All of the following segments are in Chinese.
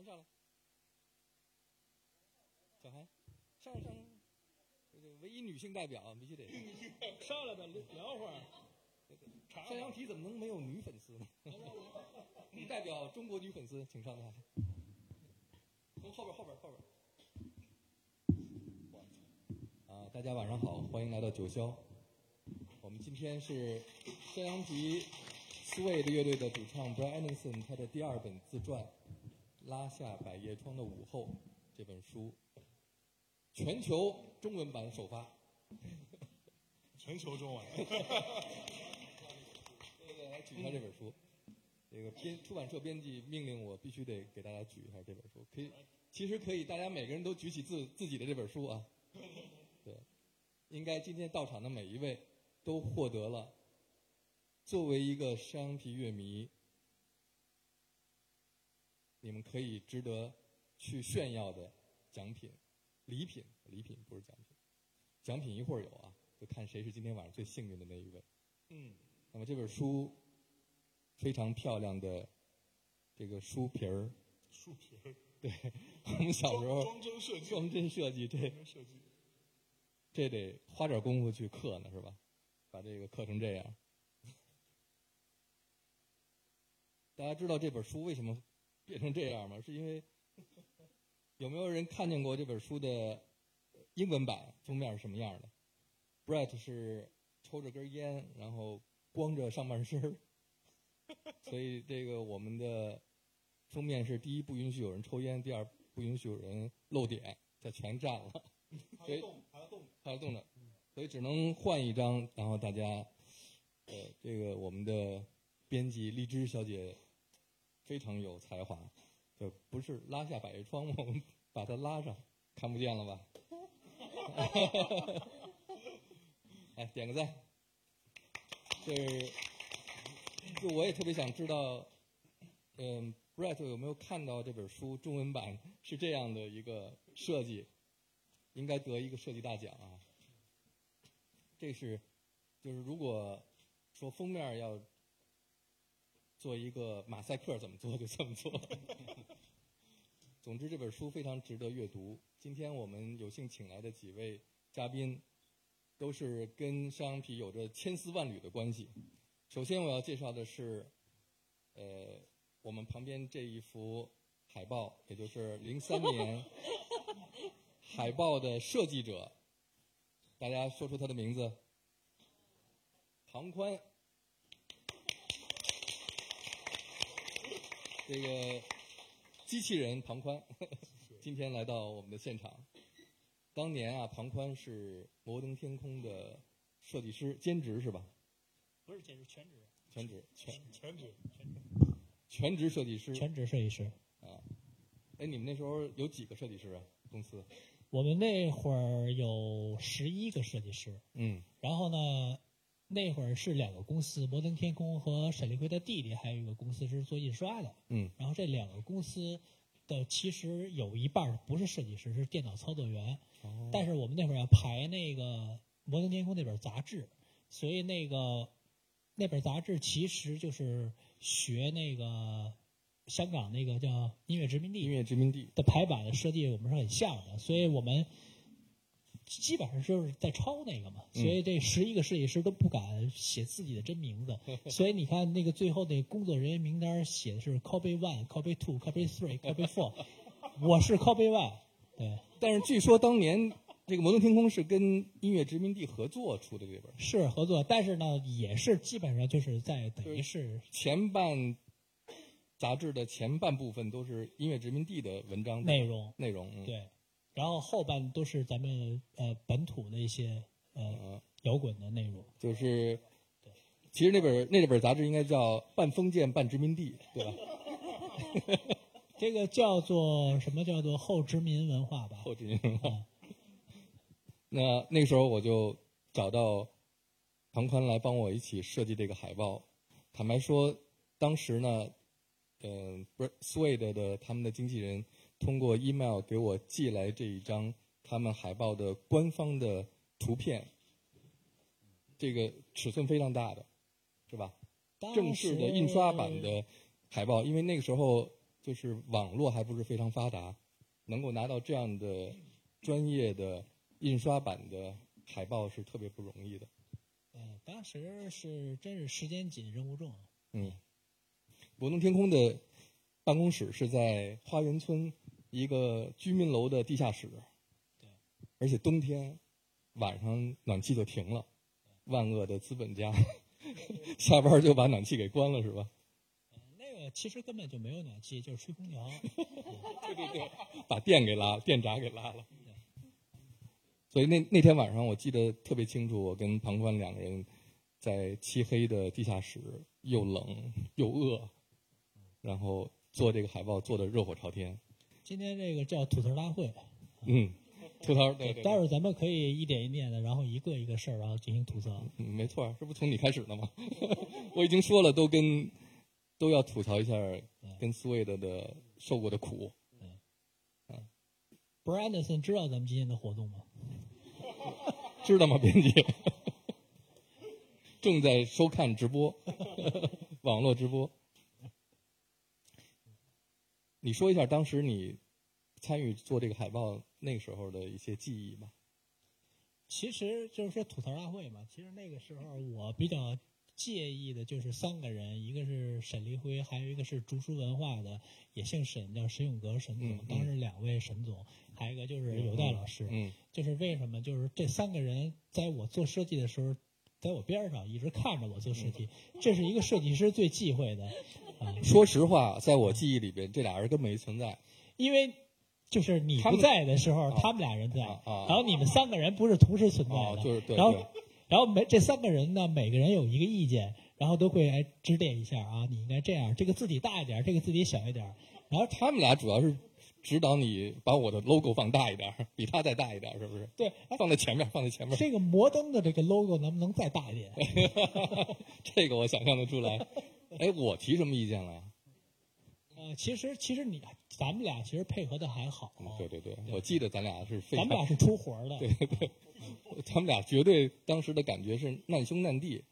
涵上来，小韩，上来上来，这个唯一女性代表必须得上来 吧，聊会儿。山羊皮怎么能没有女粉丝呢？代表中国女粉丝，请上台。从后边后边后边。啊，大家晚上好，欢迎来到九霄。我们今天是山羊皮 Suede 乐队的主唱 Brian Anderson 他的第二本自传《拉下百叶窗的午后》这本书，全球中文版首发。全球中文。对对，来举一下这本书。这个编出版社编辑命令我必须得给大家举一下这本书。可以，其实可以，大家每个人都举起自自己的这本书啊。对，应该今天到场的每一位都获得了作为一个山羊皮乐迷，你们可以值得去炫耀的奖品、礼品、礼品不是奖品，奖品一会儿有啊，就看谁是今天晚上最幸运的那一位。嗯，那么这本书非常漂亮的这个书皮儿，书皮儿。对我们小时候装帧设计。装帧设计，这设计。这得花点功夫去刻呢，是吧？把这个刻成这样。大家知道这本书为什么变成这样吗？是因为有没有人看见过这本书的英文版封面是什么样的？Brett 是抽着根烟，然后光着上半身，所以这个我们的封面是：第一，不允许有人抽烟；第二，不允许有人露点，这全占了。所以还要动，还要动的，所以只能换一张。然后大家，呃，这个我们的编辑荔枝小姐非常有才华，就不是拉下百叶窗吗？我们把它拉上，看不见了吧？哎，点个赞。就是，就我也特别想知道，嗯，Brett 有没有看到这本书中文版是这样的一个设计？应该得一个设计大奖啊！这是，就是如果说封面要做一个马赛克，怎么做就怎么做。总之，这本书非常值得阅读。今天我们有幸请来的几位嘉宾，都是跟山羊皮有着千丝万缕的关系。首先，我要介绍的是，呃，我们旁边这一幅海报，也就是零三年。海报的设计者，大家说出他的名字。庞宽，这个机器人庞宽，今天来到我们的现场。当年啊，庞宽是摩登天空的设计师，兼职是吧？不是兼职，全职。全职，全全职，全职，全职设计师。全职设计师。啊，哎，你们那时候有几个设计师啊？公司？我们那会儿有十一个设计师，嗯，然后呢，那会儿是两个公司，摩登天空和沈立辉的弟弟，还有一个公司是做印刷的，嗯，然后这两个公司的其实有一半不是设计师，是电脑操作员，哦，但是我们那会儿要排那个摩登天空那本杂志，所以那个那本杂志其实就是学那个。香港那个叫《音乐殖民地》，音乐殖民地。的排版的设计我们是很像的，所以我们基本上就是在抄那个嘛。所以这十一个设计师都不敢写自己的真名字，所以你看那个最后那工作人员名单写的是 copy one、copy two、copy three、copy four，我是 copy one。对，但是据说当年这个摩登天空是跟音乐殖民地合作出的这本，是合作，但是呢，也是基本上就是在等于是前半。杂志的前半部分都是音乐殖民地的文章内容，内容、嗯、对，然后后半都是咱们呃本土的一些呃摇滚的内容。就是，其实那本那本杂志应该叫《半封建半殖民地》，对吧？这个叫做什么？叫做后殖民文化吧。后殖民文化。那那时候我就找到庞宽来帮我一起设计这个海报。坦白说，当时呢。嗯，不是 Suede 的他们的经纪人通过 email 给我寄来这一张他们海报的官方的图片，这个尺寸非常大的，是吧？正式的印刷版的海报，因为那个时候就是网络还不是非常发达，能够拿到这样的专业的印刷版的海报是特别不容易的。呃，当时是真是时间紧，任务重。嗯，博东天空的办公室是在花园村一个居民楼的地下室，对，而且冬天晚上暖气就停了，万恶的资本家 下班就把暖气给关了，是吧？那个其实根本就没有暖气，就是吹空调。对对对，把电给拉，电闸给拉了。所以那那天晚上我记得特别清楚，我跟庞宽两个人在漆黑的地下室，又冷又饿，然后做这个海报做的热火朝天。今天这个叫吐槽大会，嗯，吐槽对对待会儿咱们可以一点一点的，然后一个一个事儿，然后进行吐槽。嗯，没错，这不从你开始的吗？我已经说了，都跟都要吐槽一下跟斯威的的受过的苦。嗯 Brandon 知道咱们今天的活动吗？知道吗，编辑？正在收看直播，网络直播。你说一下当时你参与做这个海报那个时候的一些记忆吧。其实就是说吐槽大会嘛。其实那个时候我比较介意的就是三个人，一个是沈立辉，还有一个是竹书文化的，也姓沈，叫沈永革沈总。嗯嗯当时两位沈总，还有一个就是有代老师。嗯就是为什么？就是这三个人在我做设计的时候，在我边上一直看着我做设计，这是一个设计师最忌讳的啊，说实话，在我记忆里边，这俩人根本没存在。因为就是你不在的时候，啊他们俩人在，然后你们三个人不是同时存在哦的，，就是对然后，然后每这三个人呢，每个人有一个意见，然后都会来指点一下啊，你应该这样，这个字体大一点，这个字体小一点，然后他们俩主要是指导你把我的 logo 放大一点，比他再大一点，是不是？对，哎放在前面，放在前面。这个摩登的这个 logo 能不能再大一点？这个我想象得出来。哎，我提什么意见了呀？呃，其实其实你咱们俩其实配合的还好，嗯对对对，我记得咱俩是非常咱们俩是出活儿的，对对对，他们俩绝对当时的感觉是难兄难弟。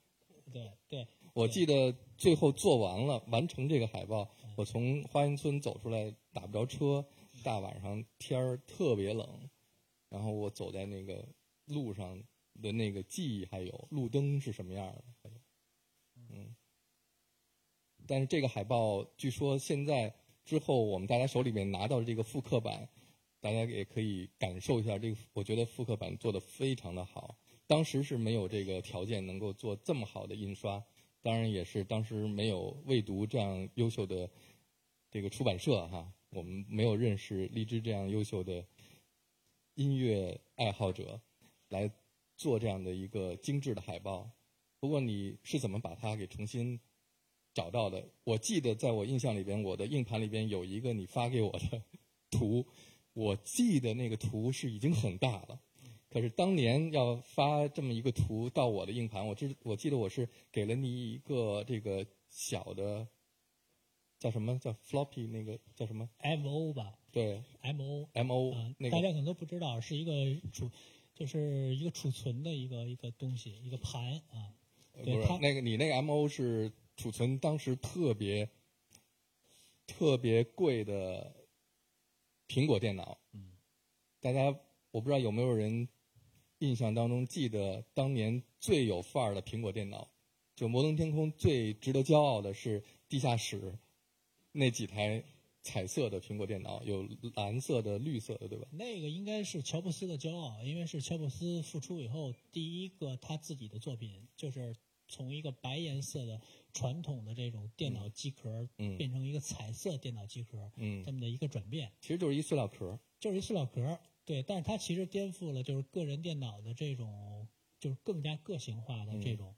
对对我记得最后做完了，完成这个海报，我从花园村走出来，打不着车，大晚上天儿特别冷，然后我走在那个路上的那个记忆还有路灯是什么样的，但是这个海报据说现在之后我们大家手里面拿到的这个复刻版，大家也可以感受一下这个，我觉得复刻版做的非常的好。当时是没有这个条件能够做这么好的印刷，当然也是当时没有未读这样优秀的这个出版社哈，我们没有认识荔枝这样优秀的音乐爱好者来做这样的一个精致的海报。不过你是怎么把它给重新找到的？我记得在我印象里边，我的硬盘里边有一个你发给我的图，我记得那个图是已经很大了。可是当年要发这么一个图到我的硬盘，我知我记得我是给了你一个这个小的，叫什么叫 floppy 那个叫什么？M O 吧对，M O 啊，那个大家可能都不知道，是一个储，就是一个储存的一个一个东西，一个盘啊。呃对它不是那个你那个 M O 是储存当时特别特别贵的苹果电脑。嗯，大家我不知道有没有人印象当中记得当年最有范儿的苹果电脑，就摩登天空最值得骄傲的是地下室那几台彩色的苹果电脑，有蓝色的、绿色的，对吧？那个应该是乔布斯的骄傲，因为是乔布斯复出以后第一个他自己的作品，就是从一个白颜色的传统的这种电脑机壳，嗯变成一个彩色电脑机壳，嗯。这么的一个转变，其实就是一塑料壳。就是一塑料壳，对，但是它其实颠覆了就是个人电脑的这种，就是更加个性化的这种，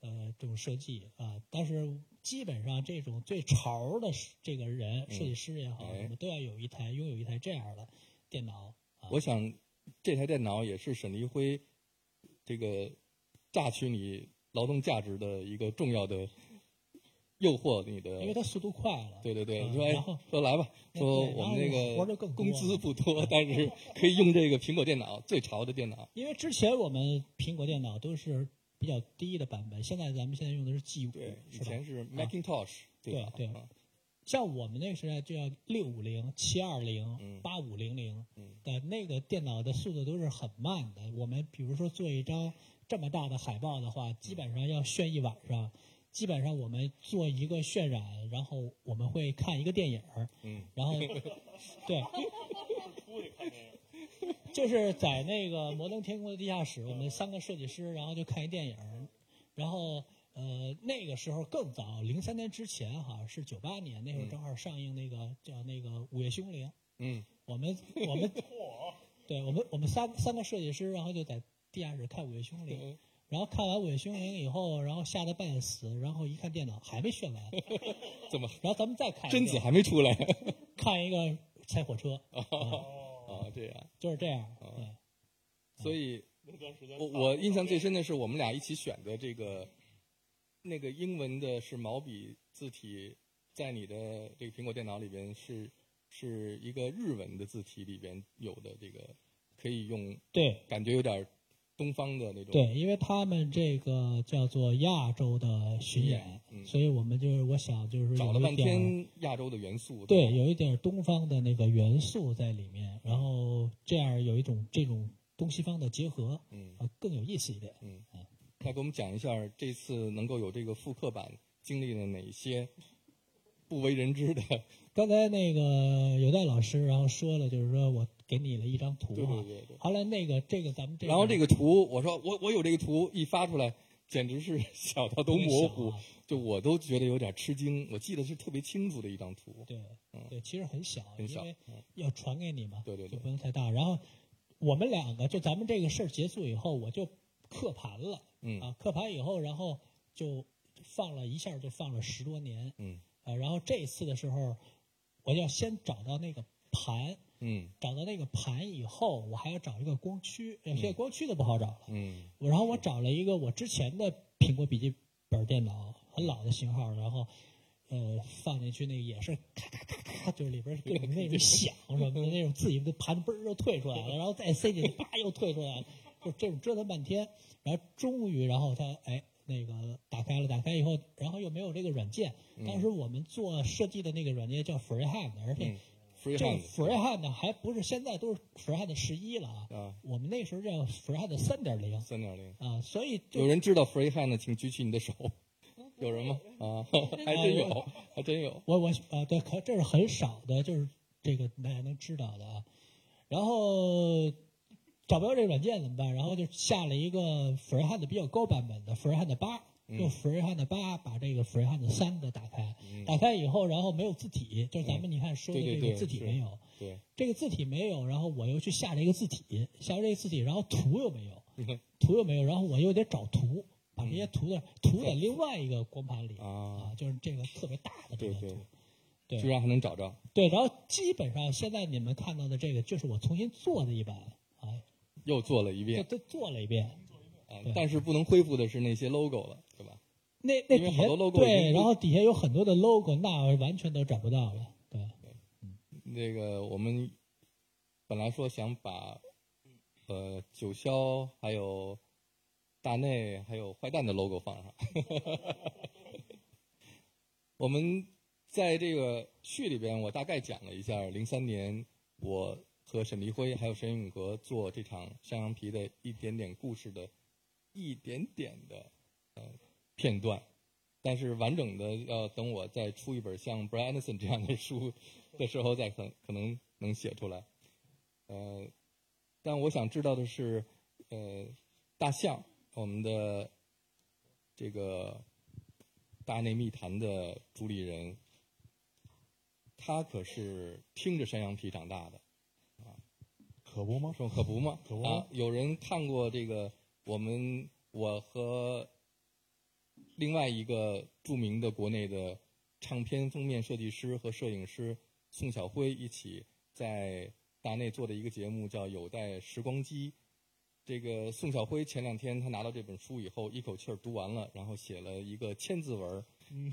呃，这种设计啊、但是基本上这种最潮的这个人，设计师也好，哎。什么都要有一台拥有一台这样的电脑。啊。我想这台电脑也是沈黎辉这个榨取你劳动价值的一个重要的诱惑你的因为它速度快了。对对对，你说说来吧，说我们那个工资不多，但是可以用这个苹果电脑最潮的电脑。因为之前我们苹果电脑都是比较低的版本，现在咱们现在用的是 G 五，对，以？前是 Macintosh，对对啊像我们那个时代就要六五零、七二零嗯、八五零零嗯的那个电脑的速度都是很慢的。我们比如说做一张这么大的海报的话，基本上要炫一晚上。基本上我们做一个渲染，然后我们会看一个电影儿，嗯然后 对，就是在那个摩登天空的地下室，我们三个设计师，然后就看一电影儿，然后呃那个时候更早，零三年之前哈是九八年，那会儿正好上映那个叫那个《午夜凶铃》，嗯。我们我们 对我们我们三三个设计师，然后就在地下室看《午夜凶铃》，嗯。然后看完《午夜凶铃》以后，然后吓得半死，然后一看电脑还没炫完，怎么？然后咱们再看贞子还没出来。看一个拆火车，啊 啊？这样，就是这样，哦。对。所以那段时间我我印象最深的是我们俩一起选的这个，那个英文的是毛笔字体，在你的这个苹果电脑里边是是一个日文的字体里边有的这个，可以用对。感觉有点东方的那种。对，因为他们这个叫做亚洲的巡演，嗯所以我们就是我想就是找了半天亚洲的元素。对，吧有一点东方的那个元素在里面，然后这样有一种这种东西方的结合，更有意思一点。嗯，那给我们讲一下这次能够有这个复刻版，经历了哪些不为人知的？刚才那个有代老师然后说了，就是说我给你了一张图对啊对，对对。后来那个这个咱们这然后这个图，我说我我有这个图一发出来，简直是 小到都模糊就我都觉得有点吃惊。我记得是特别清楚的一张图。对嗯对，其实很小，很小因为嗯要传给你嘛，对对对就不能太大。然后我们两个就咱们这个事儿结束以后，我就刻盘了。嗯啊，刻盘以后，然后就放了一下，就放了十多年。嗯啊，然后这次的时候，我要先找到那个盘，嗯。找到那个盘以后，我还要找一个光驱，呃现在光驱都不好找了。嗯。我然后我找了一个我之前的苹果笔记本电脑，很老的型号，然后呃放进去那个也是咔咔咔咔，就是里边各种那种响什么的那种自己的盘嘣儿又退出来了，然后再塞进去，叭又退出来了，就这种折腾半天，然后终于然后它哎那个打开了，打开以后，然后又没有这个软件，当时我们做设计的那个软件叫 Freehand，而且嗯这，freehand Freehand 还不是现在都是 Freehand 十一了啊，啊，我们那时候叫 Freehand 三点零三点零。啊，所以有人知道 freehand 的，请举起你的手。有人吗？啊，还真有，还真有。我我啊，对，可这是很少的，就是这个大家能知道的啊。然后找不到这个软件怎么办？然后就下了一个 Freehand 比较高版本的 Freehand 八，用 Freehand 八把这个 Freehand 三的打开，打开以后，然后没有字体，就是咱们你看说的这个字体没有，对，这个字体没有，然后我又去下了一个字体，下了这个字体，然后图又没有，图又没有，然后我又得找图，把这些图的图在另外一个光盘里啊，就是这个特别大的这个图。对居然还能找着。对，然后基本上现在你们看到的这个，就是我重新做的一版啊，又做了一就遍都做了一遍。啊但是不能恢复的是那些 logo 了？那那底下对，然后底下有很多的 logo，那完全都找不到了。对，那个我们本来说想把呃九霄还有大内还有坏蛋的 logo 放上，我们在这个序里边，我大概讲了一下零三年我和沈黎辉还有沈永革做这场山羊皮的一点点故事的一点点的呃片段，但是完整的要等我再出一本像 Brian Anderson 这样的书的时候，再可可能能写出来。呃，但我想知道的是，呃，大象，我们的这个大内密谈的主理人，他可是听着山羊皮长大的。可不吗？说可不吗，可不啊！有人看过这个，我们我和另外一个著名的国内的唱片封面设计师和摄影师宋晓辉一起在大内做的一个节目，叫《有待时光机》。这个宋晓辉前两天他拿到这本书以后，一口气儿读完了，然后写了一个千字文儿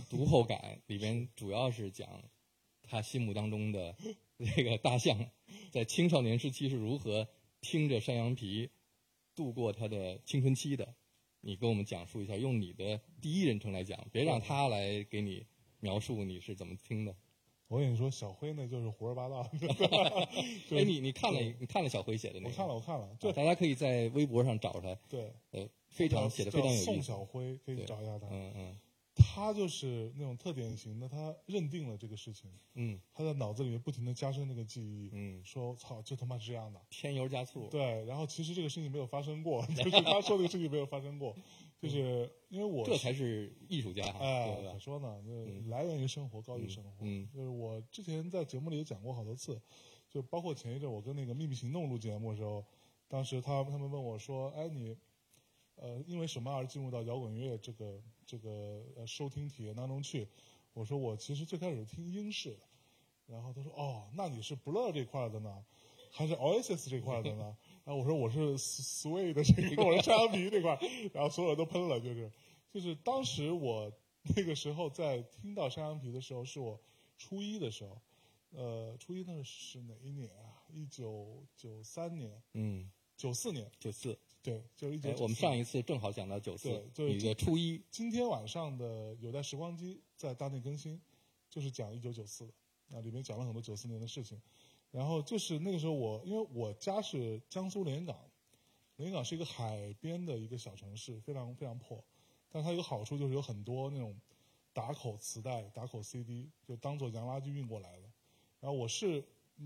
读后感，里边主要是讲他心目当中的这个大象在青少年时期是如何听着山羊皮度过他的青春期的。你跟我们讲述一下，用你的第一人称来讲，别让他来给你描述你是怎么听的。我跟你说，小辉那就是胡说八道。哎，你你看了你看了小辉写的那个？我看了，我看了，就大家可以在微博上找他。对，呃，非常写的非常有意思。宋小辉可以找一下他。嗯嗯。他就是那种特典型的，他认定了这个事情。嗯。他在脑子里面不停的加深那个记忆。嗯。说操，就他妈是这样的。添油加醋。对，然后其实这个事情没有发生过，就是他说这个事情没有发生过，就是因为我这才是艺术家。哎，咋说呢？就来源于生活，高于生活。嗯。就是我之前在节目里也讲过好多次，就包括前一阵我跟那个秘密行动录节目的时候，当时他他们问我说：“哎，你。”呃，因为什么而进入到摇滚乐这个这个呃收听体验当中去？我说我其实最开始听英式的，然后他说哦，那你是 Blur 这块的呢，还是 Oasis 这块的呢？然后我说我是 Sway 的这个，我是山羊皮这块，然后所有人都喷了，就是就是当时我那个时候在听到山羊皮的时候，是我初一的时候，呃，初一那是哪一年啊？一九九三年，嗯，九四年，九四。对，就是一九。我们上一次正好讲到九四，就是你的初一。今天晚上的有待时光机在大内更新，就是讲一九九四的，啊，里面讲了很多九四年的事情。然后就是那个时候，我因为我家是江苏连云港，连云港是一个海边的一个小城市，非常非常破，但它有个好处就是有很多那种打口磁带、打口 CD，就当做洋垃圾运过来的。然后我是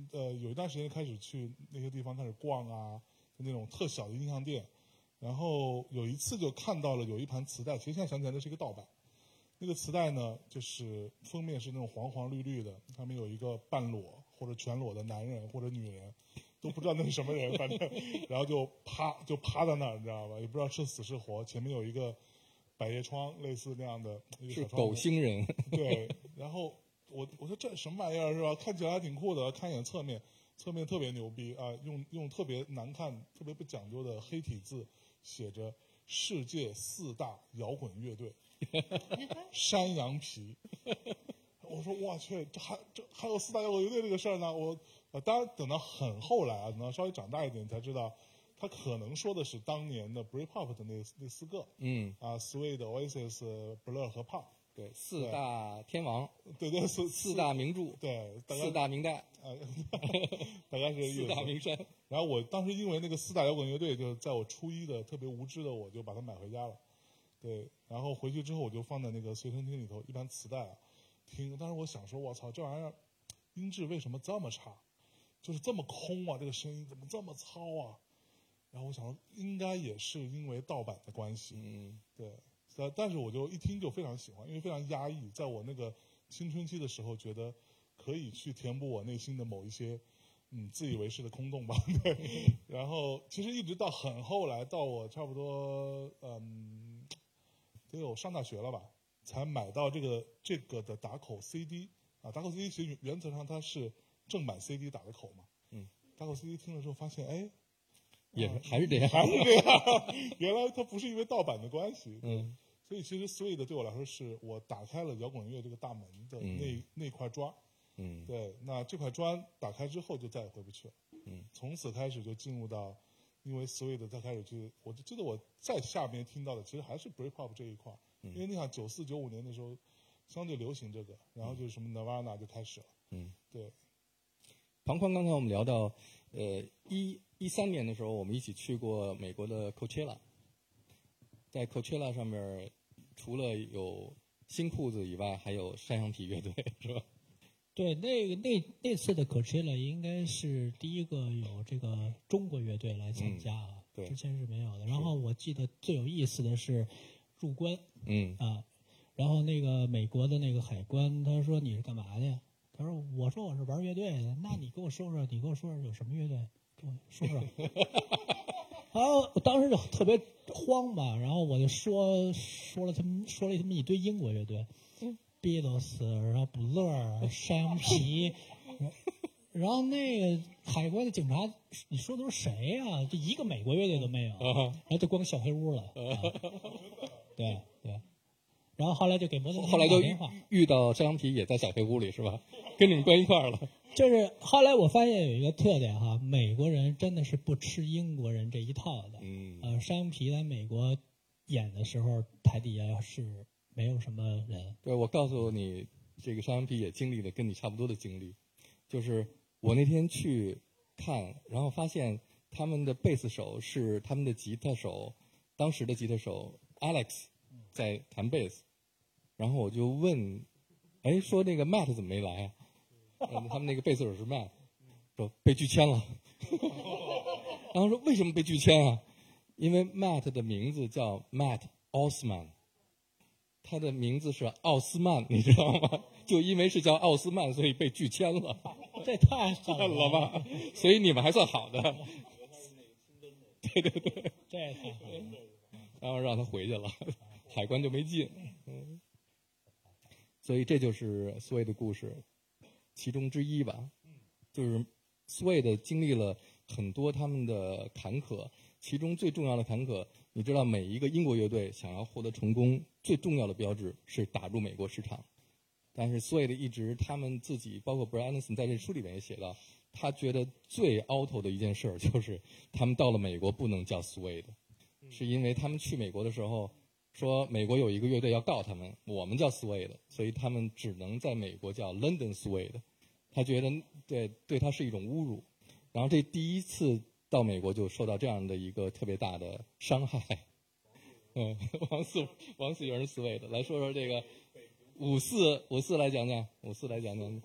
呃有一段时间开始去那些地方开始逛啊。那种特小的音像店，然后有一次就看到了有一盘磁带，其实现在想起来那是一个盗版。那个磁带呢，就是封面是那种黄黄绿绿的，上面有一个半裸或者全裸的男人或者女人，都不知道那是什么人，反正，然后就趴就趴在那儿，你知道吧？也不知道是死是活。前面有一个百叶窗，类似那样的一个是狗星人。对，然后我我说这什么玩意儿是吧？看起来还挺酷的，看一眼侧面。侧面特别牛逼啊！用用特别难看、特别不讲究的黑体字写着“世界四大摇滚乐队 ”，山羊皮。我说我去，这还这还有四大摇滚乐队这个事儿呢？我呃，当然等到很后来啊，等到稍微长大一点才知道，他可能说的是当年的 Britpop 的那那四个，嗯啊，Swede、Oasis、Blur 和 Pop。对，四大天王，对对，四四大名著，对，四大名带，呃，大概是四大名山。然后我当时因为那个四大摇滚乐队，就在我初一的特别无知的我就把它买回家了，对，然后回去之后我就放在那个随身听里头，一般磁带啊听。当时我想说，我操，这玩意儿音质为什么这么差？就是这么空啊，这个声音怎么这么糙啊？然后我想说，应该也是因为盗版的关系，嗯，对。呃，但是我就一听就非常喜欢，因为非常压抑。在我那个青春期的时候，觉得可以去填补我内心的某一些嗯自以为是的空洞吧。对。然后其实一直到很后来，到我差不多嗯得有上大学了吧，才买到这个这个的打口 CD 啊。打口 CD 其实原则上它是正版 CD 打的口嘛。嗯。打口 CD 听了之后发现，哎。也还是这样，还是这样。原来它不是因为盗版的关系，嗯，所以其实 Sweet 对我来说是我打开了摇滚乐这个大门的那那块砖，嗯，对，那这块砖打开之后就再也回不去了，嗯，从此开始就进入到，因为 Sweet 再开始去，我就记得我在下面听到的其实还是 Break Up 这一块，因为你想九四九五年的时候相对流行这个，然后就是什么 Nirvana 就开始了，嗯，对。庞宽，刚才我们聊到，呃，一一三年的时候，我们一起去过美国的 Coachella，在 Coachella 上面，除了有新裤子以外，还有山羊皮乐队，是吧？对，那个那那次的 Coachella 应该是第一个有这个中国乐队来参加啊，对，之前是没有的。然后我记得最有意思的是入关，嗯啊，然后那个美国的那个海关他说你是干嘛的？他说：“我说我是玩乐队的，那你给我说说，你给我说说有什么乐队？给我说说。”然后我当时就特别慌嘛，然后我就说说了他们说了他们一堆英国乐队，Beatles，然后 Blur，山羊皮，然后那个海关的警察，你说都是谁呀？就一个美国乐队都没有，然后就光小黑屋了。对对。然后后来就给摩登后来就遇到山羊皮也在小黑屋里是吧？跟你们关一块儿了。就是后来我发现有一个特点哈，美国人真的是不吃英国人这一套的。嗯。呃，山羊皮在美国演的时候，台底下是没有什么人。对，我告诉你，这个山羊皮也经历了跟你差不多的经历，就是我那天去看，然后发现他们的贝斯手是他们的吉他手，当时的吉他手 Alex 在弹贝斯，然后我就问，哎，说那个 Matt 怎么没来啊？嗯他们那个贝斯手是 Matt，说被拒签了。然后说为什么被拒签啊？因为 Matt 的名字叫 Matt Osman，他的名字是奥斯曼，你知道吗？就因为是叫奥斯曼，所以被拒签了，这太狠了？吧？所以你们还算好的，对对对，这太狠了！然后让他回去了，海关就没进。嗯，所以这就是苏芮的故事其中之一吧。就是苏芮经历了很多他们的坎坷，其中最重要的坎坷，你知道，每一个英国乐队想要获得成功，最重要的标志是打入美国市场。但是苏芮的一直，他们自己，包括 Brian Anderson 在这书里面也写到，他觉得最 out 的一件事儿就是他们到了美国不能叫苏芮的，是因为他们去美国的时候说美国有一个乐队要告他们，我们叫苏芮的，所以他们只能在美国叫 London 苏芮的。他觉得对对他是一种侮辱，然后这第一次到美国就受到这样的一个特别大的伤害。嗯，王四王四有人思维的，来说说这个五四五四来讲讲，五四来讲讲，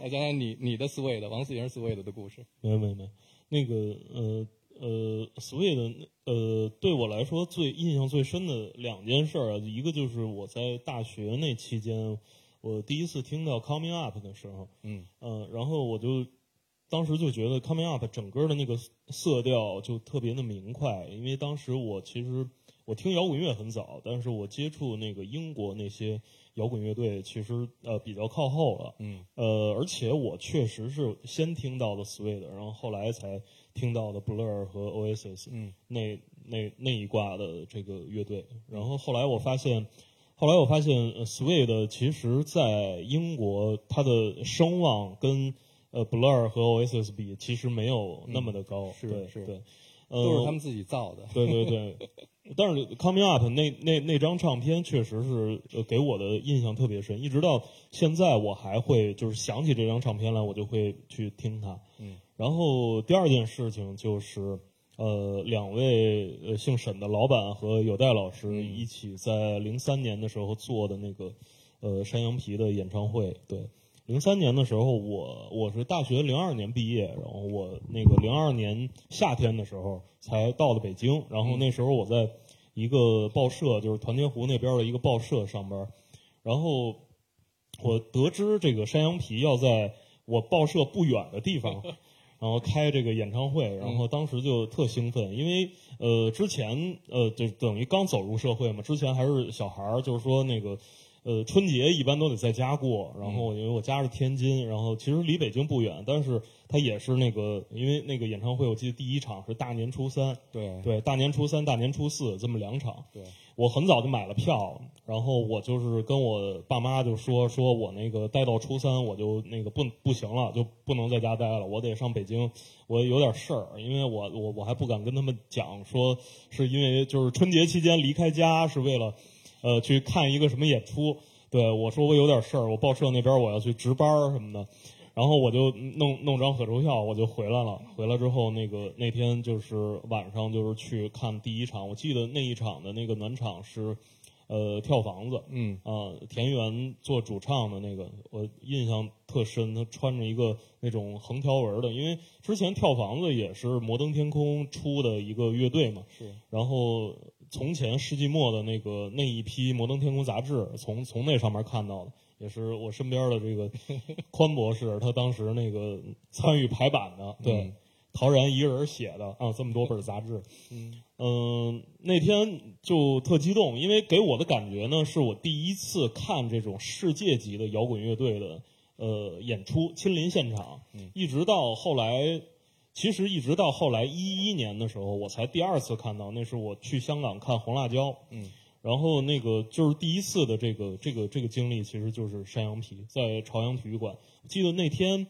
来讲讲你你的思维的王四营思维的的故事。没有没有没有，那个呃呃，Sweet 呃，对我来说最印象最深的两件事儿啊，一个就是我在大学那期间，我第一次听到 Coming Up 的时候，嗯嗯、然后我就当时就觉得 Coming Up 整个的那个色调就特别的明快，因为当时我其实我听摇滚乐很早，但是我接触那个英国那些摇滚乐队其实呃比较靠后了，嗯。呃，而且我确实是先听到了 Sweet，然后后来才听到的 Blur 和 Oasis，嗯那那那一挂的这个乐队。然后后来我发现，后来我发现呃 Sweet 其实在英国它的声望跟呃 Blur 和 Oasis 比，其实没有那么的高。嗯是是对对，呃，都是他们自己造的。对对对，但是 Coming Up 那那那张唱片确实是呃给我的印象特别深，一直到现在我还会就是想起这张唱片来，我就会去听它。嗯，然后第二件事情就是呃两位呃姓沈的老板和有代老师嗯。一起在零三年的时候做的那个呃山羊皮的演唱会，对。零三年的时候，我我是大学零二年毕业，然后我那个零二年夏天的时候才到了北京，然后那时候我在一个报社，就是团结湖那边的一个报社上班，然后我得知这个山羊皮要在我报社不远的地方，然后开这个演唱会，然后当时就特兴奋，因为呃之前呃就等于刚走入社会嘛，之前还是小孩儿，就是说那个。呃，春节一般都得在家过，然后因为我家是天津，然后其实离北京不远，但是它也是那个，因为那个演唱会，我记得第一场是大年初三，对对，大年初三、大年初四这么两场。对，我很早就买了票，然后我就是跟我爸妈就说，说我那个待到初三，我就那个不不行了，就不能在家待了，我得上北京，我有点事儿，因为我我我还不敢跟他们讲，说是因为就是春节期间离开家是为了。呃，去看一个什么演出？对我说我有点事儿，我报社那边我要去值班儿什么的，然后我就弄弄张火车票，我就回来了。回来之后，那个那天就是晚上就是去看第一场，我记得那一场的那个暖场是，呃，跳房子，嗯啊、田园做主唱的那个，我印象特深。他穿着一个那种横条纹的，因为之前跳房子也是摩登天空出的一个乐队嘛，是然后从前世纪末的那个那一批《摩登天空》杂志，从从那上面看到的，也是我身边的这个 宽博士，他当时那个参与排版的，对，嗯陶然一个人写的啊，这么多本杂志，嗯那天就特激动，因为给我的感觉呢，是我第一次看这种世界级的摇滚乐队的呃演出，亲临现场，一直到后来。其实一直到后来一一年的时候，我才第二次看到，那是我去香港看红辣椒，嗯，然后那个就是第一次的这个这个这个经历，其实就是山羊皮在朝阳体育馆。我记得那天，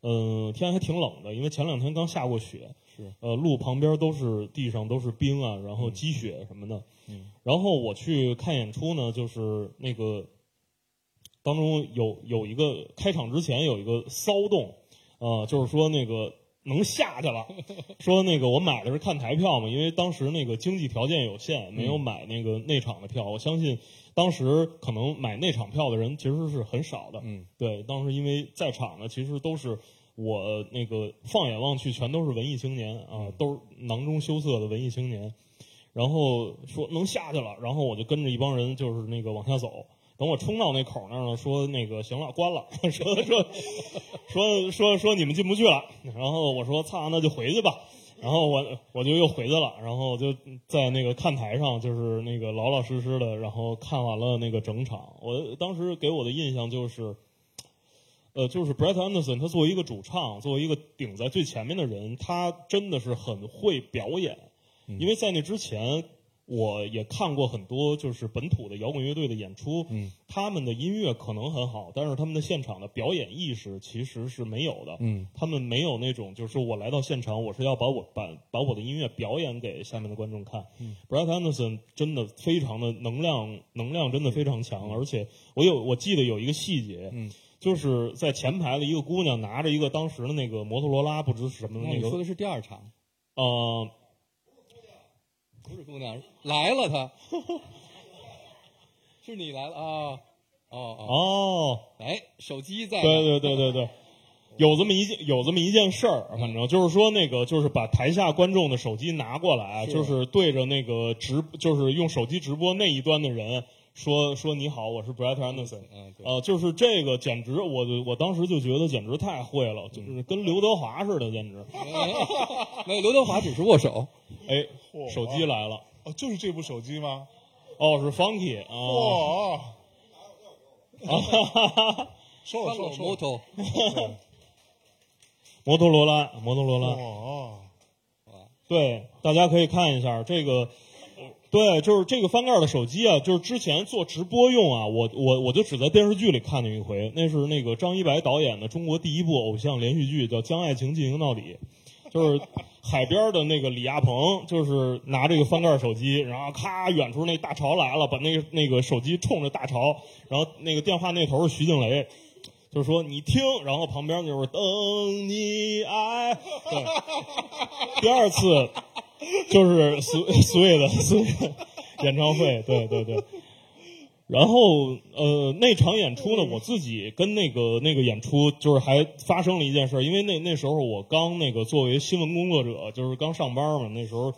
呃，天还挺冷的，因为前两天刚下过雪，是。呃，路旁边都是地上都是冰啊，然后积雪什么的，嗯，然后我去看演出呢，就是那个当中有有一个开场之前有一个骚动，呃，就是说那个能下去了，说那个我买的是看台票嘛，因为当时那个经济条件有限，没有买那个内场的票。我相信当时可能买内场票的人其实是很少的。嗯，对，当时因为在场的其实都是我那个放眼望去全都是文艺青年啊，都是囊中羞涩的文艺青年。然后说能下去了，然后我就跟着一帮人就是那个往下走。等我冲到那口那儿了，说那个行了，关了，说说说说说你们进不去了。然后我说操，那就回去吧。然后我我就又回去了，然后就在那个看台上，就是那个老老实实的，然后看完了那个整场。我当时给我的印象就是，呃，就是 Brett Anderson，他作为一个主唱，作为一个顶在最前面的人，他真的是很会表演。因为在那之前，我也看过很多就是本土的摇滚乐队的演出，嗯，他们的音乐可能很好，但是他们的现场的表演意识其实是没有的，嗯，他们没有那种就是我来到现场，我是要把我把把我的音乐表演给下面的观众看。嗯，Brett Anderson 真的非常的能量，能量真的非常强，而且我有我记得有一个细节，嗯，就是在前排的一个姑娘拿着一个当时的那个摩托罗拉，不知是什么的那个，你说的是第二场，呃，不是姑娘来了她，是你来了啊？哦哦，哦。哎，手机在，对对对对对，有这么一件有这么一件事儿，反正。就是说那个就是把台下观众的手机拿过来，是。就是对着那个直就是用手机直播那一端的人说说你好，我是 Brett Anderson。嗯，对，呃，就是这个简直，我我当时就觉得简直太会了，就是跟刘德华似的，简直。没有刘德华只是握手，哎，嚯手机来了，哦，就是这部手机吗？哦，是 Funky 啊，哇！啊哈哈哈说了说了说了，摩托，摩托罗拉，摩托罗拉。哇！对，大家可以看一下这个。对，就是这个翻盖的手机啊，就是之前做直播用啊，我我我就只在电视剧里看见一回，那是那个张一白导演的中国第一部偶像连续剧，叫《将爱情进行到底》，就是海边的那个李亚鹏，就是拿这个翻盖手机，然后咔，远处那大潮来了，把那个那个手机冲着大潮，然后那个电话那头是徐静蕾，就是说你听，然后旁边就是等你爱，对，第二次就是所所谓的所谓的演唱会，对对对。然后呃，那场演出呢，我自己跟那个那个演出就是还发生了一件事，因为那那时候我刚那个作为新闻工作者，就是刚上班嘛，那时候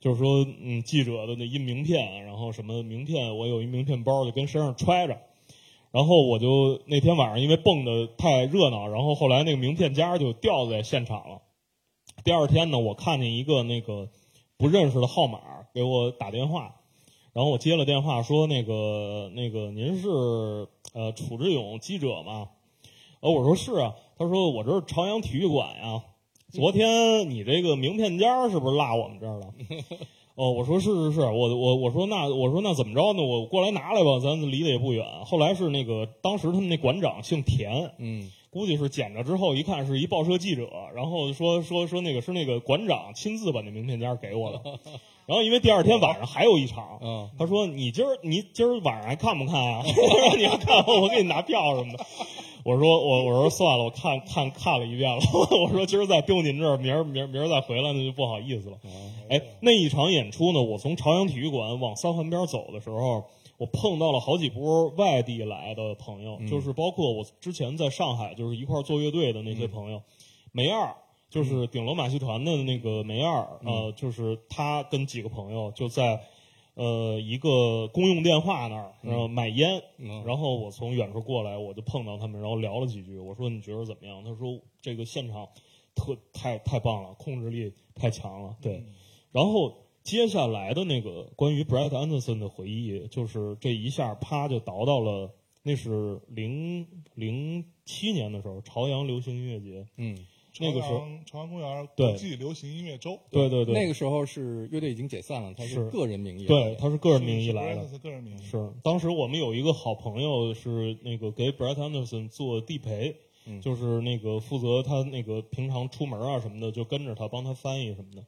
就是说嗯，记者的那印名片，然后什么名片，我有一名片包就跟身上揣着。然后我就那天晚上因为蹦的太热闹，然后后来那个名片夹就掉在现场了。第二天呢，我看见一个那个不认识的号码给我打电话，然后我接了电话说那个那个您是呃楚志勇记者吗？呃我说是啊，他说我这是朝阳体育馆呀、昨天你这个名片夹是不是落我们这儿了？哦，我说是是是，我我我说那我说那怎么着呢？我过来拿来吧，咱离得也不远。后来是那个当时他们那馆长姓田，嗯，估计是捡着之后一看是一报社记者，然后说说说那个是那个馆长亲自把那名片夹给我的。然后因为第二天晚上还有一场，嗯，他说你今儿你今儿晚上还看不看啊？你要看我给你拿票什么的。我说我我说算了，我看看看了一遍了。我说今儿再丢您这儿，明儿明儿明儿再回来那就不好意思了。哎，那一场演出呢，我从朝阳体育馆往三环边走的时候，我碰到了好几波外地来的朋友，就是包括我之前在上海就是一块儿做乐队的那些朋友，梅二。就是顶楼马戏团的那个梅二，呃，就是他跟几个朋友就在，呃，一个公用电话那儿，然后买烟，嗯然后我从远处过来，我就碰到他们，然后聊了几句。我说你觉得怎么样？他说这个现场特太太棒了，控制力太强了。对，然后接下来的那个关于 Brett Anderson 的回忆，就是这一下啪就倒到了，那是零零七年的时候，朝阳流行音乐节。嗯，那个时候。朝阳公园对。国际流行音乐周，对对对，那个时候是乐队已经解散了，他是个人名义对，他是个人名义来的。是个人名义。是，当时我们有一个好朋友是那个给 Brett Anderson 做地陪，嗯。就是那个负责他那个平常出门啊什么的，就跟着他帮他翻译什么的。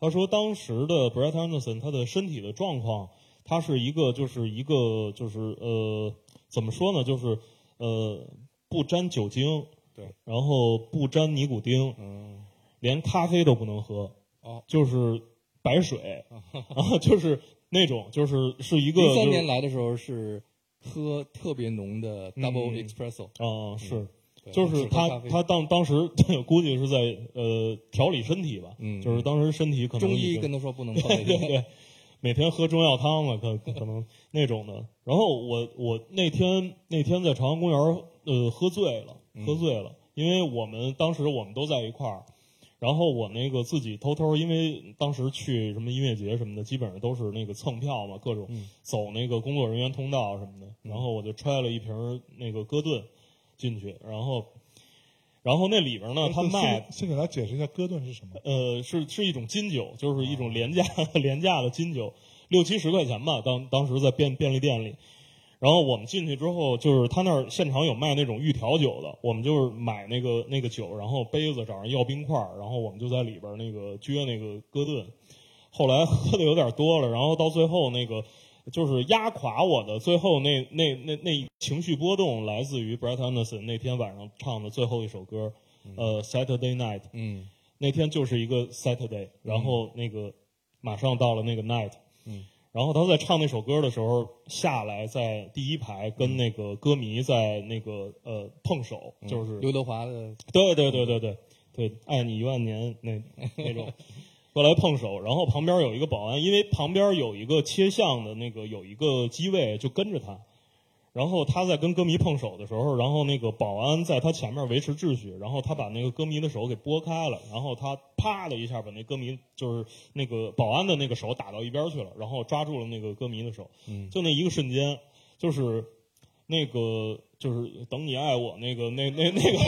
他说当时的 Brett Anderson 他的身体的状况，他是一个就是一个就是呃怎么说呢，就是呃，不沾酒精，对，然后不沾尼古丁，嗯，连咖啡都不能喝，哦，就是白水，啊，就是那种，就是是一个零三年来的时候是喝特别浓的 double 嗯 espresso，啊，是，对就是他他当当时估计是在呃调理身体吧，嗯就是当时身体可能中医跟他说不能碰 那个，对对对，每天喝中药汤了，可可能那种的。然后我我那天那天在朝阳公园呃喝醉了，嗯喝醉了，因为我们当时我们都在一块儿。然后我那个自己偷偷，因为当时去什么音乐节什么的，基本上都是那个蹭票嘛，各种嗯走那个工作人员通道什么的。然后我就揣了一瓶那个哥顿进去，然后，然后那里边呢，他先卖先给大家解释一下哥顿是什么。呃，是是一种金酒，就是一种廉价 廉价的金酒，六七十块钱吧。当当时在便便利店里，然后我们进去之后，就是他那儿现场有卖那种预调酒的，我们就是买那个那个酒，然后杯子找人要冰块儿，然后我们就在里边那个撅那个哥顿。后来喝的有点多了，然后到最后那个就是压垮我的，最后那那那那情绪波动来自于 Brett Anderson 那天晚上唱的最后一首歌，呃，Saturday Night。嗯那天就是一个 Saturday，然后那个马上到了那个 night，嗯，然后他在唱那首歌的时候下来，在第一排跟那个歌迷在那个呃碰手，就是刘德华的对对对对对对，爱你一万年那那种 过来碰手，然后旁边有一个保安，因为旁边有一个切向的那个有一个机位，就跟着他。然后他在跟歌迷碰手的时候，然后那个保安在他前面维持秩序，然后他把那个歌迷的手给拨开了，然后他啪的一下把那歌迷就是那个保安的那个手打到一边去了，然后抓住了那个歌迷的手，嗯就那一个瞬间，就是那个就是等你爱我那个那那那个，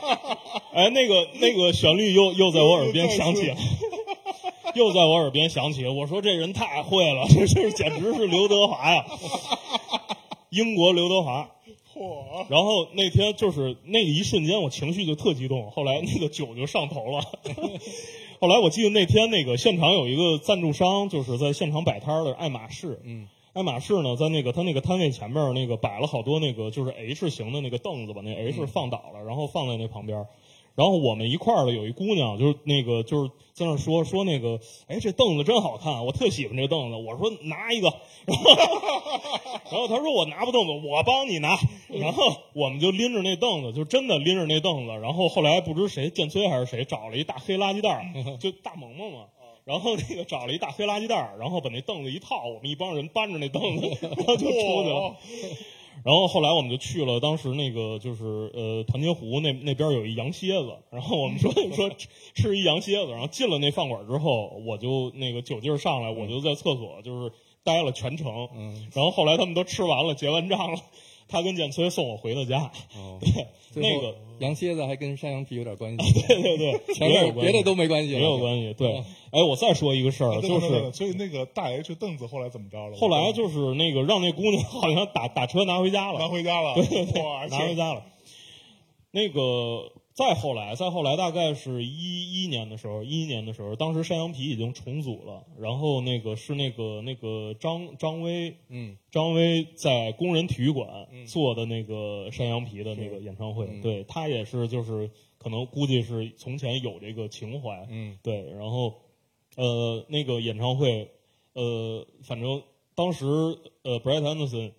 哎，那个那个旋律又又在我耳边响起了。又在我耳边响起，我说这人太会了，这这是简直是刘德华呀，英国刘德华。嚯！然后那天就是那一瞬间，我情绪就特激动，后来那个酒就上头了。后来我记得那天那个现场有一个赞助商，就是在现场摆摊儿的爱马仕，嗯爱马仕呢，在那个他那个摊位前面那个摆了好多那个就是 H 型的那个凳子，把那 H 放倒了，然后放在那旁边。然后我们一块儿的有一姑娘，就是那个就是在那说说那个，哎，这凳子真好看，我特喜欢这凳子。我说拿一个，然 后然后她说我拿不动子，我帮你拿。然后我们就拎着那凳子，就真的拎着那凳子。然后后来不知谁建崔还是谁找了一大黑垃圾袋儿，就大萌萌嘛。然后那个找了一大黑垃圾袋儿，然后把那凳子一套，我们一帮人搬着那凳子，然后就出去了。然后后来我们就去了，当时那个就是呃团结湖那那边有一羊蝎子，然后我们说 说吃吃一羊蝎子，然后进了那饭馆之后，我就那个酒劲儿上来，我就在厕所就是待了全程，嗯，然后后来他们都吃完了，结完账了，他跟建崔送我回了家，哦，对，那个羊蝎子还跟山羊皮有点关系，对 对对，前面有关系。面别的都没关系了，也有关系，对，哎，我再说一个事儿，就是所以那个大 H 凳子后来怎么着了？后来就是那个让那姑娘好像打打车拿回家了，拿回家了，对，拿回家了。那个再后来，再后来大概是一一年的时候，一一年的时候，当时山羊皮已经重组了，然后那个是那个那个张张威，嗯。张威在工人体育馆嗯。做的那个山羊皮的那个演唱会，嗯。对他也是就是可能估计是从前有这个情怀，嗯。对，然后呃那个演唱会，呃反正当时呃 Brett Anderson。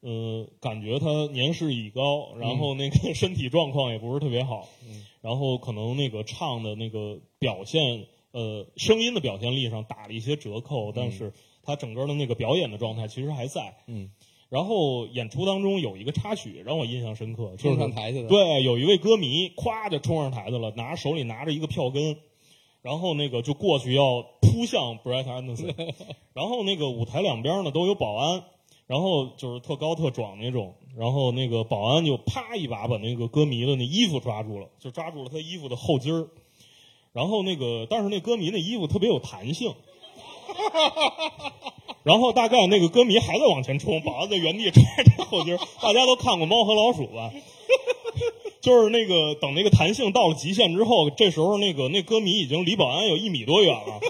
呃，感觉他年事已高，然后那个 身体状况也不是特别好，嗯。然后可能那个唱的那个表现，呃，声音的表现力上打了一些折扣，但是他整个的那个表演的状态其实还在。嗯，然后演出当中有一个插曲让我印象深刻，就是冲上台去了，对，有一位歌迷咵就冲上台去了，拿手里拿着一个票根，然后那个就过去要扑向 Brett Anderson，然后那个舞台两边呢都有保安，然后就是特高特壮那种，然后那个保安就啪一把把那个歌迷的那衣服抓住了，就抓住了他衣服的后襟儿，然后那个但是那歌迷那衣服特别有弹性。然后大概那个歌迷还在往前冲，保安在原地抓着后襟儿。大家都看过《猫和老鼠》吧？就是那个等那个弹性到了极限之后，这时候那个那歌迷已经离保安有一米多远了，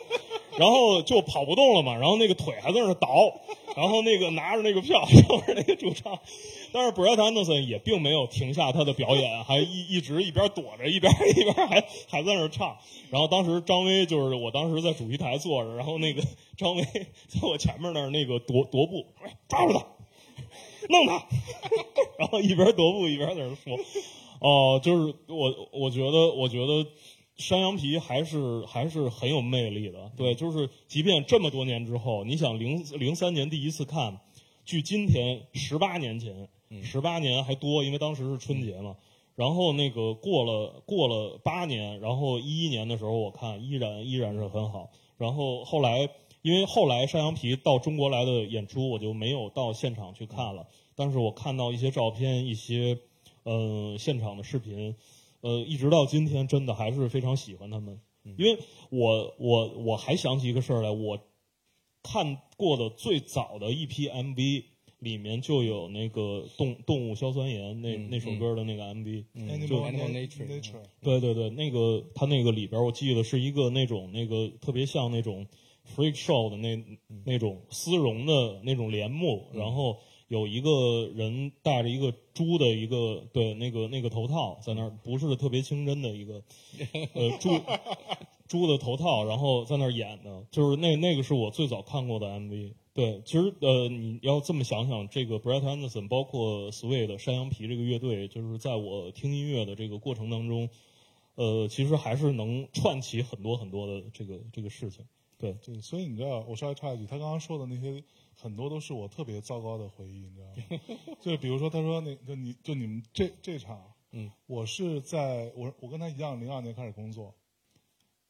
然后就跑不动了嘛，然后那个腿还在那儿倒，然后那个拿着那个票，就是那个主唱，但是 Brett Anderson 也并没有停下他的表演，还一一直一边躲着，一边 一边还还在那儿唱。然后当时张威就是我当时在主席台坐着，然后那个张威在我前面那儿那个踱踱步，抓住他，弄他，然后一边踱步一边在那说，哦、就是我我觉得我觉得山羊皮还是还是很有魅力的，对，就是即便这么多年之后，你想零零三年第一次看，距今天十八年前，十八年还多，因为当时是春节嘛。然后那个过了过了八年，然后一一年的时候我看依然依然是很好。然后后来因为后来山羊皮到中国来的演出，我就没有到现场去看了。但是我看到一些照片，一些呃现场的视频，呃，一直到今天，真的还是非常喜欢他们。因为我我我还想起一个事儿来，我看过的最早的一批 MV 里面就有那个动动物硝酸盐那、嗯那首歌的那个 MV，、对对对，那个他那个里边，我记得是一个那种那个特别像那种 freak show 的那那种丝绒的那种帘幕，然后有一个人戴着一个猪的一个对那个那个头套在那儿，不是特别清真的一个 呃猪猪的头套，然后在那儿演的，就是那那个是我最早看过的 MV。对，其实呃，你要这么想想，这个 Brett Anderson 包括 Sway 山羊皮这个乐队，就是在我听音乐的这个过程当中，呃，其实还是能串起很多很多的这个这个事情。对，对，所以你知道，我稍微插一句，他刚刚说的那些很多都是我特别糟糕的回忆，你知道吗？就是比如说，他说那就你就你们这这场，嗯，我是在我我跟他一样，零二年开始工作，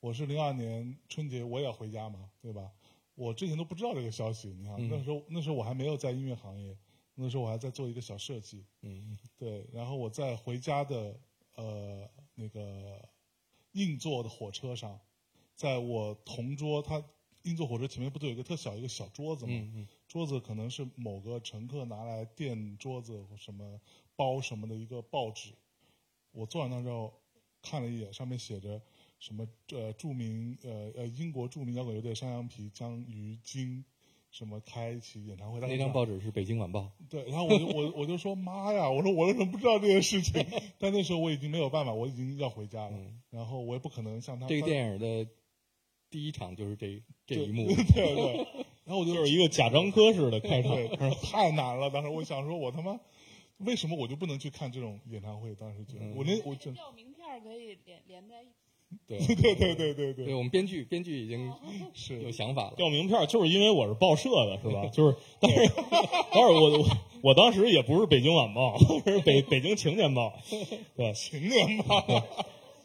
我是零二年春节我也要回家嘛，对吧？我之前都不知道这个消息，你看、嗯那时候那时候我还没有在音乐行业，那时候我还在做一个小设计，嗯对，然后我在回家的呃那个硬座的火车上，在我同桌，他硬座火车前面不都有一个特小一个小桌子吗？嗯嗯桌子可能是某个乘客拿来垫桌子或什么包什么的一个报纸。我坐在那儿之后看了一眼，上面写着什么呃著名呃呃英国著名摇滚乐队山羊皮将于今什么开启演唱会。那张报纸是《北京晚报》。对，然后我就我我就说妈呀，我说我为什么不知道这件事情？但那时候我已经没有办法，我已经要回家了，嗯然后我也不可能像他这个电影的第一场就是这这一幕。对 对，然后我就就是一个贾樟柯式的开场。对，太难了。当时我想说，我他妈为什么我就不能去看这种演唱会？当时觉得嗯我连我真照名片可以连连在一起。对对对对对对，对，我们编剧编剧已经 是有想法了。调名片就是因为我是报社的，是吧？就是，但是，但是我我我当时也不是北京晚报，是北北京青年报，对，青年吧，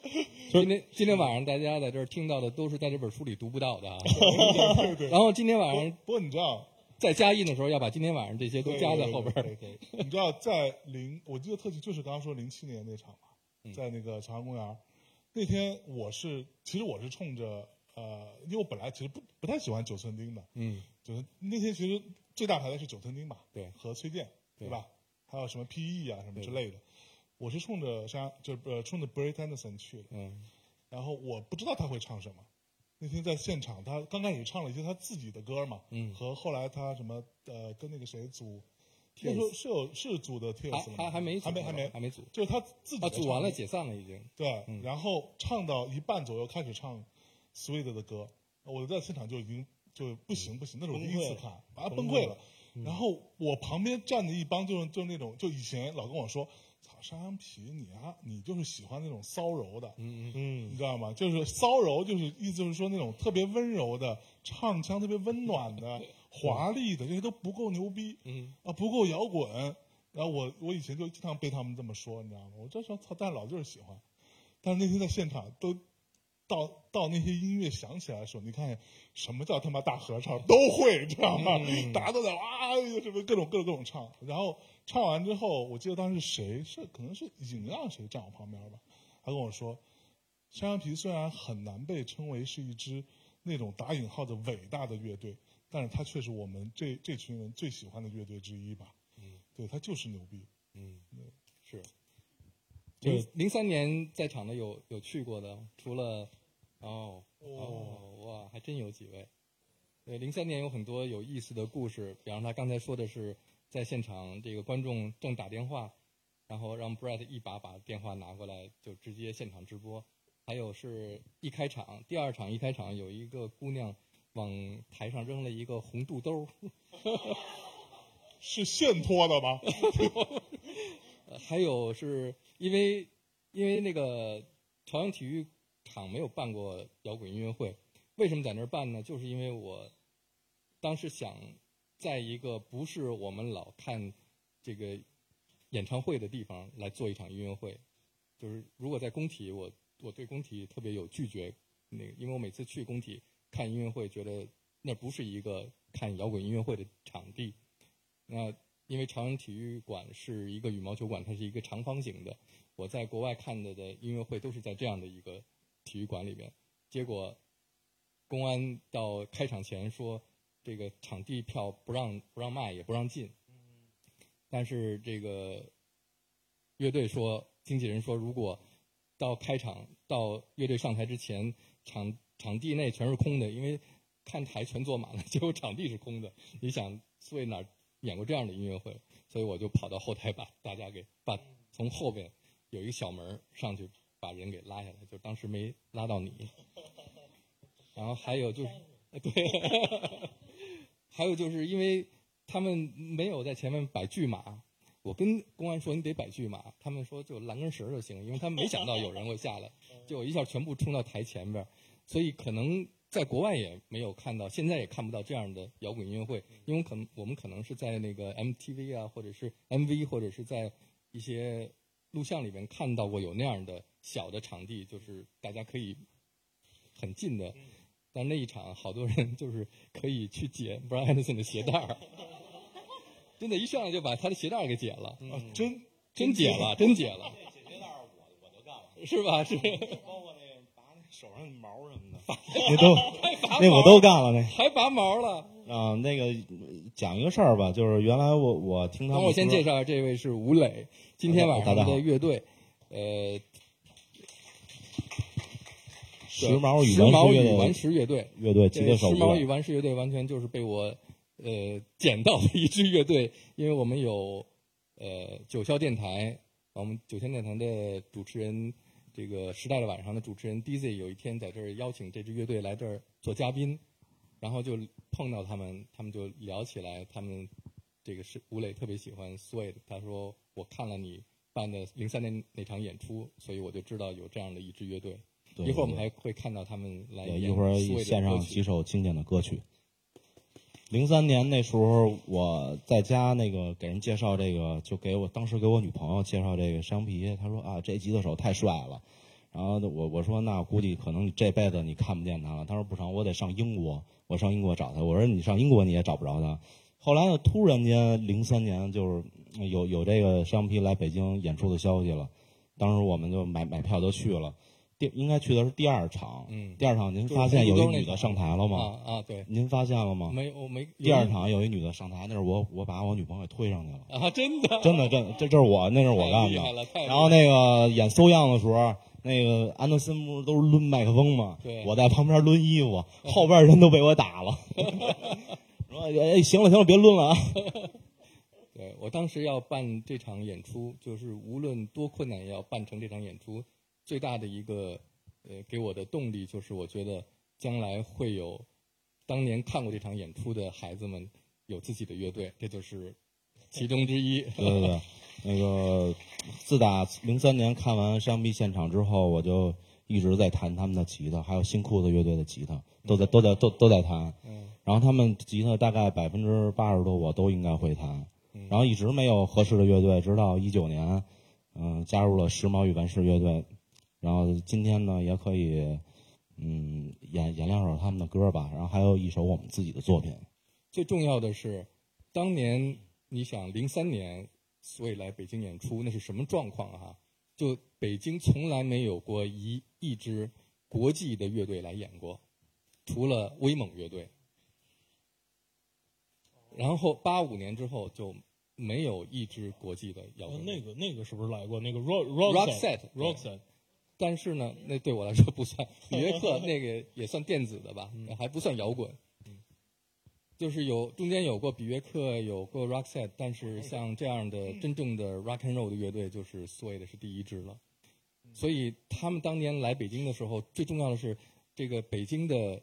今天今天晚上大家在这儿听到的都是在这本书里读不到的啊。对对。然后今天晚上不过你知道，在加印的时候，要把今天晚上这些都加在后边儿。对对你知道，在零，我记得特辑就是刚刚说零七年那场嘛，嗯在那个长安公园那天，我是其实我是冲着呃，因为我本来其实不不太喜欢九寸钉的，嗯，就是那天其实最大牌的是九寸钉吧，对和崔健，对对吧？还有什么 PE 啊什么之类的，我是冲着山就是呃冲着 Brett Anderson 去的，嗯。然后我不知道他会唱什么。那天在现场，他刚开始唱了一些他自己的歌嘛，嗯。和后来他什么呃跟那个谁组，那时候是有是组的 Tears 还了吗还还没还没还没。还没组。就是他自己啊，组完了解散了已经。对，嗯。然后唱到一半左右开始唱 Sweet 的歌，我在现场就已经就不行不行，那是我第一次看，啊崩溃了。然后我旁边站着一帮就是就是那种就以前老跟我说，操山羊皮你啊你就是喜欢那种骚柔的，嗯嗯嗯你知道吗？就是骚柔，就是意思就是说那种特别温柔的唱腔，特别温暖的、华丽的，这些都不够牛逼嗯，啊，不够摇滚。然后我我以前就经常被他们这么说，你知道吗？我这时候操，但老就是喜欢。但是那天在现场都到到那些音乐响起来的时候，你看什么叫他妈大合唱都会，知道吗？大家都在哇，什么各种各种各种唱。然后唱完之后，我记得当时谁是可能是尹让谁站我旁边吧，他跟我说，山羊皮虽然很难被称为是一支那种打引号的伟大的乐队，但是它却是我们这这群人最喜欢的乐队之一吧。嗯，对，它就是牛逼。嗯，是。就零零三年在场的有有去过的，除了哦哦哇，还真有几位。对，零三年有很多有意思的故事，比方他刚才说的是在现场这个观众正打电话，然后让 Brett 一把把电话拿过来，就直接现场直播。还有是一开场，第二场一开场有一个姑娘往台上扔了一个红肚兜，是现脱的吗？呃 还有是因为因为那个朝阳体育场没有办过摇滚音乐会，为什么在那儿办呢？就是因为我当时想在一个不是我们老看这个演唱会的地方来做一场音乐会。就是如果在工体，我我对工体特别有拒绝那个，因为我每次去工体看音乐会，觉得那不是一个看摇滚音乐会的场地。那因为朝阳体育馆是一个羽毛球馆，它是一个长方形的。我在国外看的的音乐会都是在这样的一个体育馆里面。结果公安到开场前说，这个场地票不让不让卖，也不让进。但是这个乐队说，经纪人说，如果到开场到乐队上台之前，场场地内全是空的，因为看台全坐满了，结果场地是空的。你想，所以哪儿演过这样的音乐会？所以我就跑到后台把大家给把从后边有一个小门上去把人给拉下来，就当时没拉到你。然后还有就是，对，还有就是因为他们没有在前面摆巨马，我跟公安说你得摆巨马，他们说就拦根绳儿就行，因为他们没想到有人会下来，结果一下全部冲到台前边儿，所以可能在国外也没有看到，现在也看不到这样的摇滚音乐会，因为可能我们可能是在那个 MTV 啊，或者是 MV，或者是在一些录像里面看到过有那样的小的场地，就是大家可以很近的。但那一场，好多人 就是可以去解 Brian Anderson 的鞋带儿，真的，一上来就把他的鞋带儿给解了，啊，真真解了，真解了，解鞋带我我就干了，是吧？是，包括那个拔那手上毛什么的。那都 那我都干了那还拔毛了。啊，那个讲一个事儿吧，就是原来我我听他们等我先介绍，这位是吴磊，今天晚上的乐队，呃，时髦与时髦与顽顽石乐队乐队。时髦与顽石乐队完全就是被我呃捡到的一支乐队，因为我们有呃九霄电台，我们九霄电台的主持人，这个时代的晚上的主持人 DZ 有一天在这儿邀请这支乐队来这儿做嘉宾，然后就碰到他们，他们就聊起来，他们这个是吴磊特别喜欢 Suede，他说我看了你办的零三年那场演出，所以我就知道有这样的一支乐队。对一会儿我们还会看到他们来对一会儿献上几首经典的歌曲。零三年那时候我在家那个给人介绍这个，就给我当时给我女朋友介绍这个山皮，她说啊这吉他手太帅了，然后我我说那估计可能你这辈子你看不见他了，她说不成，我得上英国，我上英国找他，我说你上英国你也找不着他。后来呢，突然间零三年就是有有这个山皮来北京演出的消息了，当时我们就买买票都去了。第应该去的是第二场，嗯第二场您发现有一女的上台了吗？啊啊，对，您发现了吗？没我没第二场有一女的上台，那是我我把我女朋友给推上去了，啊，真的真的真的这这是我那是我干的。然后那个演搜样的时候，那个安德森不是都是抡麦克风吗？对我在旁边抡衣服，后边人都被我打了。说哎行了行了，别抡了啊！对我当时要办这场演出，就是无论多困难也要办成这场演出。最大的一个呃给我的动力就是，我觉得将来会有当年看过这场演出的孩子们有自己的乐队，这就是其中之一。对对对，那个自打零三年看完山壁现场之后，我就一直在弹他们的吉他，还有新裤子乐队的吉他，都在都在都都在弹。嗯。然后他们吉他大概百分之八十多我都应该会弹，嗯。然后一直没有合适的乐队，直到一九年，嗯、加入了时髦与顽石乐队，然后今天呢也可以，嗯，演演两首他们的歌吧，然后还有一首我们自己的作品。最重要的是，当年你想零三年所以来北京演出，那是什么状况啊？就北京从来没有过一一支国际的乐队来演过，除了威猛乐队。然后八五年之后就没有一支国际的摇滚那个那个是不是来过？那个 Rock Roxette，Roxette 但是呢，那对我来说不算。比约克 那个也算电子的吧，还不算摇滚。就是有中间有过比约克，有过 Rock Set，但是像这样的真正的 rock and roll 的乐队，就是所谓的是第一支了。所以他们当年来北京的时候，最重要的是这个北京的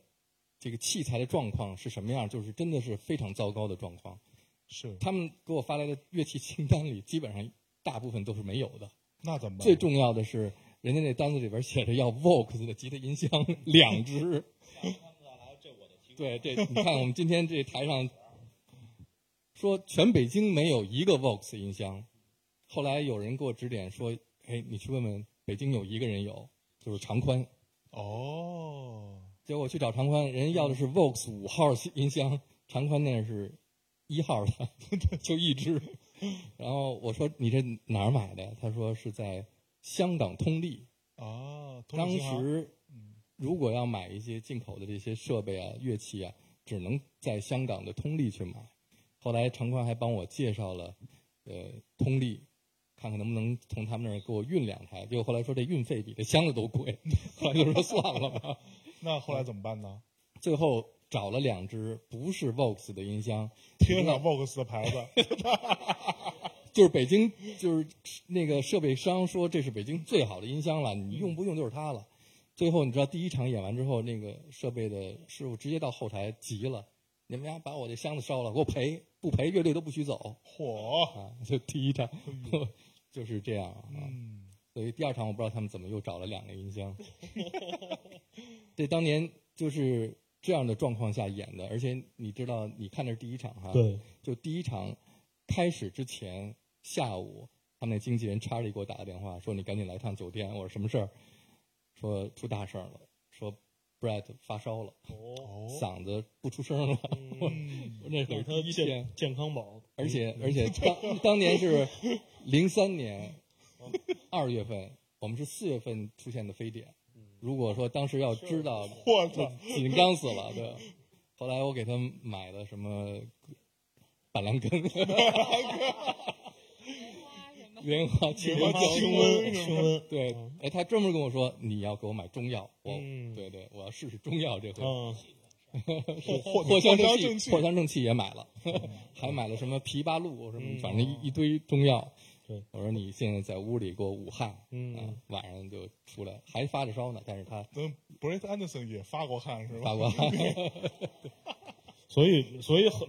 这个器材的状况是什么样，就是真的是非常糟糕的状况。是他们给我发来的乐器清单里，基本上大部分都是没有的。那怎么办？最重要的是，人家那单子里边写着要 Vox 的吉他音箱两只。对，这你看我们今天这台上说全北京没有一个 Vox 音箱，后来有人给我指点说，哎，你去问问北京有一个人有，就是长宽。哦，结果我去找长宽，人家要的是 Vox 五号音箱，长宽那是一号的，就一只。然后我说你这哪儿买的？他说是在香港通力。啊，通当时如果要买一些进口的这些设备啊、乐器啊，只能在香港的通力去买。后来程宽还帮我介绍了，呃，通力，看看能不能从他们那儿给我运两台。结果后来说这运费比这箱子都贵，后来就说算了吧。那后来怎么办呢？最后找了两只不是 Vox 的音箱，贴上 Vox 的牌子，就是北京，就是那个设备商说这是北京最好的音箱了，你用不用就是它了。最后你知道第一场演完之后，那个设备的师傅直接到后台急了，你们家把我这箱子烧了，给我赔，不赔乐队都不许走嚯，啊！就第一场 就是这样啊。嗯，所以第二场我不知道他们怎么又找了两个音箱。这当年就是这样的状况下演的，而且你知道，你看的是第一场哈，对，就第一场开始之前下午，他们那经纪人查理给我打个电话，说你赶紧来趟酒店。我说什么事儿？说出大事儿了，说 Brett 发烧了，哦，嗓子不出声了。我那会儿给他一天健，健康宝，而且而且当 当年是零三年二月份，我们是四月份出现的非典。如果说当时要知道，我操，紧张死了。对，后来我给他买了什么板蓝根、莲花什么，莲花清瘟清瘟清瘟，对，哎，他专门跟我说你要给我买中药，我嗯对对，我要试试中药这回。嗯，藿藿香正气，藿香正气也买了，还买了什么枇杷露什么，嗯反正一一堆中药。对，我说你现在在屋里给我捂汗，嗯啊晚上就出来，还发着烧呢，但是他嗯，Brett Anderson 也发过汗是吧？发过汗。所以所以很。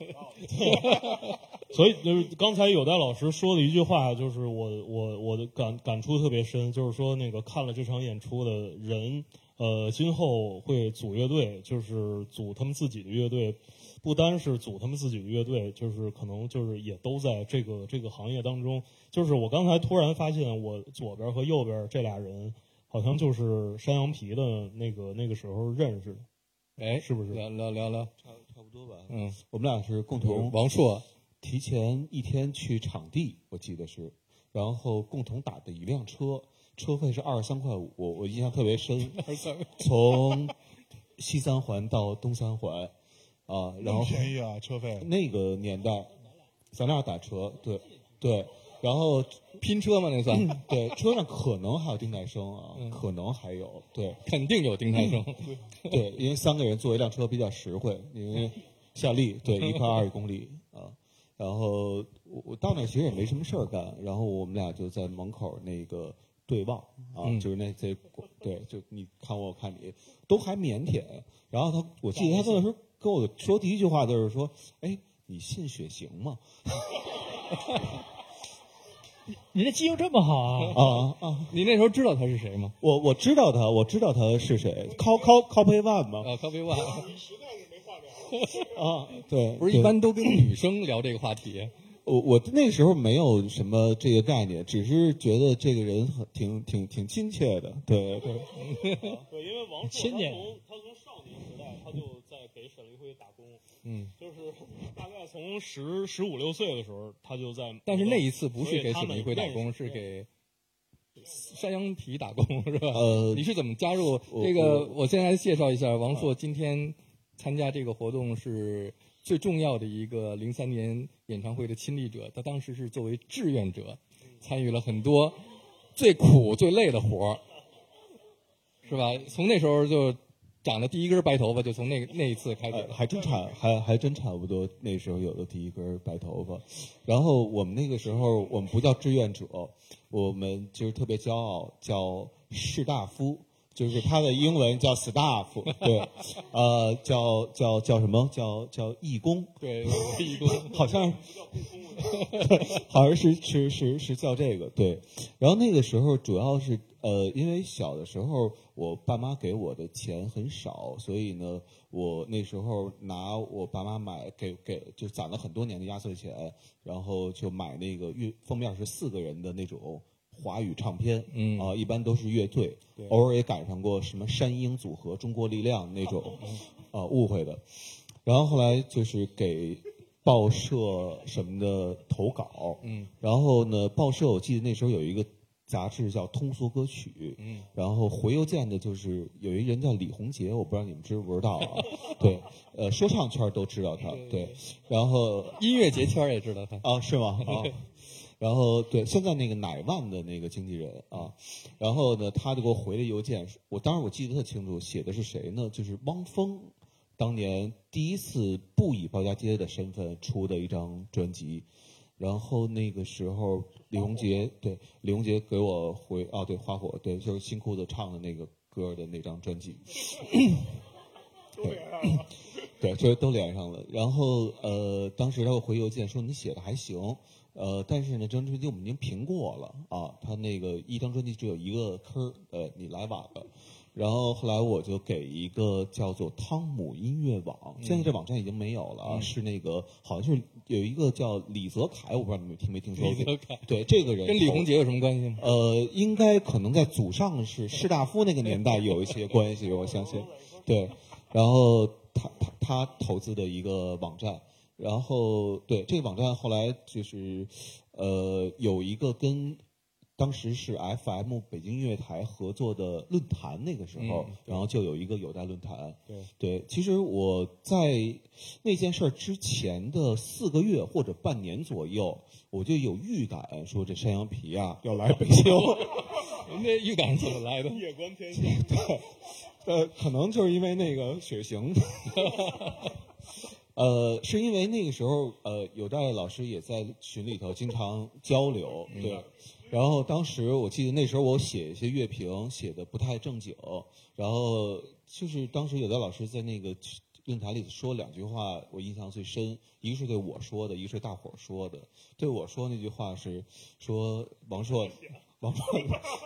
所以就是刚才有代老师说的一句话，就是我我我的感感触特别深，就是说那个看了这场演出的人，呃，今后会组乐队，就是组他们自己的乐队，不单是组他们自己的乐队，就是可能就是也都在这个这个行业当中。就是我刚才突然发现，我左边和右边这俩人，好像就是山羊皮的那个那个时候认识的。哎，是不是聊聊聊聊，差差不多吧。嗯，我们俩是共同王硕，提前一天去场地，我记得是，然后共同打的一辆车，车费是二十三块五，我我印象特别深。从西三环到东三环，啊，然后便宜啊，车费。那个年代，咱俩打车，对对，然后拼车嘛那算，对车上可能还有丁太升啊，嗯可能还有对肯定有丁太升。对，因为三个人坐一辆车比较实惠，因为夏利对一块二一公里啊。然后我我到那儿其实也没什么事儿干，然后我们俩就在门口那个对望啊，嗯就是那这对，就你看我我看你，都还腼腆。然后他，我记得他跟我说跟我说第一句话就是说，哎，你信血型吗？人家记性这么好啊！啊啊！你那时候知道他是谁吗？我我知道他，我知道他是谁，Cop Cop Copy One 吗？啊，咖啡万，啊，对，不是一般都跟女生聊这个话题。我我那时候没有什么这个概念，只是觉得这个人很挺挺挺亲切的，对对。对，因为王朔亲家他从他从少年时代他就在给沈凌辉打工，嗯，就是大概从十十五六岁的时候，他就在。但是那一次不是给所以他们沈黎辉打工，是给山羊皮打工，是吧？呃你是怎么加入这个？我我先来介绍一下，王朔今天参加这个活动是最重要的一个零三年演唱会的亲历者。他当时是作为志愿者，参与了很多最苦最累的活儿，是吧？从那时候就长的第一根白头发就从那那一次开始哎，还真差，还还真差不多。那时候有的第一根白头发，然后我们那个时候我们不叫志愿者，我们就是特别骄傲，叫士大夫，就是他的英文叫 staff，对，呃，叫叫叫什么？叫叫义工，对，义工。好像 好像是是是是叫这个对，然后那个时候主要是呃，因为小的时候我爸妈给我的钱很少，所以呢，我那时候拿我爸妈买给给就攒了很多年的压岁钱，然后就买那个月封面是四个人的那种华语唱片，嗯。啊、一般都是乐队，偶尔也赶上过什么山鹰组合、中国力量那种，啊、误会的。然后后来就是给报社什么的投稿，嗯，然后呢，报社我记得那时候有一个杂志叫《通俗歌曲》，嗯，然后回邮件的就是有一人叫李洪杰，我不知道你们知不知道啊？对，呃，说唱圈都知道他，对，然后音乐节圈也知道他。啊，是吗？啊，然后对，现在那个乃万的那个经纪人啊，然后呢，他就给我回了邮件，我当时我记得特清楚，写的是谁呢？就是汪峰，当年第一次不以鲍家街的身份出的一张专辑，然后那个时候李荣杰对李荣杰给我回啊，对花火对，就是新裤子唱的那个歌的那张专辑。对，这都连上了。然后呃，当时他给我回邮件说你写的还行，呃，但是呢，这张专辑我们已经评过了啊，他那个一张专辑只有一个坑儿，呃，你来晚了。然后后来我就给一个叫做汤姆音乐网，现在这网站已经没有了啊，是那个好像是有一个叫李泽楷，我不知道你们听没听说过？李泽楷对，这个人跟李洪杰有什么关系吗？呃，应该可能在祖上是士大夫那个年代有一些关系，我相信。对，然后他他他投资的一个网站，然后对这个网站后来就是呃有一个跟当时是 FM 北京音乐台合作的论坛，那个时候，嗯然后就有一个有代论坛。对对，其实我在那件事儿之前的四个月或者半年左右，我就有预感说这山羊皮啊要来北京。您这预感怎么来的？夜观天下，呃，可能就是因为那个血型。呃，是因为那个时候，呃，有代老师也在群里头经常交流，对。然后当时我记得那时候我写一些乐评写的不太正经，然后就是当时有代老师在那个论坛里说两句话，我印象最深，一个是对我说的，一个是大伙儿说的。对我说那句话是说王朔，王朔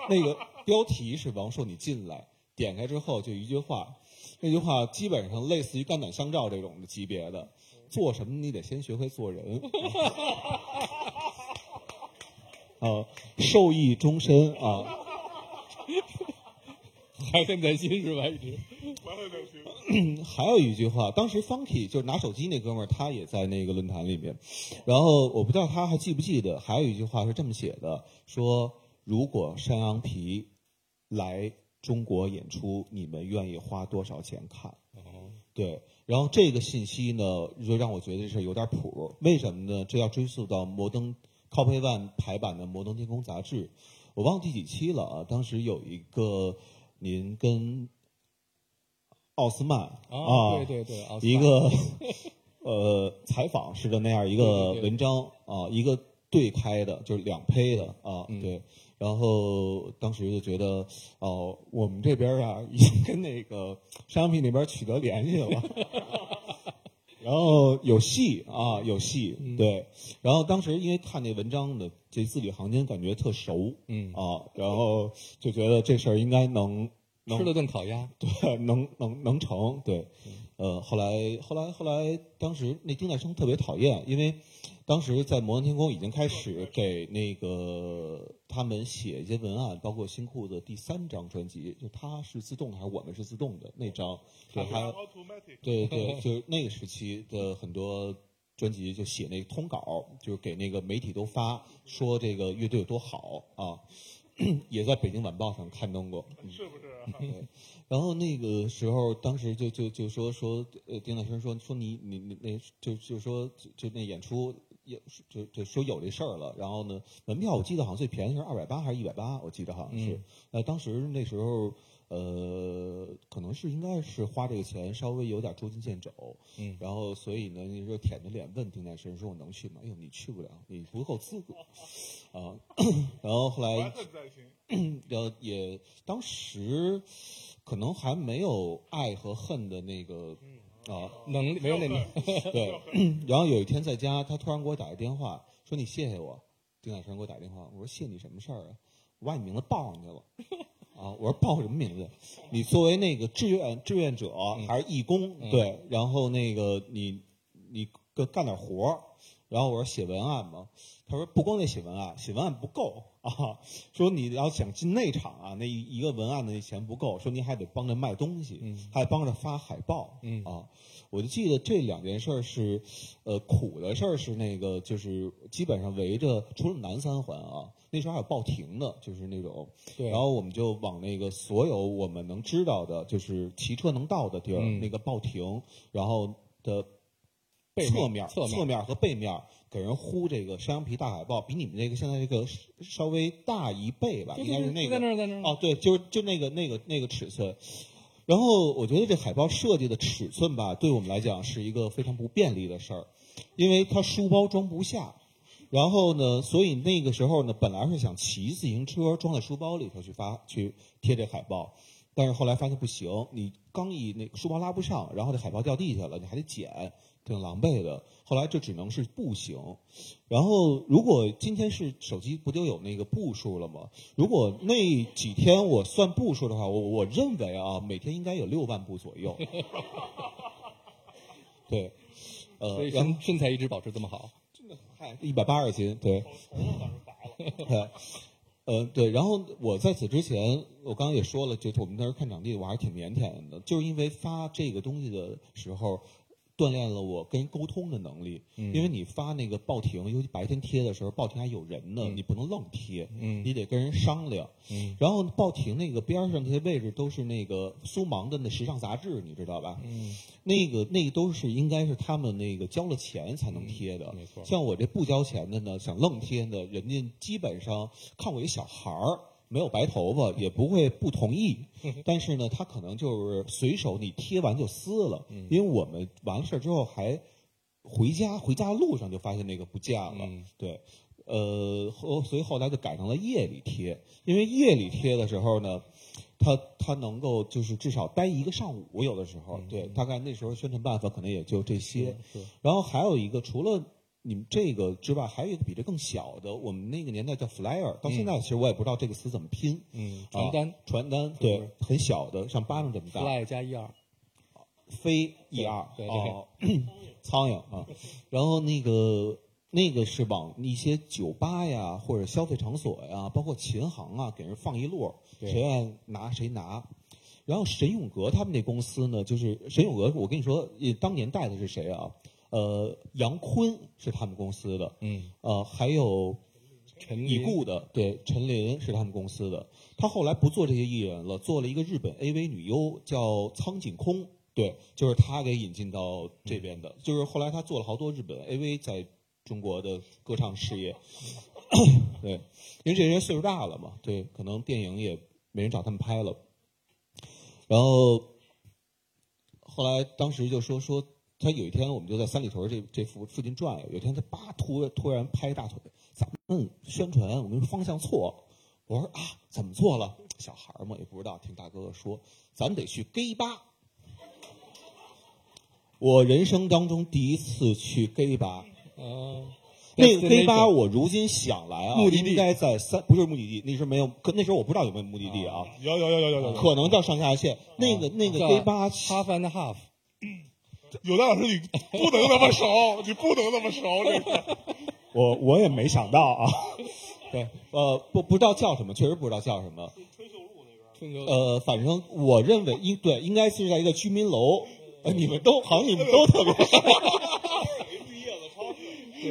那个标题是王朔你进来，点开之后就一句话，那句话基本上类似于肝胆相照这种的级别的，做什么你得先学会做人。啊，受益终身啊！怀恨在心是吧？一直。还有一句话，当时 Funky 就是拿手机那哥们儿，他也在那个论坛里面。然后我不知道他还记不记得，还有一句话是这么写的：说如果山羊皮来中国演出，你们愿意花多少钱看？对，然后这个信息呢，就让我觉得这事有点谱。为什么呢？这要追溯到摩登 Copy One 排版的《摩登天空》杂志，我忘第几期了啊。当时有一个您跟奥斯曼啊，对对对，奥斯曼一个 呃采访式的那样一个文章啊，一个对开的，就是两胚的啊，嗯对。然后当时就觉得，哦，我们这边啊已经跟那个商品那边取得联系了，然后有戏啊，有戏，嗯对。然后当时因为看那文章的这字里行间，感觉特熟，嗯。啊，然后就觉得这事儿应该能能吃了顿烤鸭，对，能能能成，对，呃，后来后来后来，当时那丁再生特别讨厌，因为当时在摩登天空已经开始给那个他们写一些文案，包括新裤子第三张专辑，就他是自动的还是我们是自动的那张，对，还有对对，就是那个时期的很多专辑就写那个通稿，就是给那个媒体都发，说这个乐队有多好啊，也在北京晚报上刊登过。嗯是不是啊？对，然后那个时候，当时就就就说说，呃，丁大生说说你你你那就就说就就那演出也就就说有这事儿了。然后呢，门票我记得好像最便宜是二百八还是一百八，我记得好像是。呃，当时那时候。呃，可能是应该是花这个钱稍微有点捉襟见肘，嗯然后所以呢，那时候舔着脸问丁乃神说：“我能去吗？”哎呦，你去不了，你不够资格 啊。然后后来。然后也当时可能还没有爱和恨的那个啊，能力没有那能对。然后有一天在家，他突然给我打一电话，说：“你谢谢我。”丁海生给我打电话，我说：“谢你什么事儿啊？我把你名字报上去了。”啊，我说报什么名字？你作为那个志愿志愿者还是义工？对，然后那个你你干干点活儿，然后我说写文案嘛。他说不光得写文案，写文案不够啊。说你要想进内场啊，那一一个文案的那钱不够，说你还得帮着卖东西，嗯还得帮着发海报，嗯啊。我就记得这两件事儿是，呃，苦的事儿是那个，就是基本上围着除了南三环啊，那时候还有报亭的，就是那种，对然后我们就往那个所有我们能知道的，就是骑车能到的地儿，嗯那个报亭，然后的侧面侧面和背面给人呼这个山羊皮大海报，比你们这个现在这个稍微大一倍吧，应该是那个在那儿，在那儿哦，对，就是就那个那个那个尺寸。然后我觉得这海报设计的尺寸吧，对我们来讲是一个非常不便利的事儿，因为它书包装不下。然后呢，所以那个时候呢，本来是想骑自行车装在书包里头去发去贴这海报，但是后来发现不行，你刚一那个书包拉不上，然后这海报掉地下了，你还得捡，挺狼狈的。后来就只能是步行。然后如果今天是手机不就有那个步数了吗？如果那几天我算步数的话，我我认为啊，每天应该有六万步左右。对，呃，所以身身材一直保持这么好。真的嗨，一百八十斤，对。对，呃，对，然后我在此之前，我刚刚也说了，就是我们那儿看场地，我还是挺腼腆的，就是因为发这个东西的时候，锻炼了我跟人沟通的能力。因为你发那个报亭，尤其白天贴的时候，报亭还有人呢，你不能愣贴，嗯你得跟人商量。嗯然后报亭那个边上那些位置都是那个苏芒的那时尚杂志，你知道吧？嗯，那个那个都是应该是他们那个交了钱才能贴的，嗯没错像我这不交钱的呢，想愣贴的，人家基本上看我一小孩儿，没有白头发，也不会不同意。但是呢，他可能就是随手你贴完就撕了，嗯因为我们完了事儿之后还回家，回家路上就发现那个不见了。嗯对，呃，后所以后来就改成了夜里贴，因为夜里贴的时候呢。他他能够就是至少待一个上午，有的时候，对，大概那时候宣传办法可能也就这些。然后还有一个，除了你们这个之外，还有一个比这更小的，我们那个年代叫 flyer，到现在其实我也不知道这个词怎么拼。嗯，啊传单传单，是对，很小的，像巴掌这么大，fly 加一二，飞 e 二，对对哦，苍蝇啊。然后那个那个是往一些酒吧呀，或者消费场所呀，包括琴行啊，给人放一摞，对谁愿拿谁拿。然后沈永革他们那公司呢，就是沈永革，我跟你说，呃当年带的是谁啊？呃，杨坤是他们公司的，嗯，呃，还有陈已故的，对，陈琳是他们公司的。他后来不做这些艺人了，做了一个日本 AV 女优，叫苍井空。对，就是他给引进到这边的。就是后来他做了好多日本 AV 在中国的歌唱事业。对，因为这些人岁数大了嘛，对，可能电影也没人找他们拍了。然后后来当时就说说他有一天我们就在三里屯这这附附近转悠，有一天他叭突突然拍大腿，咱们宣传我们方向错了。我说啊，怎么错了？小孩儿嘛也不知道，听大哥哥说，咱得去 gay 吧。我人生当中第一次去 gay 吧，嗯，那个 gay 吧，我如今想来啊，目的地应该在三，不是目的地，那时候没有，可那时候我不知道有没有目的地啊，有有有有有有有，可能叫上下线。那个那个叫 gay 吧，half and half，有的老师你不能那么熟，你不能那么熟，这个我我也没想到啊，对，呃，不不知道叫什么，确实不知道叫什么。呃，反正我认为应对应该是在一个居民楼，呃，你们都好像你们都特别熟。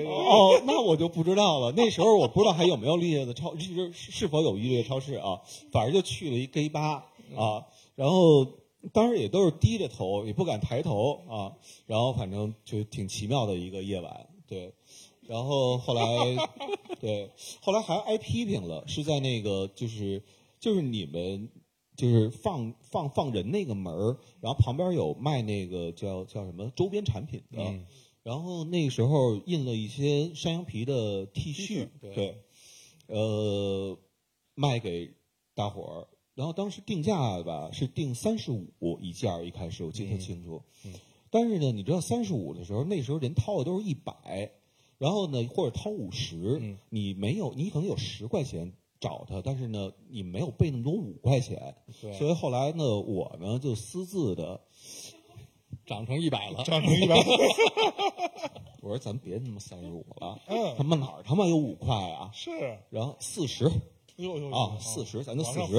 哦，那我就不知道了。那时候我不知道还有没有绿叶子超，是是否有绿叶超市啊？反正就去了一 gay 吧啊，然后当时也都是低着头，也不敢抬头啊。然后反正就挺奇妙的一个夜晚，对。然后后来 对，后来还挨批评了，是在那个就是就是你们就是放放放人那个门儿，然后旁边有卖那个叫叫什么周边产品的，嗯然后那个时候印了一些山羊皮的 T 恤，对呃，卖给大伙儿。然后当时定价吧是定三十五一件儿，一开始我记得清楚。嗯但是呢，你知道三十五的时候，那时候人掏的都是一百，然后呢或者掏五十、嗯你没有，你可能有十块钱找他，但是呢你没有备那么多五块钱，对，所以后来呢我呢就私自的 涨成一百了。涨成一百，我说咱别他妈三十五了，嗯他妈哪儿他妈有五块啊？是，然后四十呦呦呦啊，四十咱就四十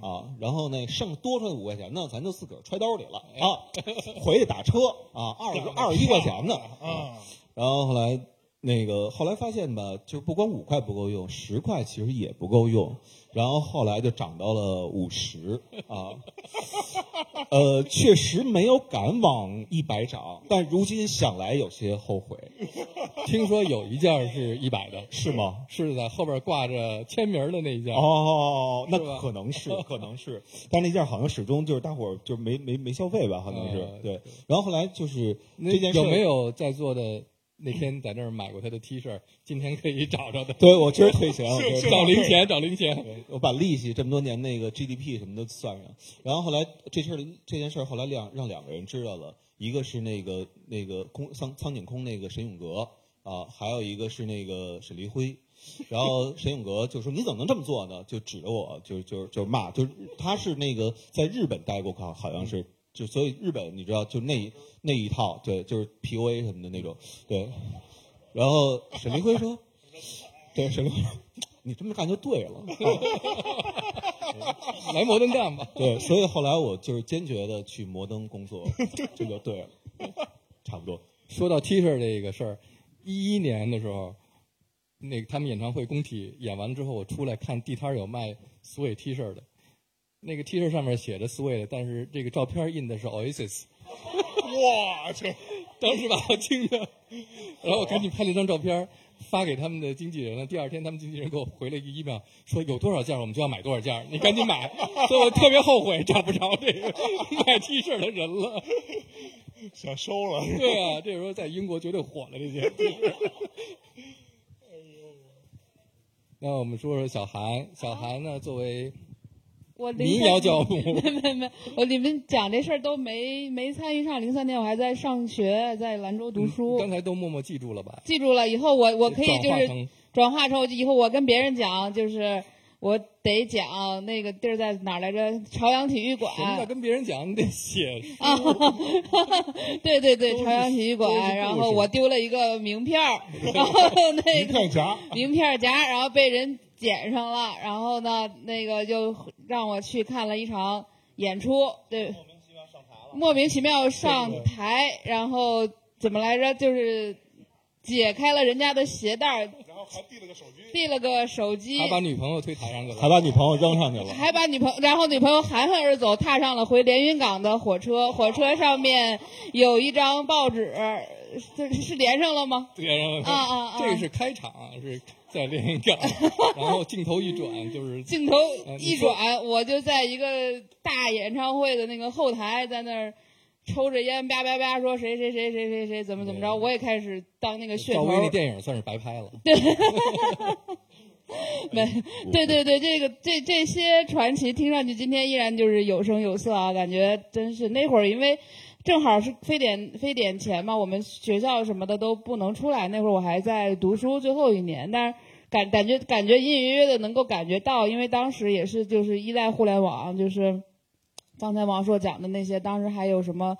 啊，然后那剩多出来五块钱呢，咱就自个儿揣兜里了啊，回去打车啊，二十二十一块钱呢 啊，啊，然后后来那个后来发现吧，就不光五块不够用，十块其实也不够用，然后后来就涨到了五十啊，呃，确实没有敢往一百涨，但如今想来有些后悔，听说有一件儿是一百的，是吗？是在后边挂着签名的那一件。哦，那可能是，可能是，但那件好像始终就是大伙儿就没没没消费吧，好像是、呃对。然后后来就是那这件事有没有在座的那天在那儿买过他的 T 恤？今天可以找着的。对我今儿退钱，找零钱，找零钱。我把利息这么多年那个 GDP 什么都算上，然后后来这事儿这件事儿后来两让两个人知道了，一个是那个那个空苍苍井空那个沈永革啊，还有一个是那个沈黎辉，然后沈永革就说你怎么能这么做呢？就指着我就就就骂，就是他是那个在日本待过，好好像是。就所以日本你知道就那那一套对就是 PUA 什么的那种对，然后沈凌辉说，对沈凌辉，你这么干就对了，来摩登干吧。对，所以后来我就是坚决的去摩登工作，这就对了，差不多。说到 T 恤这个事儿，一一年的时候，那个他们演唱会工体演完之后，我出来看地摊有卖 Sway T 恤的，那个 T 恤上面写着 Sway，但是这个照片印的是 Oasis，哇，这当时把我惊的，然后我赶紧拍了一张照片发给他们的经纪人了。第二天，他们经纪人给我回了一个 email，说有多少件我们就要买多少件，你赶紧买。所以我特别后悔找不着这个卖 T 恤的人了。想收了，对啊，这时候在英国绝对火了这些。那我们说说小韩，小韩呢，作为我零民谣教 母，没没没，我你们讲这事儿都没没参与上。零三年我还在上学，在兰州读书。刚才都默默记住了吧？记住了，以后我我可以就是转化成以后我跟别人讲，就是我得讲那个地儿在哪儿来着？朝阳体育馆。什么叫跟别人讲？你得写 书。啊，对对对，朝阳体育馆，然后我丢了一个名片儿，然后那一个看夹，名片夹，然后被人捡上了，然后呢，那个就让我去看了一场演出，对，莫名其妙上台了，莫名其妙上台，然后怎么来着？就是解开了人家的鞋带儿，然后还递了个手机，递了个手机，还把女朋友推台上去了，还把女朋友扔上去了，还把女朋然后女朋友含恨而走，踏上了回连云港的火车。火车上面有一张报纸，是是连上了吗？连上了啊啊啊这个是开场，是在连云港，然后镜头一转就是 镜头一转，我就在一个大演唱会的那个后台，在那儿抽着烟，叭叭叭说谁谁谁谁谁谁怎么怎么着，我也开始当那个噱头赵薇。那电影算是白拍了。对 没，对对对，这个这这些传奇听上去今天依然就是有声有色啊，感觉真是那会儿因为正好是非典非典前嘛，我们学校什么的都不能出来，那会儿我还在读书最后一年，但是感感觉感觉隐隐约约的能够感觉到，因为当时也是就是依赖互联网，就是刚才王硕讲的那些，当时还有什么。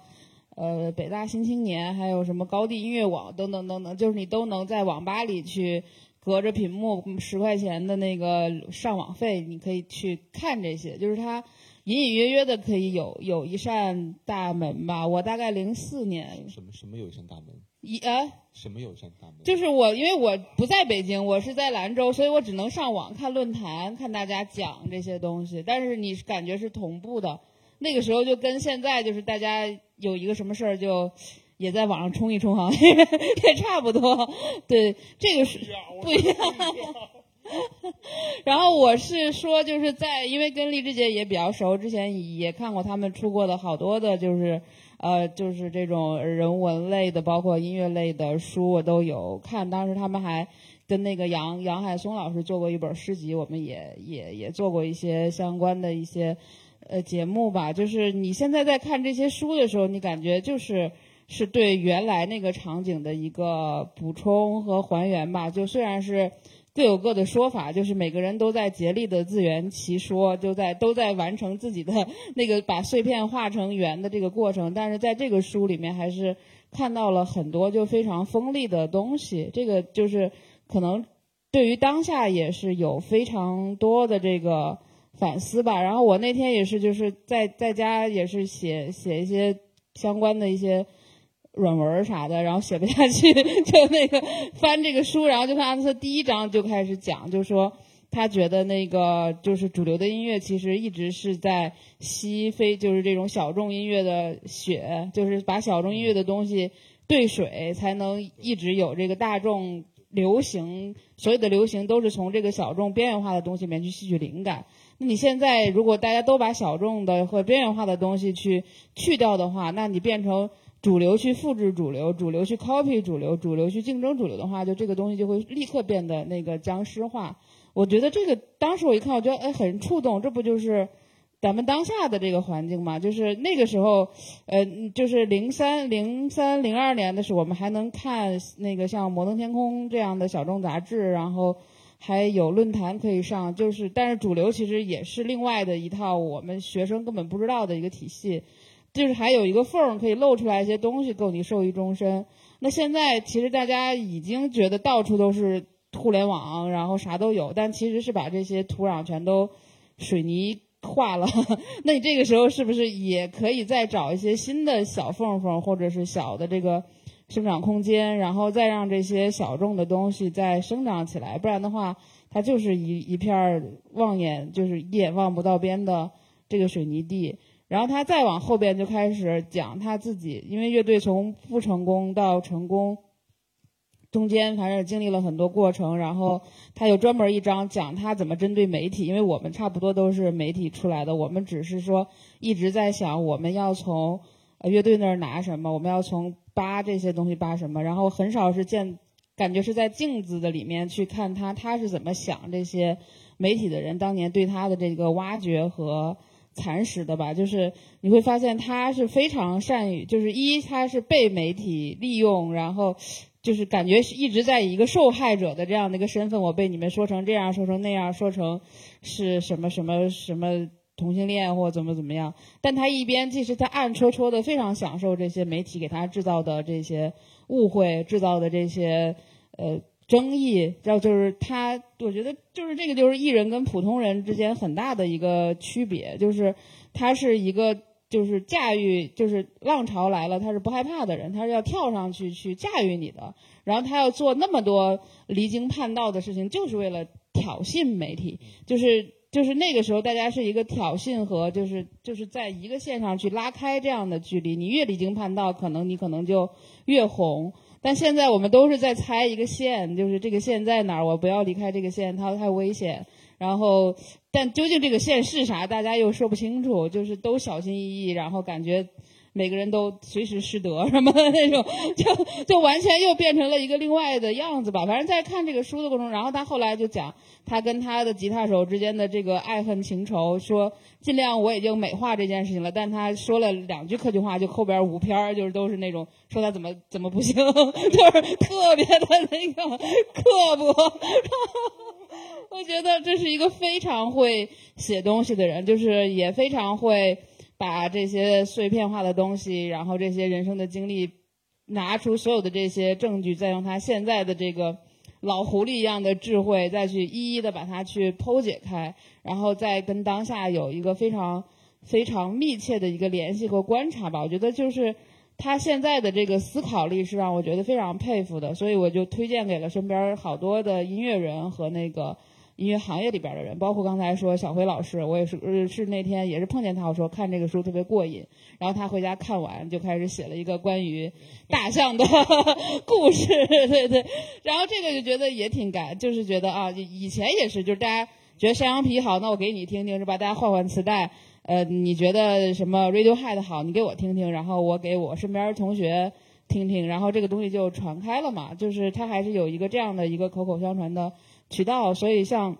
呃，北大新青年，还有什么高地音乐网等等等等，就是你都能在网吧里去隔着屏幕十块钱的那个上网费，你可以去看这些，就是它隐隐约约的可以有有一扇大门吧。我大概零四年什么什么有一扇大门？一呃，什么有一扇大门？就是我因为我不在北京，我是在兰州，所以我只能上网看论坛，看大家讲这些东西。但是你感觉是同步的，那个时候就跟现在就是大家有一个什么事儿就也在网上冲一冲哈，也差不多。对，这个是不一样。然后我是说，就是在因为跟荔枝姐也比较熟，之前也看过他们出过的好多的，就是呃，就是这种人文类的，包括音乐类的书，我都有看。当时他们还跟那个杨杨海松老师做过一本诗集，我们也也也做过一些相关的一些呃节目吧。就是你现在在看这些书的时候，你感觉就是是对原来那个场景的一个补充和还原吧。就虽然是。各有各的说法，就是每个人都在竭力的自圆其说，就在都在完成自己的那个把碎片化成圆的这个过程。但是在这个书里面，还是看到了很多就非常锋利的东西。这个就是可能对于当下也是有非常多的这个反思吧。然后我那天也是就是在在家也是写写一些相关的一些。软文啥的，然后写不下去，就那个翻这个书，然后就看他第一章就开始讲，就说他觉得那个就是主流的音乐其实一直是在吸非就是这种小众音乐的血，就是把小众音乐的东西兑水，才能一直有这个大众流行，所有的流行都是从这个小众边缘化的东西里面去吸取灵感。那你现在如果大家都把小众的和边缘化的东西去去掉的话，那你变成。主流去复制主流，主流去 copy 主流，主流去竞争主流的话，就这个东西就会立刻变得那个僵尸化。我觉得这个当时我一看，我觉得哎很触动，这不就是咱们当下的这个环境嘛？就是那个时候，呃，就是零三零三零二年的时候，我们还能看那个像《摩登天空》这样的小众杂志，然后还有论坛可以上，就是但是主流其实也是另外的一套我们学生根本不知道的一个体系。就是还有一个缝可以露出来一些东西，够你受益终身。那现在其实大家已经觉得到处都是互联网，然后啥都有，但其实是把这些土壤全都水泥化了。那你这个时候是不是也可以再找一些新的小缝缝，或者是小的这个生长空间，然后再让这些小众的东西再生长起来？不然的话，它就是一一片望眼就是一眼望不到边的这个水泥地。然后他再往后边就开始讲他自己，因为乐队从不成功到成功，中间反正经历了很多过程。然后他有专门一章讲他怎么针对媒体，因为我们差不多都是媒体出来的，我们只是说一直在想我们要从乐队那儿拿什么，我们要从扒这些东西扒什么，然后很少是见，感觉是在镜子的里面去看他他是怎么想这些媒体的人当年对他的这个挖掘和。蚕食的吧，就是你会发现他是非常善于，就是一他是被媒体利用，然后就是感觉是一直在以一个受害者的这样的一个身份，我被你们说成这样，说成那样，说成是什么什么什么同性恋或怎么怎么样，但他一边其实他暗戳戳的非常享受这些媒体给他制造的这些误会，制造的这些呃。争议，要就是他，我觉得就是这个，就是艺人跟普通人之间很大的一个区别，就是他是一个就是驾驭，就是浪潮来了，他是不害怕的人，他是要跳上去去驾驭你的，然后他要做那么多离经叛道的事情，就是为了挑衅媒体，就是就是那个时候大家是一个挑衅和就是就是在一个线上去拉开这样的距离，你越离经叛道，可能你可能就越红。但现在我们都是在猜一个线，就是这个线在哪儿，我不要离开这个线，它太危险。然后，但究竟这个线是啥，大家又说不清楚，就是都小心翼翼，然后感觉每个人都随时失德什么的那种，就就完全又变成了一个另外的样子吧。反正在看这个书的过程，然后他后来就讲他跟他的吉他手之间的这个爱恨情仇，说尽量我已经美化这件事情了，但他说了两句客气话，就后边五篇就是都是那种。说他怎么怎么不行，就是特别的那个刻薄。我觉得这是一个非常会写东西的人，就是也非常会把这些碎片化的东西，然后这些人生的经历，拿出所有的这些证据，再用他现在的这个老狐狸一样的智慧，再去一一的把它去剖解开，然后再跟当下有一个非常非常密切的一个联系和观察吧。我觉得就是。他现在的这个思考力是让我觉得非常佩服的，所以我就推荐给了身边好多的音乐人和那个音乐行业里边的人，包括刚才说小辉老师，我也是呃是那天也是碰见他，我说看这个书特别过瘾，然后他回家看完就开始写了一个关于大象的 故事，对对，然后这个就觉得也挺感，就是觉得啊，以前也是，就是大家觉得山羊皮好，那我给你听听是吧？大家换换磁带，呃，你觉得什么 Radiohead 好，你给我听听，然后我给我身边同学听听，然后这个东西就传开了嘛，就是它还是有一个这样的一个口口相传的渠道，所以像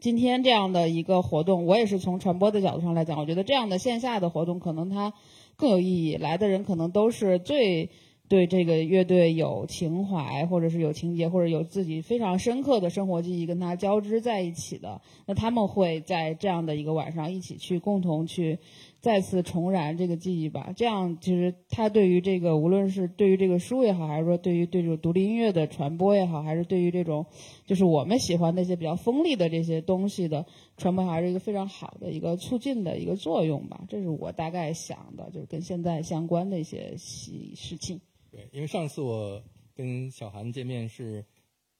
今天这样的一个活动，我也是从传播的角度上来讲，我觉得这样的线下的活动可能它更有意义，来的人可能都是最对这个乐队有情怀，或者是有情节，或者有自己非常深刻的生活记忆跟它交织在一起的，那他们会在这样的一个晚上一起去共同去再次重燃这个记忆吧。这样其实他对于这个无论是对于这个书也好，还是说对于对这种独立音乐的传播也好，还是对于这种就是我们喜欢那些比较锋利的这些东西的传播，还是一个非常好的一个促进的一个作用吧。这是我大概想的，就是跟现在相关的一些事事情。对，因为上次我跟小韩见面是，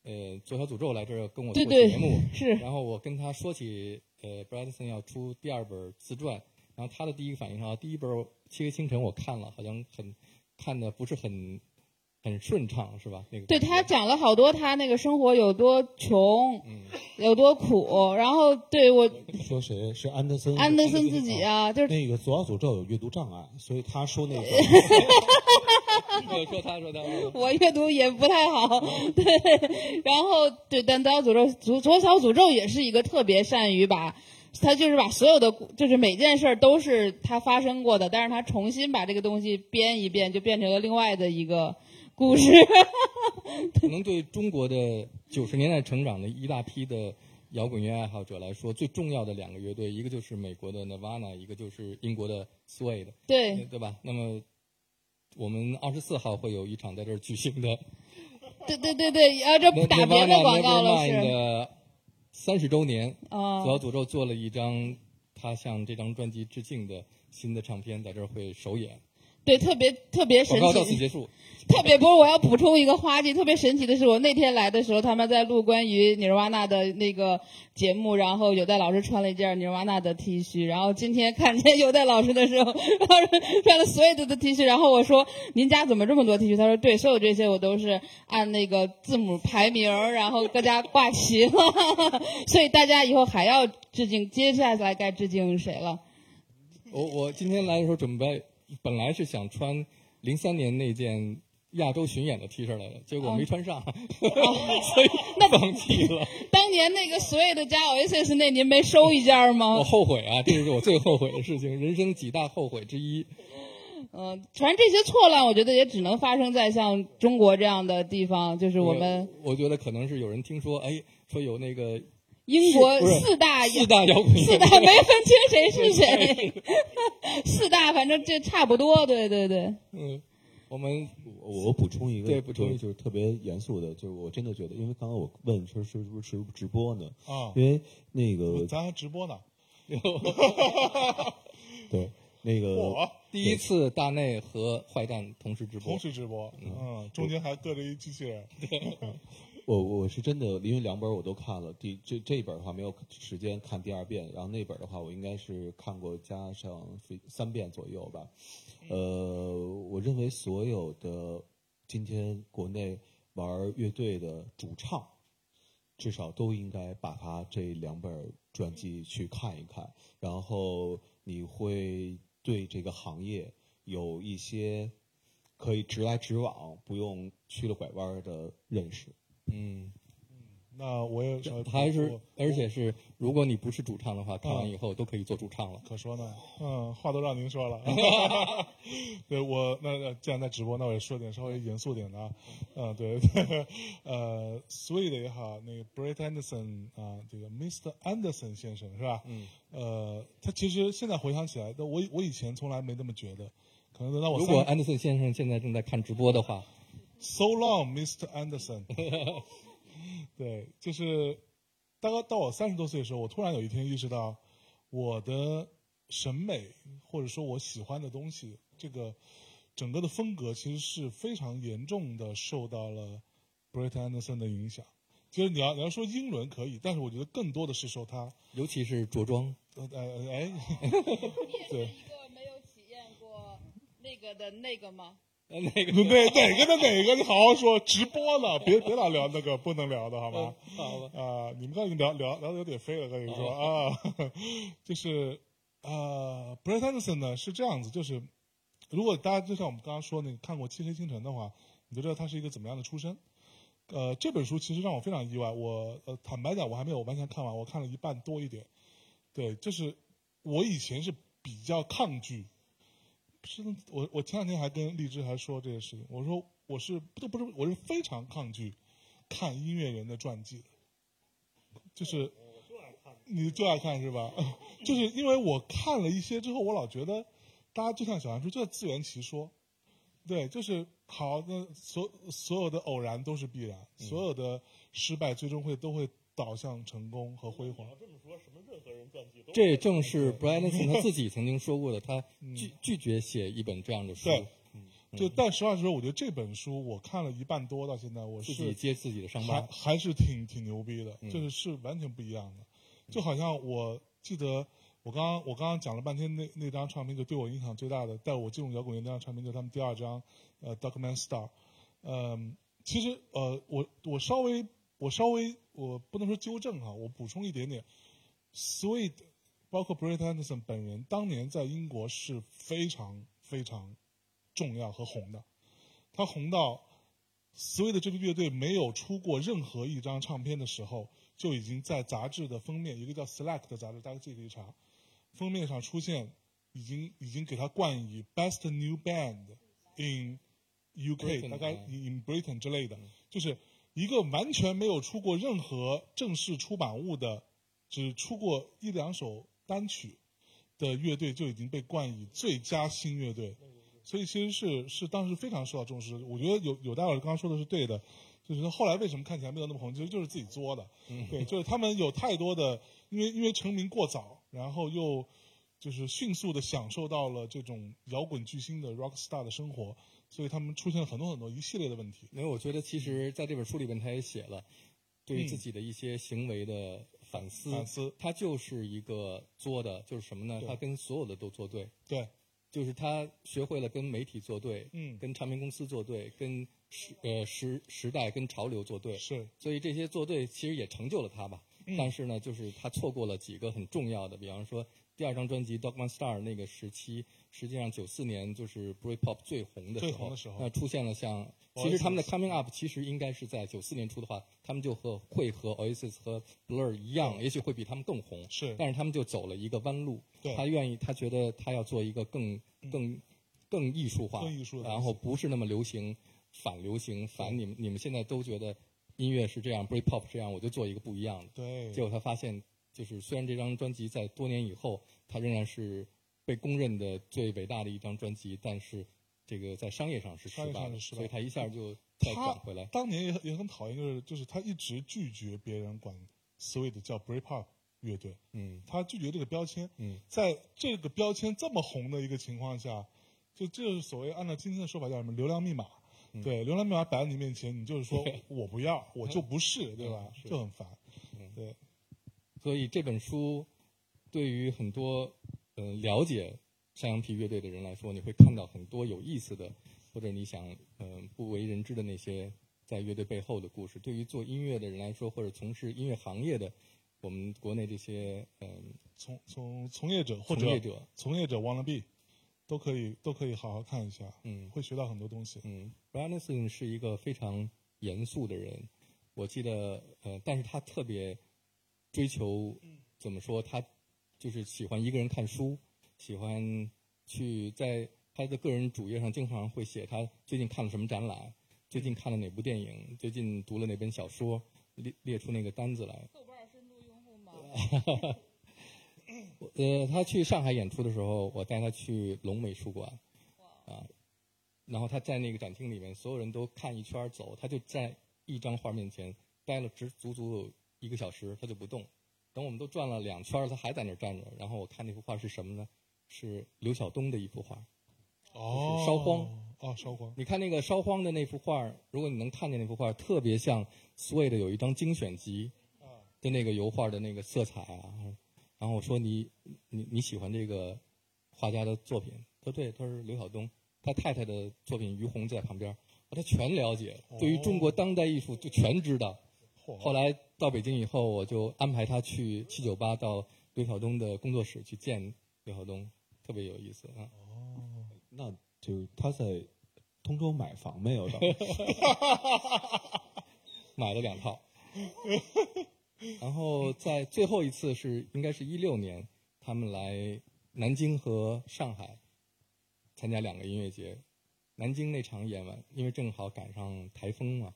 呃，左小诅咒来这儿跟我对对做节目，是然后我跟他说起，呃，Bradson 要出第二本自传，然后他的第一个反应是啊，第一本《七个清晨》我看了，好像很看的不是很很顺畅，是吧？那个对他讲了好多他那个生活有多穷，嗯有多苦，然后对我说谁是安德森？安德森自己啊，就是那个《左小诅咒》有阅读障碍，所以他说那个 我说他说他我阅读也不太好，对，然后对，但左小诅咒左左小诅咒也是一个特别善于把，他就是把所有的故就是每件事儿都是他发生过的，但是他重新把这个东西编一遍，就变成了另外的一个故事。可能对中国的九十年代成长的一大批的摇滚乐爱好者来说，最重要的两个乐队，一个就是美国的 Nirvana，一个就是英国的 Suede，对，对吧？那么我们二十四号会有一场在这儿举行的对对对对，啊，这不打别的广告了是，的三十周年，啊左小诅咒做了一张他向这张专辑致敬的新的唱片，在这儿会首演。对，特别特别神奇到此奇，结束。特别不是我要补充一个花絮，特别神奇的是，我那天来的时候，他们在录关于尼日瓦纳的那个节目，然后有代老师穿了一件尼日瓦纳的 T 恤，然后今天看见有代老师的时候，然后穿了 Suede 的 T 恤，然后我说您家怎么这么多 T 恤？他说对，所有这些我都是按那个字母排名，然后各家挂齐了，所以大家以后还要致敬，接下来该致敬谁了？我我今天来的时候准备，本来是想穿零三年那件亚洲巡演的 T 恤来的，结果没穿上，所以那 放弃了。当年那个 Suede 加 Oasis 那您没收一件吗？我后悔啊，这是我最后悔的事情，人生几大后悔之一。嗯，反正这些错乱，我觉得也只能发生在像中国这样的地方，就是我们我觉得可能是有人听说，哎，说有那个英国四大四大摇滚乐四大没分清谁是谁，四大反正这差不多，对对对。嗯，我们我我补充一个，对。补充一个就是特别严肃的，就是我真的觉得，因为刚刚我问说是不是直播呢？啊。因为那个咱还直播呢。对那个我第一次大内和坏蛋同时直播，同时直播，嗯，中间还隔着一机器人。我我是真的，因为两本我都看了，第这这一本的话没有时间看第二遍，然后那本的话我应该是看过加上三遍左右吧。呃，我认为所有的今天国内玩乐队的主唱，至少都应该把他这两本传记去看一看，然后你会对这个行业有一些可以直来直往，不用曲了拐弯的认识。嗯，那我也呃还是而且是，如果你不是主唱的话，看完嗯以后都可以做主唱了。可说呢，嗯，话都让您说了。对我那那既然在直播，那我也说点稍微严肃点的啊。嗯，对，呃，Sweet 也好，那个 Brett Anderson 啊，这个 Mr. Anderson 先生是吧？嗯，呃，他其实现在回想起来，但我我以前从来没那么觉得，可能等到我如果 Anderson 先生现在正在看直播的话，So long, Mr. Anderson。对，就是大概到我三十多岁的时候，我突然有一天意识到，我的审美或者说我喜欢的东西，这个整个的风格其实是非常严重的受到了 Brett Anderson 的影响。就是你要你要说英伦可以，但是我觉得更多的是受他尤其是着装，呃呃哎，你也是对一个没有体验过那个的那个吗？呃那个哪哪个的哪个？你好好说，直播呢，别别老聊那个不能聊的好吗？好吧，啊、你们刚才聊聊聊的有点飞了，跟你说啊，就是呃 b r e t Anderson 呢是这样子，就是如果大家就像我们刚刚说那个看过《漆黑星辰》的话，你就知道他是一个怎么样的出身。呃，这本书其实让我非常意外，我呃坦白讲，我还没有完全看完，我看了一半多一点。对，就是我以前是比较抗拒，是我我前两天还跟荔枝还说这个事情，我说我是都不是我是非常抗拒看音乐人的传记的，就是你就爱看是吧？就是因为我看了一些之后，我老觉得大家就像小杨说，就在自圆其说。对，就是好，那所所有的偶然都是必然，所有的失败最终会都会导向成功和辉煌。这么说，什么任何人传记都这正是 Brian Nelson 他自己曾经说过的，他嗯拒拒绝写一本这样的书，对就但实话实说，我觉得这本书我看了一半多，到现在我自是己接自己的伤还疤。还是挺挺牛逼的，嗯就是是完全不一样的。就好像我记得我刚刚我刚刚讲了半天那那张唱片，就对我影响最大的，带我进入摇滚乐那张唱片，就是他们第二张呃《Document Star》。嗯，其实呃我我稍微我稍微我不能说纠正哈，我补充一点点，Sweet 包括 Brett Anderson 本人当年在英国是非常非常重要和红的，他红到。Sweet 这个乐队没有出过任何一张唱片的时候，就已经在杂志的封面，一个叫 Select 的杂志，大家自己可以查，封面上出现，已经已经给他冠以 Best New Band in UK，大概嗯 in Britain 之类的，就是一个完全没有出过任何正式出版物的，只出过一两首单曲的乐队，就已经被冠以最佳新乐队。所以其实是是当时非常受到重视。我觉得有有大老师刚刚说的是对的，就是后来为什么看起来没有那么红，其实就是自己作的。对，就是他们有太多的，因为因为成名过早，然后又就是迅速的享受到了这种摇滚巨星的 rock star 的生活，所以他们出现了很多很多一系列的问题。因为我觉得其实在这本书里面他也写了对于自己的一些行为的反思，嗯反思他就是一个作的，就是什么呢？他跟所有的都作对，对，就是他学会了跟媒体作对，嗯跟唱片公司作对，跟时呃时时代跟潮流作对，是所以这些作对其实也成就了他吧。嗯但是呢，就是他错过了几个很重要的，比方说第二张专辑《Dogman Star》那个时期，实际上九四年就是 Britpop 最红的时候，最红的时候。那出现了像，其实他们的 Coming Up 其实应该是在九四年出的话，他们就和会和 Oasis 和 Blur 一样，也许会比他们更红，是。但是他们就走了一个弯路，对。他愿意，他觉得他要做一个更更更艺术化，更艺术的然后不是那么流行，反流行，反你们你们现在都觉得音乐是这样，Britpop 这样，我就做一个不一样的。对，结果他发现，就是虽然这张专辑在多年以后，它仍然是被公认的最伟大的一张专辑，但是这个在商业上是失败的，失败所以他一下就再他转回来。当年也很也很讨厌，就是就是他一直拒绝别人管 Sweet 叫 Breakup 乐队，嗯他拒绝这个标签。嗯，在这个标签这么红的一个情况下，就这就是所谓按照今天的说法叫什么流量密码。嗯对，流量密码摆在你面前，你就是说我不要，我就不是，对吧？嗯就很烦。对，所以这本书对于很多呃了解山羊皮乐队的人来说，你会看到很多有意思的，或者你想嗯、呃不为人知的那些在乐队背后的故事。对于做音乐的人来说，或者从事音乐行业的，我们国内这些嗯、从从从业者或者从业者，从业者 wanna be 都可以都可以好好看一下，嗯会学到很多东西。嗯 b r a n s o n 是一个非常严肃的人，我记得呃，但是他特别追求怎么说？他就是喜欢一个人看书，喜欢去在他的个人主页上经常会写他最近看了什么展览，最近看了哪部电影，最近读了哪本小说，列列出那个单子来。豆瓣深度用户吗？呃，他去上海演出的时候，我带他去龙美术馆，啊，然后他在那个展厅里面，所有人都看一圈走，他就在一张画面前待了只足足有一个小时，他就不动。等我们都转了两圈儿，他还在那儿站着。然后我看那幅画是什么呢？是刘晓东的一幅画，哦，烧荒哦，烧荒。你看那个烧荒的那幅画，如果你能看见那幅画，特别像 Sway 的有一张精选集的那个油画的那个色彩啊。然后我说你你你喜欢这个画家的作品？他说对，他是刘晓东，他太太的作品于红在旁边，他全了解，对于中国当代艺术就全知道。后来到北京以后，我就安排他去七九八到刘晓东的工作室去见刘晓东，特别有意思啊。那就他在通州买房没有？买了两套。然后在最后一次是应该是一六年，他们来南京和上海参加两个音乐节。南京那场演完，因为正好赶上台风嘛。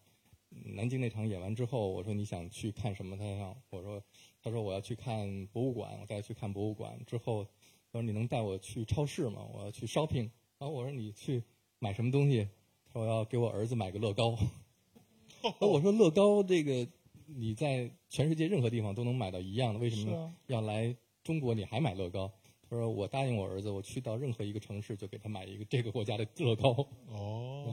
南京那场演完之后，我说你想去看什么？他想我说，他说我要去看博物馆，我带他去看博物馆。之后他说你能带我去超市吗？我要去 shopping。然后我说你去买什么东西？他说我要给我儿子买个乐高。那我说乐高这个你在全世界任何地方都能买到一样的，为什么要来中国你还买乐高？他说我答应我儿子，我去到任何一个城市就给他买一个这个国家的乐高。哦，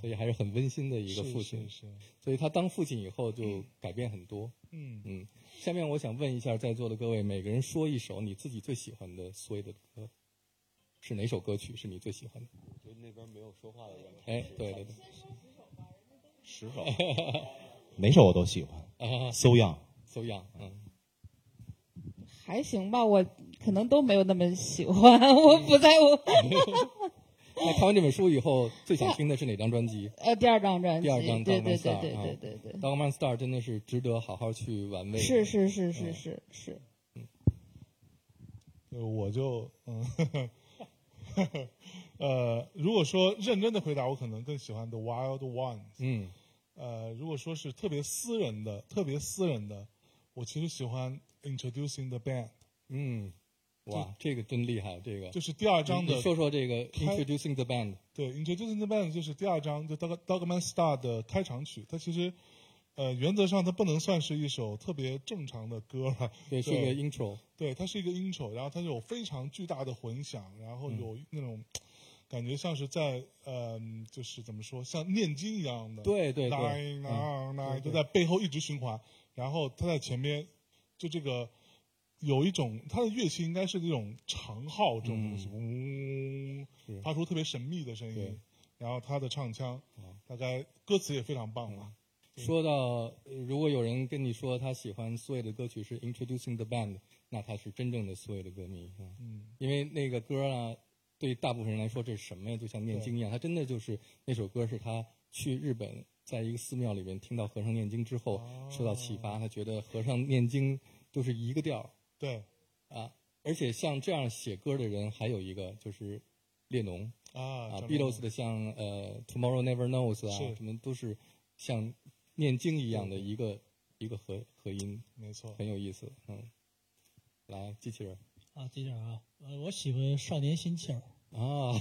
所以还是很温馨的一个父亲。是是是所以他当父亲以后就改变很多。嗯嗯，下面我想问一下在座的各位，每个人说一首你自己最喜欢的苏芮的歌，是哪首歌曲是你最喜欢的？就那边没有说话的人。哎，对对对，十首。每首我都喜欢。啊 So Young，，So Young，嗯，还行吧，我可能都没有那么喜欢，我不在乎。那看完这本书以后，最想听的是哪张专辑？呃，第二张专辑，第二张对 Dogman 对对 Star 对对对对对，Dogman Star 真的是值得好好去玩味。是是是是嗯。是是，呃我就嗯，呃，如果说认真的回答，我可能更喜欢 The Wild Ones。嗯，呃，如果说是特别私人的、特别私人的，我其实喜欢 Introducing the Band，嗯，哇，这个真厉害，这个就是第二章的说说这个 Introducing the Band。对，Introducing the Band 就是第二章，就 Dog Dogman Star 的开场曲。它其实，呃，原则上它不能算是一首特别正常的歌了。对，是一个 intro。对，它是一个 intro，然后它有非常巨大的混响，然后有那种、感觉像是在呃，就是怎么说，像念经一样的。对对对 nine 对对就在背后一直循环，然后它在前面，就这个有一种它的乐器应该是那种长号这种东西，嗡、是。发出特别神秘的声对。音，然后他的唱腔，大概歌词也非常棒嘛。说到，呃如果有人跟你说他喜欢苏芮的歌曲是 Introducing the Band，那他是真正的苏芮的歌迷啊。嗯，因为那个歌啊，对大部分人来说这是什么呀？就像念经一样，他真的就是那首歌是他去日本，在一个寺庙里面听到和尚念经之后受到启发，他觉得和尚念经都是一个调儿对啊。而且像这样写歌的人还有一个就是列侬啊啊，Beatles 的像呃 Tomorrow Never Knows 啊，什么都是像念经一样的一个一个合合音，没错，很有意思。嗯，来，机器人啊，机器人啊，呃，我喜欢少年心气儿，啊，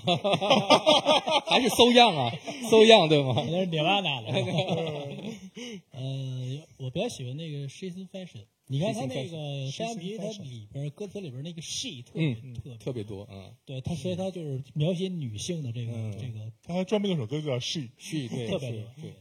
还是搜样啊，搜样对吗？那是涅瓦纳的。呃，我比较喜欢那个 She's Fashion。你看他那个山羊皮，它里边歌词里边那个 she 特别嗯特别特别多，嗯，对他，所以他就是描写女性的这个嗯这个他还专门有首歌叫 She，是，对，是 特别多。对。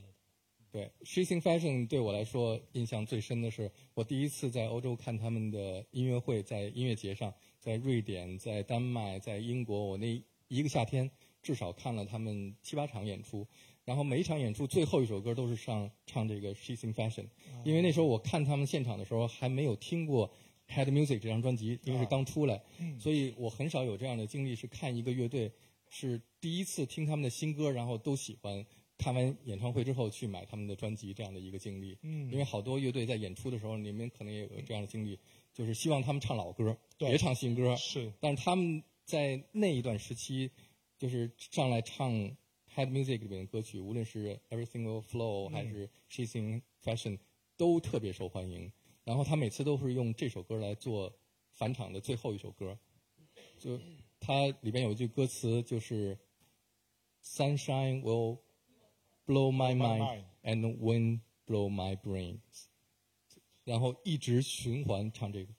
对，She's in Fashion 对我来说印象最深的是，我第一次在欧洲看他们的音乐会，在音乐节上，在瑞典、在丹麦、在英国，我那一个夏天至少看了他们七八场演出，然后每一场演出最后一首歌都是上唱这个 She's in Fashion，因为那时候我看他们现场的时候还没有听过 Head Music 这张专辑，因为是刚出来，所以我很少有这样的经历，是看一个乐队是第一次听他们的新歌，然后都喜欢。看完演唱会之后去买他们的专辑，这样的一个经历。嗯因为好多乐队在演出的时候，你们可能也有这样的经历，就是希望他们唱老歌，对别唱新歌。是但是他们在那一段时期，就是上来唱 Head Music 里面的歌曲，无论是 Everything Will Flow 还是 She Sing Fashion，都特别受欢迎。然后他每次都是用这首歌来做返场的最后一首歌，就它里边有一句歌词就是 Sunshine will blow my my mind and wind blow my brains，然后一直循环唱这个，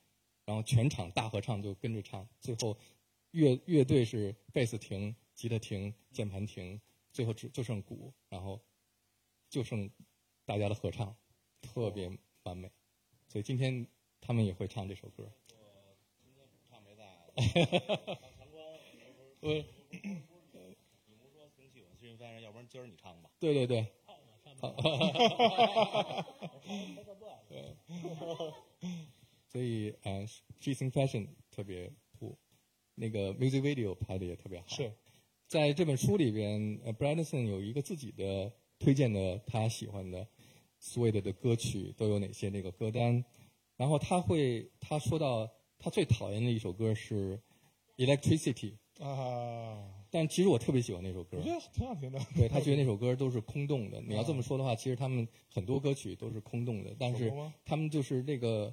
然后全场大合唱就跟着唱，最后乐乐队是贝斯停、吉他停、键盘停，最后只就剩鼓，然后就剩大家的合唱，特别完美。所以今天他们也会唱这首歌。今天唱没在 我你不说挺喜欢新翻人，要不然今儿你唱吧。对对对，好，所以呃，She's in Fashion 特别酷，那个 music video 拍的也特别好。是，在这本书里边，呃 b r a n s o n 有一个自己的推荐的他喜欢的 Suede 的歌曲都有哪些那个歌单，然后他会他说到他最讨厌的一首歌是 Electricity，啊，但其实我特别喜欢那首歌我。觉得挺好听的。对他觉得那首歌都是空洞的。你要这么说的话，其实他们很多歌曲都是空洞的，但是他们就是那个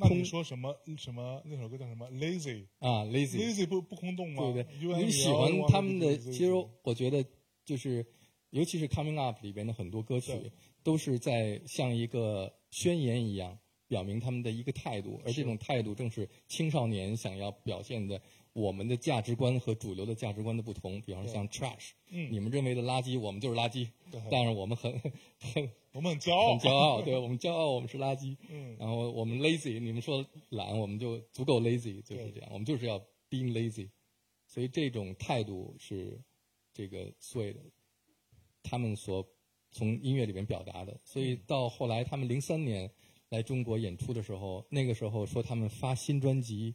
那空你说什么什么那首歌叫什么？Lazy 啊 lazy，Lazy 不不空洞吗？对对你喜欢他们的，其实我觉得就是，尤其是 Coming Up 里边的很多歌曲，都是在像一个宣言一样，表明他们的一个态度，而这种态度正是青少年想要表现的。我们的价值观和主流的价值观的不同，比方说像 trash，嗯你们认为的垃圾，我们就是垃圾，对但是我们很很我们很骄傲，很骄傲，对我们骄傲，我们是垃圾。嗯然后我们 lazy，你们说懒，我们就足够 lazy，就是这样，我们就是要 being lazy。所以这种态度是这个 sway 的，他们所从音乐里面表达的。所以到后来他们零三年来中国演出的时候，那个时候说他们发新专辑，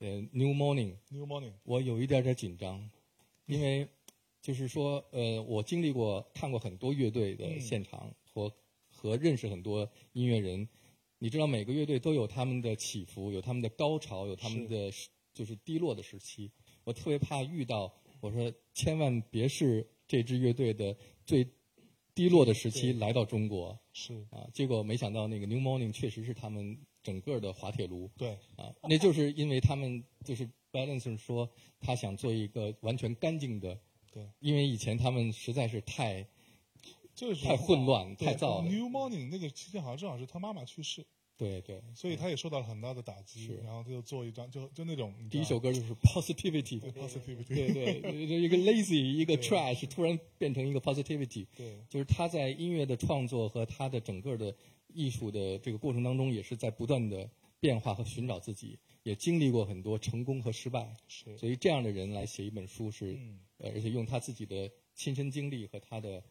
呃，New Morning。New Morning 我有一点点紧张，因为就是说，呃，我经历过看过很多乐队的现场，和和认识很多音乐人。你知道，每个乐队都有他们的起伏，有他们的高潮，有他们的就是低落的时期。我特别怕遇到，我说千万别是这支乐队的最低落的时期来到中国是啊！结果没想到，那个 New Morning 确实是他们整个的滑铁卢。对。啊，那就是因为他们就是 Balance 说他想做一个完全干净的，对，因为以前他们实在是太就是太混乱、对太燥了，New Morning 那个期间好像正好是他妈妈去世，对对。所以他也受到了很大的打击是，然后他就做一张就就那种第一首歌就是 Positivity，对 Positivity 对对，就一个 lazy，一个 trash，突然变成一个 Positivity，对。就是他在音乐的创作和他的整个的艺术的这个过程当中，也是在不断的变化和寻找自己，也经历过很多成功和失败，是。所以这样的人来写一本书是，嗯。呃，而且用他自己的亲身经历和他的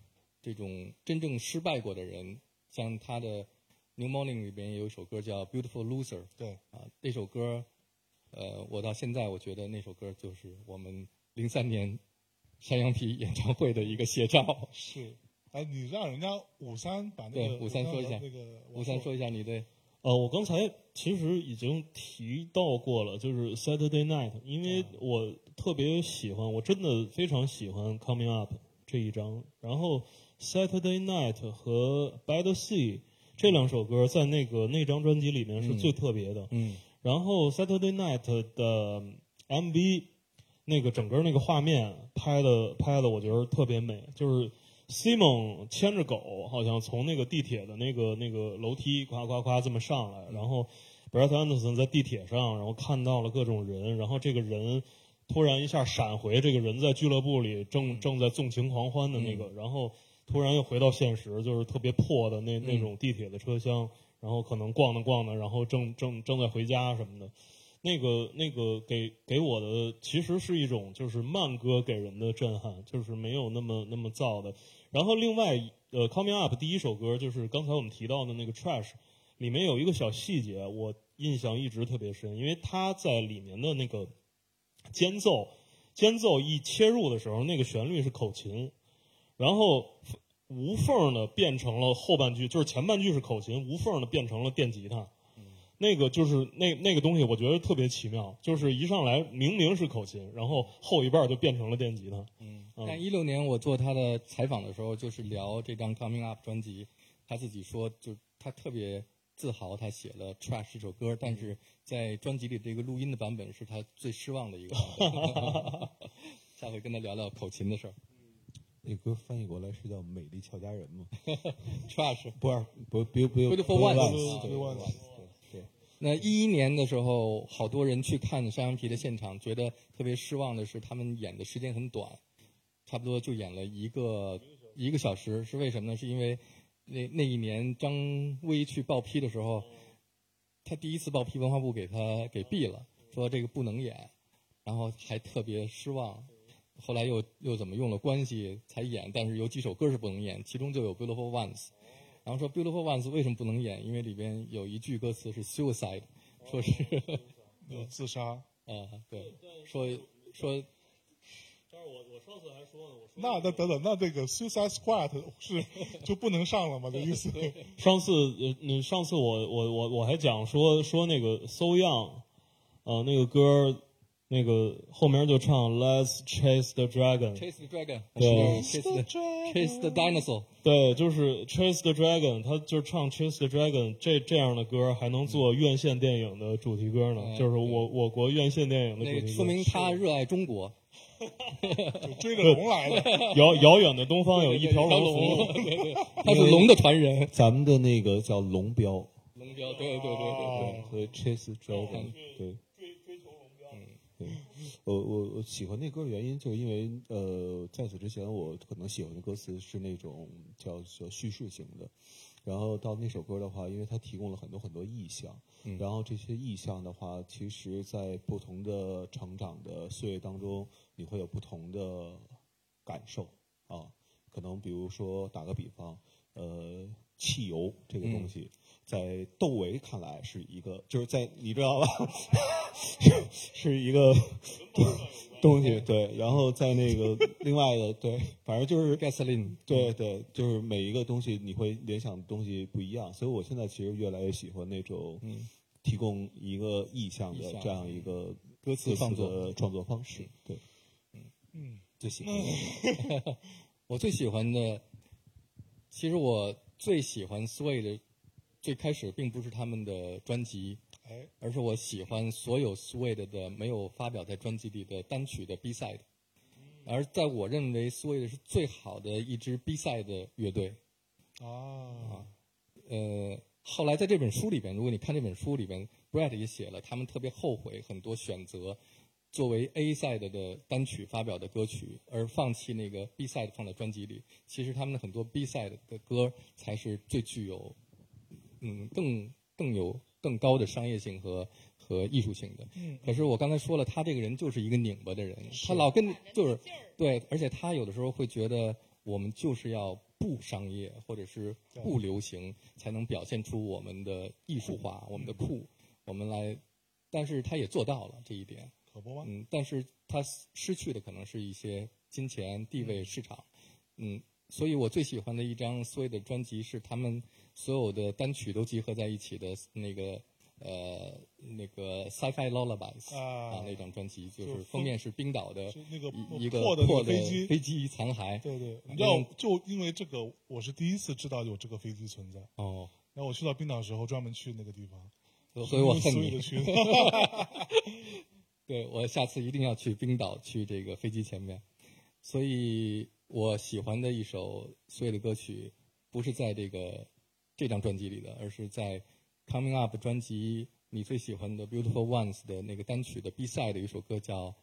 这种真正失败过的人，像他的《New Morning》里边有一首歌叫《Beautiful Loser》对。啊，那首歌，呃，我到现在我觉得那首歌就是我们零三年山羊皮演唱会的一个写照。是，哎，你让人家五三把那个五三说一下那个五三说一下你对呃，我刚才其实已经提到过了，就是 Saturday Night，因为我特别喜欢，我真的非常喜欢 Coming Up 这一张。然后 Saturday Night 和 Bad Sea 这两首歌在那个那张专辑里面是最特别的。嗯然后 Saturday Night 的 MV 那个整个那个画面拍的拍的，我觉得特别美，就是 Simon 牵着狗，好像从那个地铁的那个那个楼梯夸夸夸这么上来，然后 Brett Anderson 在地铁上，然后看到了各种人，然后这个人突然一下闪回，这个人在俱乐部里正正在纵情狂欢的那个，然后突然又回到现实，就是特别破的那那种地铁的车厢，然后可能逛着逛着，然后正正正在回家什么的。那个那个给给我的其实是一种就是慢歌给人的震撼，就是没有那么那么燥的。然后另外呃，Coming Up 第一首歌就是刚才我们提到的那个 Trash，里面有一个小细节我印象一直特别深，因为它在里面的那个间奏间奏一切入的时候，那个旋律是口琴，然后无缝的变成了后半句，就是前半句是口琴，无缝的变成了电吉他。那个就是那那个东西，我觉得特别奇妙，就是一上来明明是口琴，然后后一半就变成了电吉他。嗯，嗯但一六年我做他的采访的时候，就是聊这张 Coming Up 专辑，他自己说，就他特别自豪，他写了《Trash》这首歌，但是在专辑里这个录音的版本是他最失望的一个版本。下回跟他聊聊口琴的事儿。那歌翻译过来是叫《美丽俏佳人》吗？Trash 不是，不不不 Beautiful Ones 对 Beautiful Ones 对那一一年的时候，好多人去看山羊皮的现场，觉得特别失望的是他们演的时间很短，差不多就演了一个一个小时，是为什么呢？是因为那那一年张威去报批的时候，他第一次报批，文化部给他给毙了，说这个不能演，然后还特别失望。后来又又怎么用了关系才演，但是有几首歌是不能演，其中就有《Beautiful Ones》。然后说《Beautiful Ones》为什么不能演？因为里边有一句歌词是 “suicide”，说是 有自杀，啊，对，说说但是我我上次还说呢，我说那那等等，那这个 Suicide Squad 是 就不能上了吗？的意思？上次呃，你上次我我我我还讲说说那个 So Young，呃，那个歌那个后面就唱 Let's Chase the Dragon，“chase the dragon”，对 chase the chase the dinosaur。对，就是 Chase the Dragon，他就是唱 Chase the Dragon 这这样的歌，还能做院线电影的主题歌呢，嗯就是我我国院线电影的主题歌。说明他热爱中国。就 追着龙来的。遥遥远的东方有一条龙龙服务，，对对，他是龙的传人。咱们的那个叫龙标，龙标，对对对对所以 Chase Dragon，对，我我我喜欢那歌的原因，就是因为呃，在此之前我可能喜欢的歌词是那种叫叫叙事型的，然后到那首歌的话，因为它提供了很多很多意象，然后这些意象的话，其实在不同的成长的岁月当中，你会有不同的感受啊。可能比如说打个比方，呃，汽油这个东西，在窦唯看来是一个，就是在你知道吧，是 是一个东西，对。然后在那个另外的，对，反正就是 gasoline，对对，就是每一个东西你会联想的东西不一样，所以我现在其实越来越喜欢那种提供一个意象的这样一个歌词创作的创作方式。对，嗯。嗯，最喜欢的。我最喜欢的，其实我最喜欢 Sway 最开始并不是他们的专辑，哎，而是我喜欢所有 Sway 的没有发表在专辑里的单曲的 B side。而在我认为 Sway 是最好的一支 B side 的乐队。啊，呃，后来在这本书里边，如果你看这本书里边，Brett 也写了，他们特别后悔很多选择作为 A side 的单曲发表的歌曲，而放弃那个 B side 放在专辑里。其实他们的很多 B side 的歌才是最具有，嗯，更更有更高的商业性和和艺术性的。嗯可是我刚才说了，他这个人就是一个拧巴的人，他老跟就是对，而且他有的时候会觉得我们就是要不商业或者是不流行，才能表现出我们的艺术化、我们的酷，我们来。但是他也做到了这一点，可不吗？嗯，但是他失去的可能是一些金钱、地位、市场，嗯，所以我最喜欢的一张 Sway 的专辑是他们所有的单曲都集合在一起的那个呃那个 Sci-Fi Lullabies 啊啊那张专辑，就就是封面是冰岛的是那个一一个破的飞机飞机残骸，对对，你知道种，就因为这个，我是第一次知道有这个飞机存在。哦，然后我去到冰岛的时候，专门去那个地方，所以我恨你。对我下次一定要去冰岛，去这个飞机前面。所以我喜欢的一首所有的歌曲，不是在这个这张专辑里的，而是在 Coming Up 专辑你最喜欢的 Beautiful Ones 的那个单曲的 B side 的一首歌叫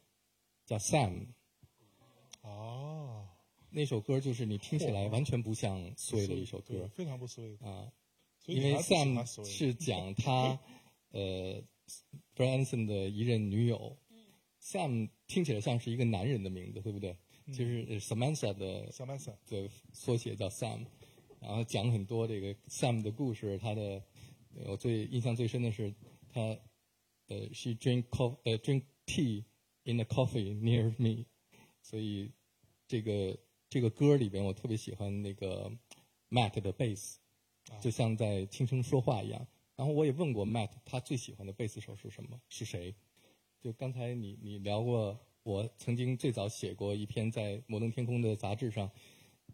叫 Sam。哦，那首歌就是你听起来完全不像 Sway 的一首歌非常不 sweet。啊，因为 Sam 是讲他 呃 Branson 的一任女友。Sam 听起来像是一个男人的名字，对不对？就是 Samantha 的 Samantha 的缩写叫 Sam，然后讲很多这个 Sam 的故事。他的我最印象最深的是他呃，she drink coffee 呃 drink tea in a coffee near me，所以这个这个歌里边我特别喜欢那个 Matt 的贝斯，就像在轻声说话一样。然后我也问过 Matt，他最喜欢的贝斯手是什么？是谁？就刚才你你聊过，我曾经最早写过一篇在《摩登天空》的杂志上，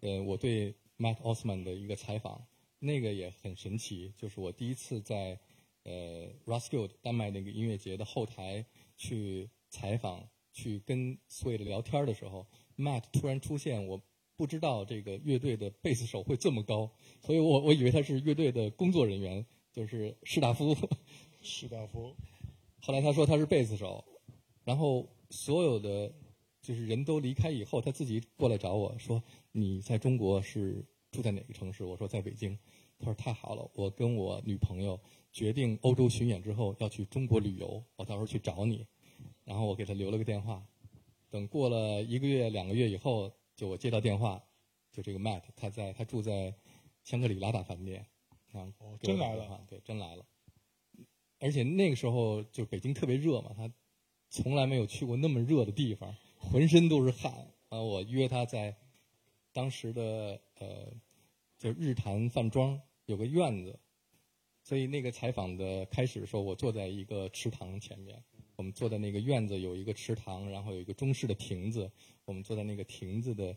呃，我对 Matt Osman 的一个采访，那个也很神奇，就是我第一次在呃 Roskilde 丹麦那个音乐节的后台去采访，去跟 Sway 聊天的时候，Matt 突然出现，我不知道这个乐队的贝斯手会这么高，所以我我以为他是乐队的工作人员，就是士大夫。士大夫，后来他说他是贝斯手，然后所有的就是人都离开以后，他自己过来找我说：“你在中国是住在哪个城市？”我说：“在北京。”他说：“太好了，我跟我女朋友决定欧洲巡演之后要去中国旅游，我到时候去找你。”然后我给他留了个电话，等过了一个月、两个月以后，就我接到电话，就这个 Matt，他在他住在香格里拉大饭店，哦真来了对，真来了。而且那个时候就北京特别热嘛，他从来没有去过那么热的地方，浑身都是汗。然后我约他在当时的呃，就日坛饭庄有个院子，所以那个采访的开始的时候，我坐在一个池塘前面。我们坐在那个院子有一个池塘，然后有一个中式的亭子，我们坐在那个亭子的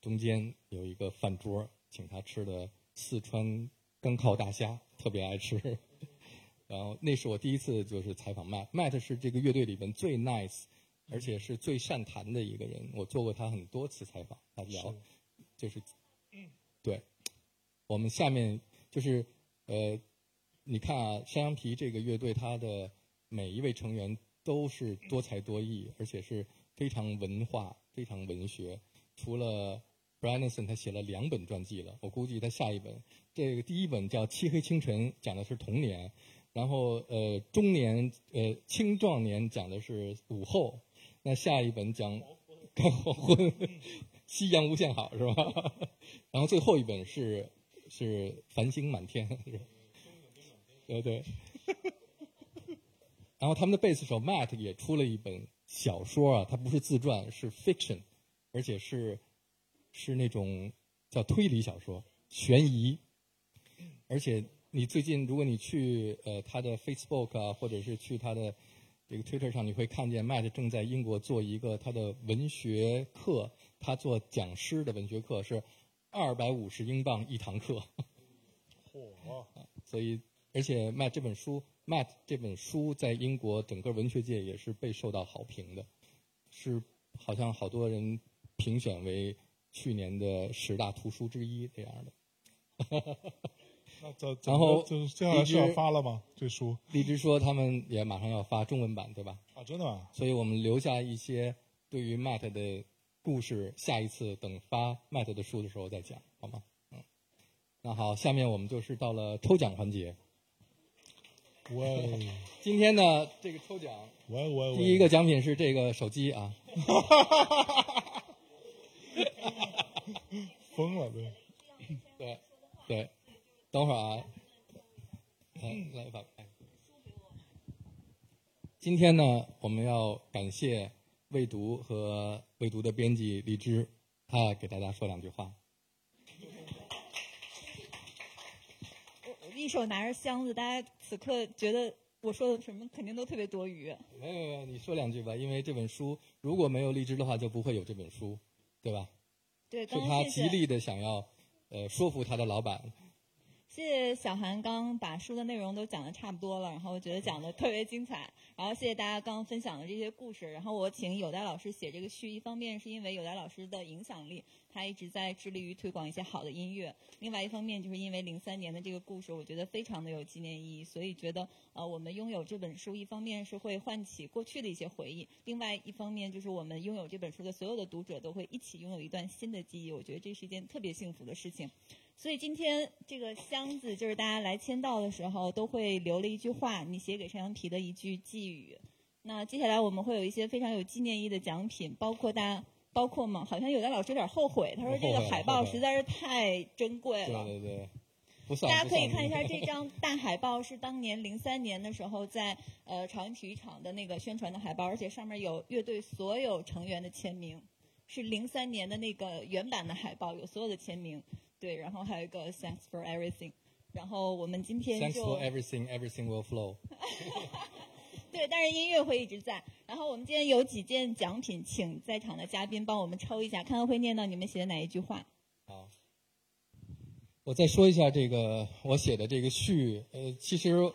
中间有一个饭桌，请他吃的四川干烤大虾，特别爱吃。然后那是我第一次就是采访 Matt，Matt 是这个乐队里边最 nice，而且是最善谈的一个人。我做过他很多次采访，他聊就是对。我们下面就是呃，你看啊，山羊皮这个乐队，它的每一位成员都是多才多艺，而且是非常文化、非常文学。除了 Branson，他写了两本传记了，我估计他下一本，这个第一本叫《漆黑清晨》，讲的是童年。然后呃，中年呃青壮年讲的是午后，那下一本讲刚黄昏，夕阳无限好是吧？然后最后一本是是繁星满天，是吧？对对。然后他们的贝斯手 Matt 也出了一本小说啊，它不是自传，是 fiction，而且是是那种叫推理小说，悬疑，而且你最近，如果你去呃他的 Facebook 啊，或者是去他的这个 Twitter 上，你会看见 Matt 正在英国做一个他的文学课，他做讲师的文学课是二百五十英镑一堂课，嚯，所以而且 Matt 这本书，Matt 这本书在英国整个文学界也是备受到好评的，是好像好多人评选为去年的十大图书之一这样的。然后就是接下来是要发了吗？这书荔枝说他们也马上要发中文版，对吧？啊，真的吗？所以我们留下一些对于 Matt 的故事，下一次等发 Matt 的书的时候再讲，好吗？嗯，那好，下面我们就是到了抽奖环节。喂。今天呢，这个抽奖喂喂喂，第一个奖品是这个手机啊，疯了，对，对对，等会儿啊，来来把哎。今天呢，我们要感谢未读和未读的编辑荔枝，他给大家说两句话。一手拿着箱子，大家此刻觉得我说的什么肯定都特别多余。没有没有，你说两句吧，因为这本书如果没有荔枝的话，就不会有这本书，对吧？对，是他极力的想要，呃，说服他的老板。谢谢小韩刚把书的内容都讲的差不多了，然后我觉得讲的特别精彩，然后谢谢大家刚刚分享的这些故事，然后我请有代老师写这个序，一方面是因为有代老师的影响力，他一直在致力于推广一些好的音乐，另外一方面就是因为零三年的这个故事，我觉得非常的有纪念意义，所以觉得呃我们拥有这本书，一方面是会唤起过去的一些回忆，另外一方面就是我们拥有这本书的所有的读者都会一起拥有一段新的记忆，我觉得这是一件特别幸福的事情。所以今天这个箱子，就是大家来签到的时候都会留了一句话，你写给山羊皮的一句寄语。那接下来我们会有一些非常有纪念意义的奖品，包括大家，包括吗？好像有的老师有点后悔，他说这个海报实在是太珍贵了。对对，不算。大家可以看一下这张大海报，是当年零三年的时候在呃朝阳体育场的那个宣传的海报，而且上面有乐队所有成员的签名，是零三年的那个原版的海报，有所有的签名。对，然后还有一个 Thanks for everything。然后我们今天 Thanks for everything, everything will flow。对，但是音乐会一直在。然后我们今天有几件奖品，请在场的嘉宾帮我们抽一下，看看会念到你们写的哪一句话。好，我再说一下这个我写的这个序，呃，其实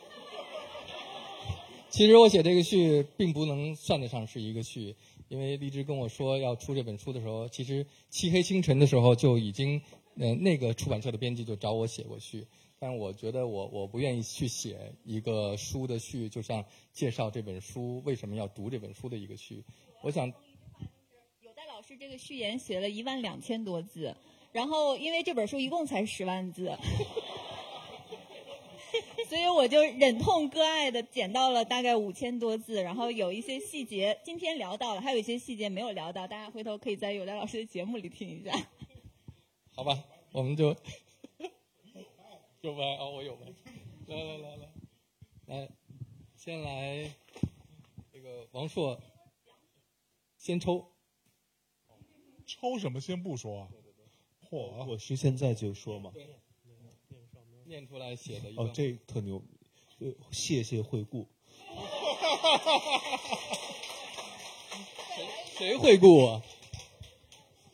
其实我写这个序并不能算得上是一个序，因为荔枝跟我说要出这本书的时候，其实漆黑清晨的时候就已经，呃，那个出版社的编辑就找我写过序，但是我觉得我我不愿意去写一个书的序，就像介绍这本书为什么要读这本书的一个序，我想。有戴老师这个序言写了一万两千多字，然后因为这本书一共才十万字，所以我就忍痛割爱的减到了大概五千多字，然后有一些细节今天聊到了，还有一些细节没有聊到，大家回头可以在有戴老师的节目里听一下。好吧，我们就 有歪啊、我有歪，来来来来，来，先来这个王硕先抽，抽什么先不说啊？嚯，我是现在就说嘛。念出来写的一哦，这特牛，呃，谢谢惠顾。谁会顾啊？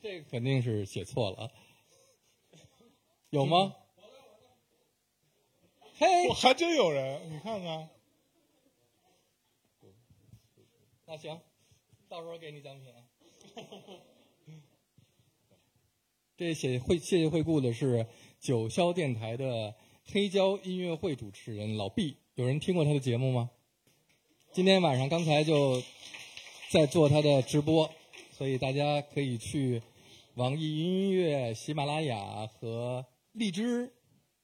这个肯定是写错了，有吗？嘿，还真有人，你看看，那行，到时候给你奖品。这写会谢谢惠顾的是九霄电台的黑胶音乐会主持人老毕，有人听过他的节目吗？今天晚上刚才就在做他的直播，所以大家可以去网易云音乐、喜马拉雅和荔枝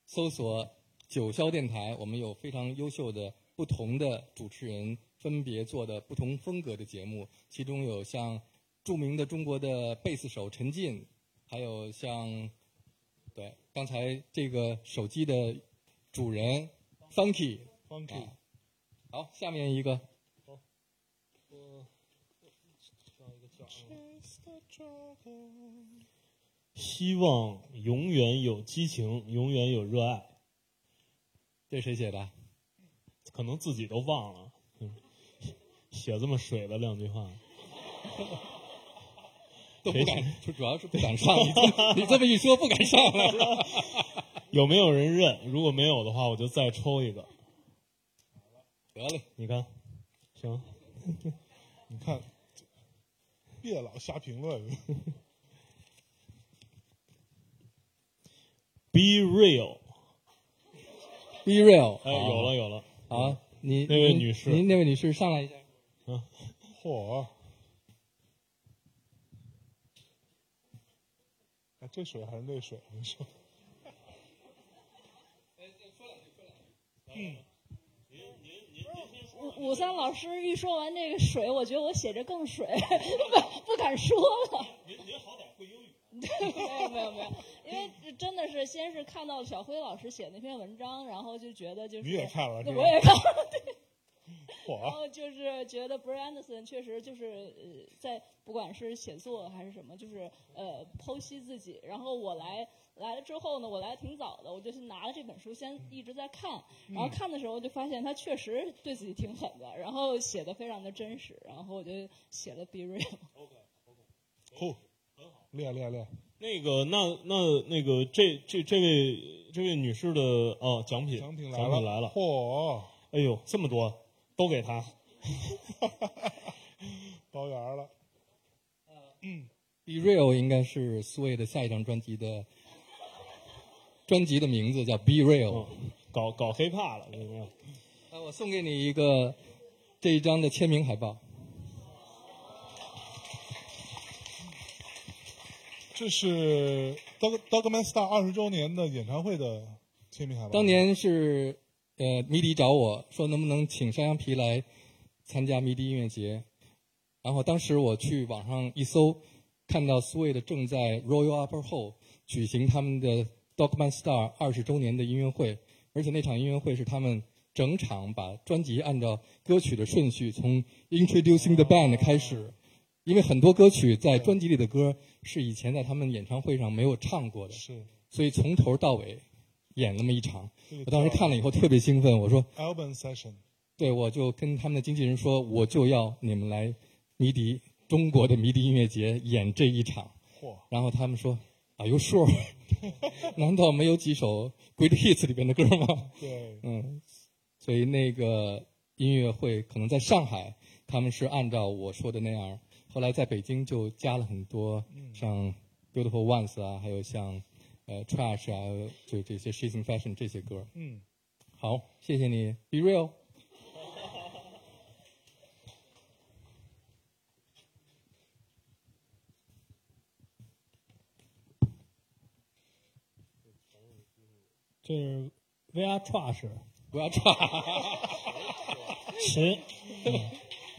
搜索九霄电台，我们有非常优秀的不同的主持人，分别做的不同风格的节目，其中有像著名的中国的贝斯手陈进，还有像对刚才这个手机的主人 Funky。Funky 好，下面一个。希望永远有激情，永远有热爱。这谁写的？可能自己都忘了，嗯写这么水的两句话。都不敢，就主要是不敢上。你这么你这么一说，不敢上来了。有没有人认？如果没有的话，我就再抽一个。得嘞，你看，行，你看，别老瞎评论。Be real。Be real。哎，有了有了。啊，你那位女士您那位女士上来一下。嚯！哎，这水还是那水，你说。武武三老师一说完这个水，我觉得我写着更水，不不敢说了。您您好歹会英语。没有没有没有，因为真的是先是看到小辉老师写那篇文章，然后就觉得就是你也看了我也看了，对。然！后就是觉得 Brian Anderson 确实就是呃，在不管是写作还是什么，就是呃剖析自己。然后我来来了之后呢，我来的挺早的，我就去拿了这本书，先一直在看。然后看的时候就发现他确实对自己挺狠的，然后写的非常的真实，然后我就写了 Be Real。酷，练练练。那个，那那那个，这这这位这位女士的哦，奖品奖品来来了来了，嚯，哎呦，这么多，都给她。包圆了。嗯 Be real 应该是苏芮的下一张专辑的专辑的名字叫 Be Real。搞搞 hiphop 了，这是。那我送给你一个这一张的签名海报。这是 Dog Dogman Star 二十周年的演唱会的签名海报。当年是呃迷笛找我说能不能请山羊皮来参加迷笛音乐节，然后当时我去网上一搜，看到苏芮的正在 Royal Upper Hall 举行他们的 Dogman Star 二十周年的音乐会，而且那场音乐会是他们整场把专辑按照歌曲的顺序从 Introducing the Band 开始，因为很多歌曲在专辑里的歌是以前在他们演唱会上没有唱过的，是所以从头到尾演那么一场。我当时看了以后特别兴奋，我说 Album Session，对，我就跟他们的经纪人说，我就要你们来迷笛中国的迷笛音乐节演这一场。嚯，然后他们说，Are you sure？难道没有几首 Great Hits 里边的歌吗？对，嗯，所以那个音乐会可能在上海，他们是按照我说的那样。后来在北京就加了很多，像 beautiful ones 啊，还有像呃 trash 啊，就这些 sheeting fashion 这些歌。嗯。好，谢谢你，be real。这是 we are trash，we are trash。是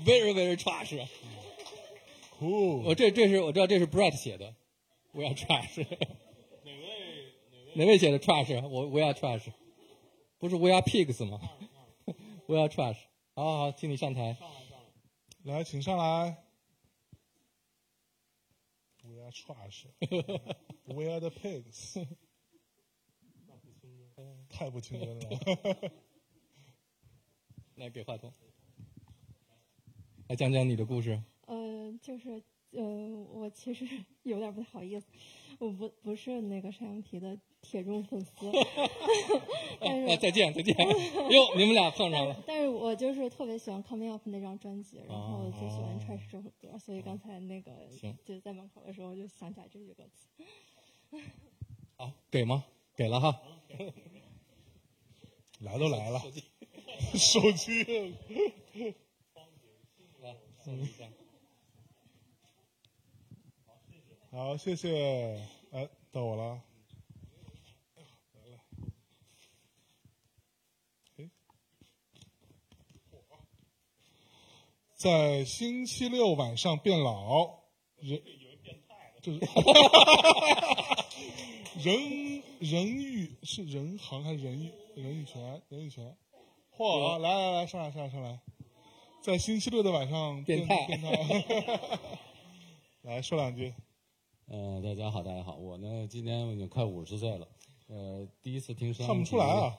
，，very very trash。酷，我这这是我知道这是 Brett 写的，，We are trash。哪位哪位写的 trash？我 we are trash，不是 we are pigs 吗？we are trash。好好好，请你上台。来，请上来。We are trash. We are the pigs. 太不清真了。来给话筒，来讲讲你的故事。呃，就是呃，我其实 有点不太好意思，我不不是那个山羊皮的铁中粉丝，但是哎，再见再见。哟，你们俩碰上了。但是我就是特别喜欢 Coming Up 那张专辑，然后哦就喜欢 Trash 这首歌，所以刚才那个行就在门口的时候就想起来这句歌词。好，给吗？给了哈。来都来了，手机。来，送一下。好，谢谢。哎，到我了。来了。哎，在星期六晚上变老，人，就是 人人欲是人行还是人欲人欲泉人欲泉？嚯！来来来，上来上来上来，在星期六的晚上变态变态，来说两句。呃，大家好，大家好，我呢今年我已经快五十岁了，呃，第一次听声看不出来啊，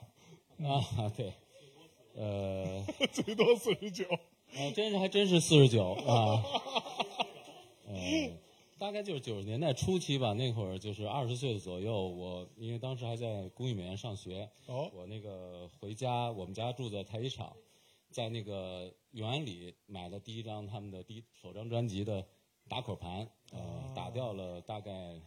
啊，对，呃，最多四十九。啊，真是还真是四十九啊，呃，大概就是九十年代初期吧，那会儿就是二十岁的左右，我因为当时还在工艺美院上学，哦，我那个回家，我们家住在太极场，在那个永安里买了第一张他们的第一首张专辑的打口盘，呃，打掉了大概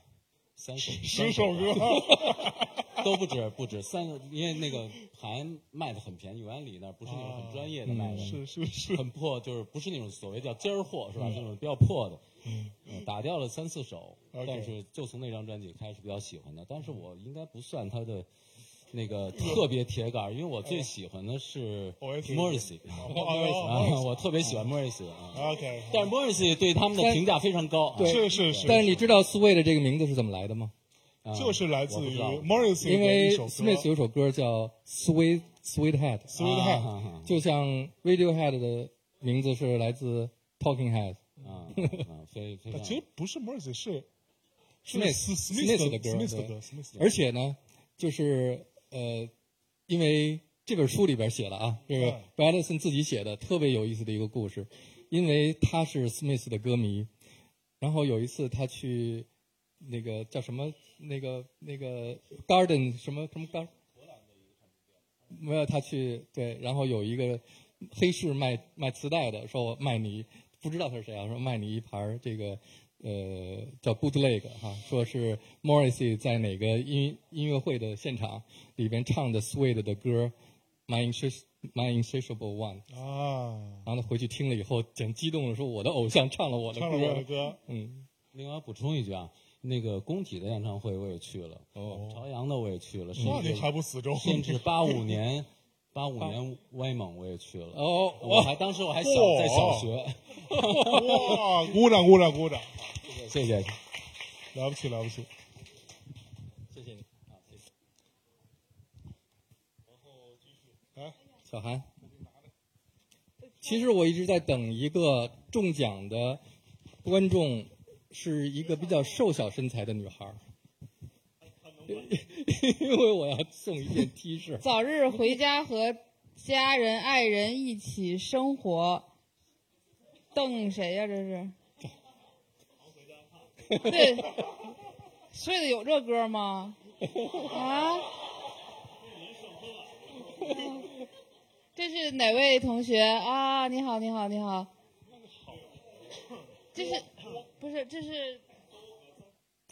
三首十首歌。都不止不止三个，因为那个盘卖的很便宜，永安里那儿不是那种很专业的卖的，是是是，很破，就是不是那种所谓叫尖儿货是吧？嗯这种比较破的，打掉了三四首，但是就从那张专辑开始比较喜欢的，但是我应该不算他的那个特别铁杆，因为我最喜欢的是 Morrissey，我特别喜欢 Morrissey 啊。OK，但是 Morrissey 对他们的评价非常高，啊对是是是，但是你知道 Sway 的这个名字是怎么来的吗？啊就是来自于 Morrissey 的因为一首歌 Smith 有首歌叫 Sweet Sweethead，Sweethead 啊啊就像 Radiohead 的名字是来自 Talking Head。啊啊，非非常其实不是 Morrissey，是 Smith Smith 的歌，Smith 的歌而且呢，就是呃，因为这本书里边写了啊，这个嗯。Bradison 自己写的特别有意思的一个故事，因为他是 Smith 的歌迷，然后有一次他去那个叫什么那个那个 Garden 什么什么 Garden，没有他去对，然后有一个黑市卖卖磁带的，说我卖你不知道他是谁啊，说卖你一盘这个呃叫 Bootleg 哈、说是 Morrissey 在哪个音音乐会的现场里边唱的 Suede 的歌 My Insatiable My Insatiable One，啊，然后他回去听了以后，挺激动的说我的偶像唱了我的歌，唱了我的歌，嗯，另外补充一句啊，那个工体的演唱会我也去了，哦，朝阳的我也去了，甚那你至还不死忠？甚至八五年，八五年威猛我也去了。哦，我还当时我还小在小学，哇，鼓掌鼓掌鼓掌，谢谢。了不起了不起。谢谢你，啊，谢谢。来，小韩，其实我一直在等一个中奖的观众，是一个比较瘦小身材的女孩儿，因为我要送一件 T 恤。早日回家和家人爱人一起生活。瞪谁呀、这是？对，睡的有这歌吗？啊？这是哪位同学啊？你好，你好，你好。这是不是这是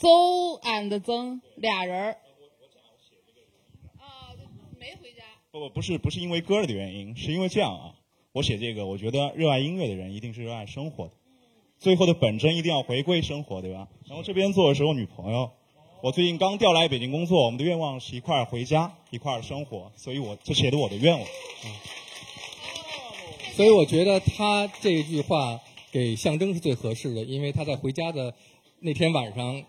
邹 and 曾俩人儿？啊，没回家。不不不是不是因为歌的原因，是因为这样啊。我写这个，我觉得热爱音乐的人一定是热爱生活的，最后的本真一定要回归生活，对吧？然后这边坐的是我女朋友，我最近刚调来北京工作，我们的愿望是一块儿回家，一块儿生活，所以我这写的我的愿望。所以我觉得他这句话给象征是最合适的，因为他在回家的那天晚上，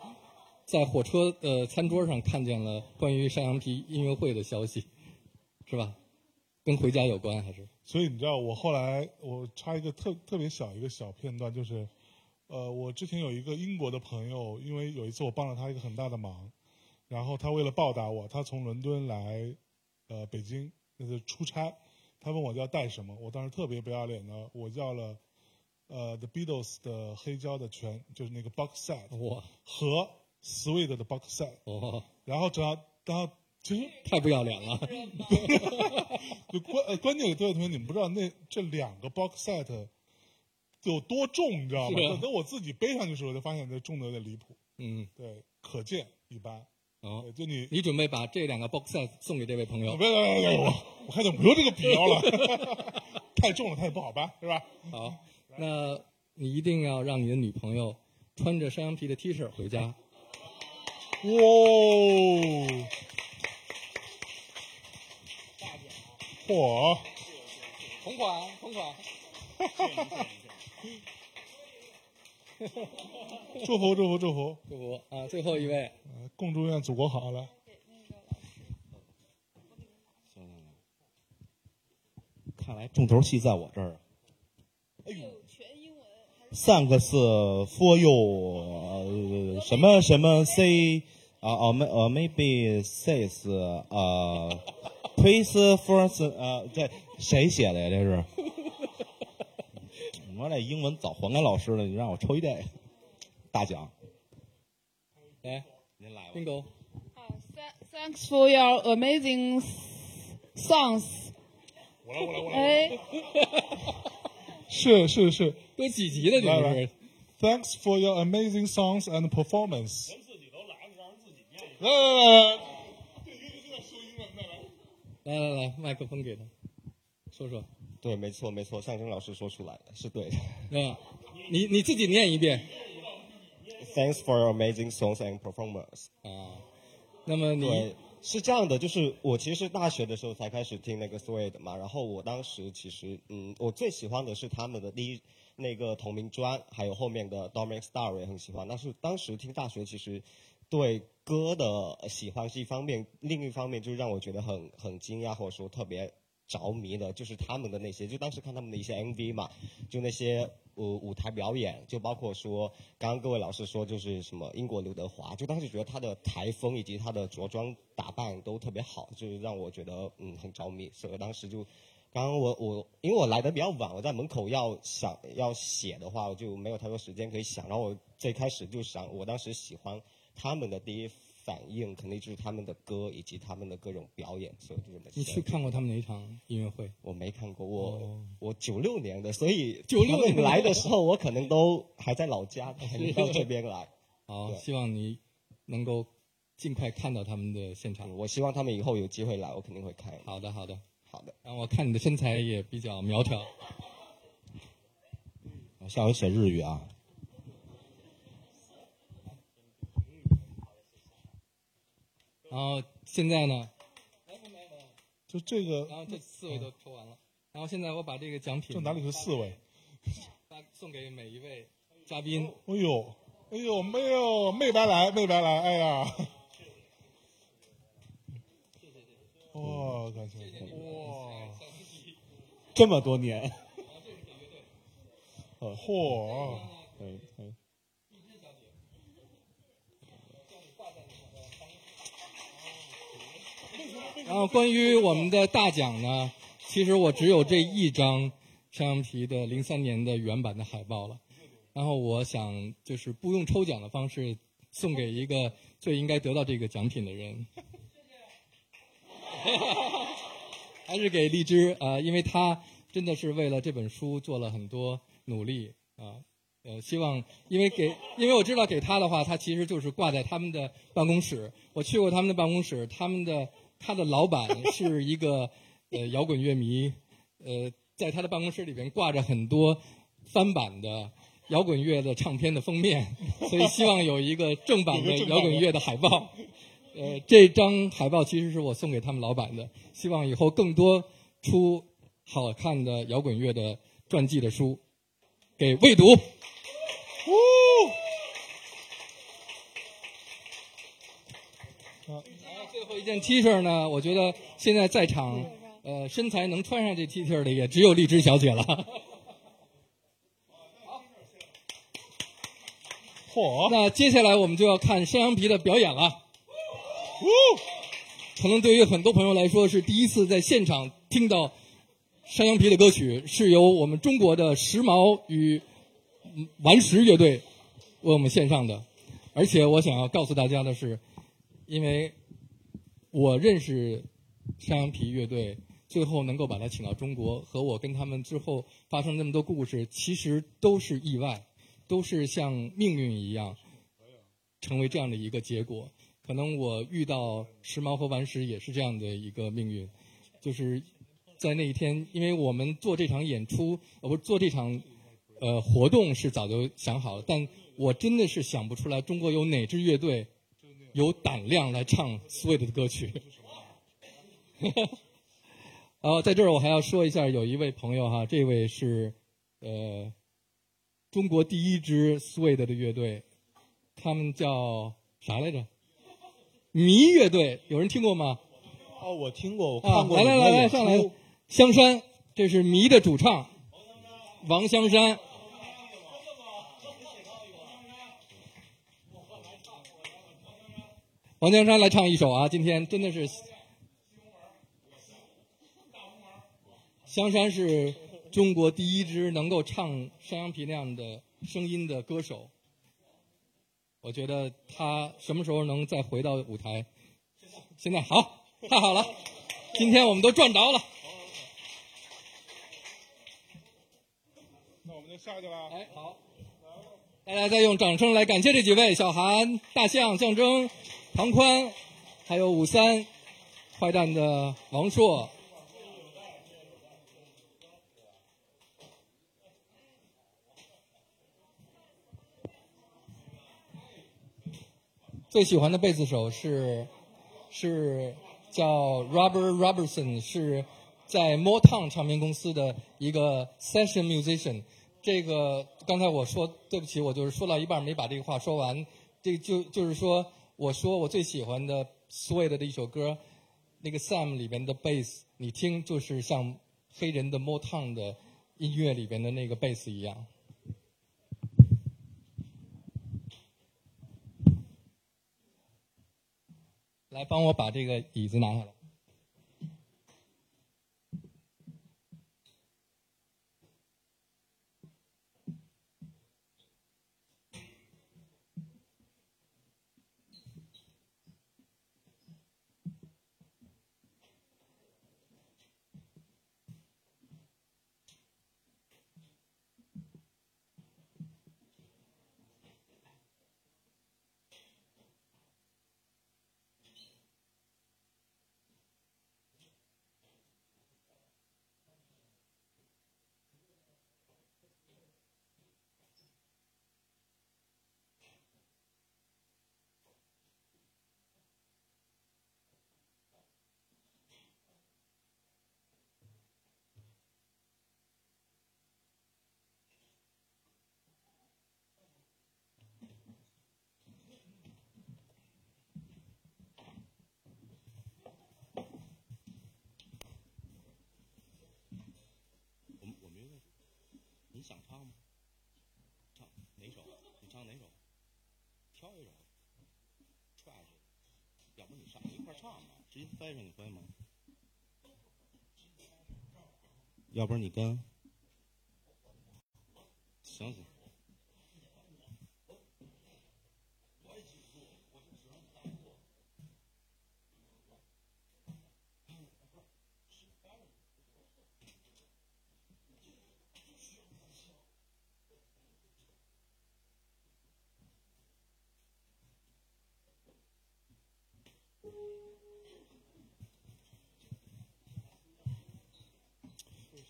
在火车的餐桌上看见了关于山羊皮音乐会的消息，是吧？跟回家有关还是？所以你知道，我后来我插一个特特别小一个小片段，就是，呃，我之前有一个英国的朋友，因为有一次我帮了他一个很大的忙，然后他为了报答我，他从伦敦来，呃，北京那是出差，他问我要带什么，我当时特别不要脸的，我要了，呃，The Beatles 的黑胶的全，就是那个 box set，哇，和 Sweet 的 box set，哦，然后只要，然后其实太不要脸了。就关呃关键，各位同学，你们不知道那这两个 box set 有多重，你知道吗？等等我自己背上去的时候，就发现这重的有点离谱。嗯，对，可见一斑。哦，就你你准备把这两个 box set 送给这位朋友？别别别别，我我看就不用这个笔腰了，太重了，他也不好搬，是吧？好，那你一定要让你的女朋友穿着山羊皮的 T 恤回家。哇，嚯！同款，同款。祝福祝福祝福祝福啊！最后一位，呃共祝愿祖国好，来。看来重头戏在我这儿。哎呦，Thanks for you，呃，什么什么 say 啊哦没呃 maybe says 呃 please first 呃这谁写的呀？这是？我这英文早还给老师了，你让我抽一这大奖。来，您来吧。bingo。Thanks for your amazing songs。我来我来我来哎，是是是，都几级的你来来们是？Thanks for your amazing songs and performance。自己都来来来来，来来来，麦克风给他，说说。对，没错没错，向征老师说出来的是对的。嗯，你你自己念一遍。Thanks for your amazing songs and performance。啊，那么你是这样的，就是我其实是大学的时候才开始听那个 Suede 嘛，然后我当时其实嗯，我最喜欢的是他们的第一那个同名专，还有后面的 Dominic Star 我也很喜欢。但是当时听大学其实对歌的喜欢是一方面，另一方面就是让我觉得很很惊讶或者说特别着迷的，就是他们的那些，就当时看他们的一些 MV 嘛，就那些呃舞台表演，就包括说刚刚各位老师说就是什么英国刘德华，就当时觉得他的台风以及他的着装打扮都特别好，就是让我觉得嗯很着迷，所以当时就。刚刚我我因为我来的比较晚，我在门口要想要写的话，我就没有太多时间可以想。然后我最开始就想，我当时喜欢他们的第一反应肯定就是他们的歌以及他们的各种表演，所以就这么。你去看过他们哪一场音乐会？我没看过，我、我九六年的，所以九六年来的时候，我可能都还在老家，还没到这边来。好，希望你能够尽快看到他们的现场。我希望他们以后有机会来，我肯定会看。好的，好的，好的。然后我看你的身材也比较苗条。下回写日语啊。然后现在呢？就这个，然后这四位都抽完了。然后现在我把这个奖品，这哪里是四位？发送给每一位嘉宾。哎呦，哎呦，没有，没白来，没白来，哎呀！哇，感谢，哇，这么多年，嚯，嗯嗯，然后关于我们的大奖呢，其实我只有这一张山羊皮的零三年的原版的海报了。然后我想就是不用抽奖的方式送给一个最应该得到这个奖品的人，还是给荔枝啊、呃因为他真的是为了这本书做了很多努力啊。呃，希望因为给，因为我知道给他的话，他其实就是挂在他们的办公室。我去过他们的办公室，他们的他的老板是一个呃摇滚乐迷，呃，在他的办公室里边挂着很多翻版的摇滚乐的唱片的封面，所以希望有一个正版的 摇滚乐的海报。呃，这张海报其实是我送给他们老板的，希望以后更多出好看的摇滚乐的传记的书，给未读。最后一件 T 恤呢，我觉得现在在场，呃，身材能穿上这 T 恤的也只有荔枝小姐了。嚯！那接下来我们就要看山羊皮的表演了。呜可能对于很多朋友来说是第一次在现场听到山羊皮的歌曲，是由我们中国的时髦与顽石乐队为我们献上的。而且我想要告诉大家的是，因为我认识山羊皮乐队，最后能够把他请到中国，和我跟他们之后发生那么多故事，其实都是意外，都是像命运一样，成为这样的一个结果。可能我遇到时髦和顽石也是这样的一个命运，就是在那一天，因为我们做这场演出，呃，不做这场呃活动是早就想好了，但我真的是想不出来中国有哪支乐队有胆量来唱 Sweet 的歌曲。呃，在这儿我还要说一下，有一位朋友哈，这位是呃中国第一支 Sweet 的乐队，他们叫啥来着？迷乐队，有人听过吗？哦，我听过，我啊看，过来来来上来，香山，这是迷的主唱，王香山。王江山来唱一首啊！今天真的是，香山是中国第一支能够唱山羊皮那样的声音的歌手。我觉得他什么时候能再回到舞台？现在好，太好了！今天我们都赚着了。那我们就下去了。哎，好，大家再用掌声来感谢这几位：小韩、大象、象征、唐宽，还有五三、坏蛋的王硕。最喜欢的贝斯手是是叫 Robert Robertson，是在 Motown 唱片公司的一个 session musician。这个刚才我说对不起，我就是说到一半没把这个话说完。这就就是说，我说我最喜欢的 s w e d e 的一首歌，那个 Sam 里边的 bass，你听就是像黑人的 Motown 的音乐里边的那个 bass 一样。来帮我把这个椅子拿下来。我们我没问，想唱吗？唱哪首？你唱哪首？挑一首，踹去。要不你上一块唱吧，直接塞上你会吗？要不然你跟。行行。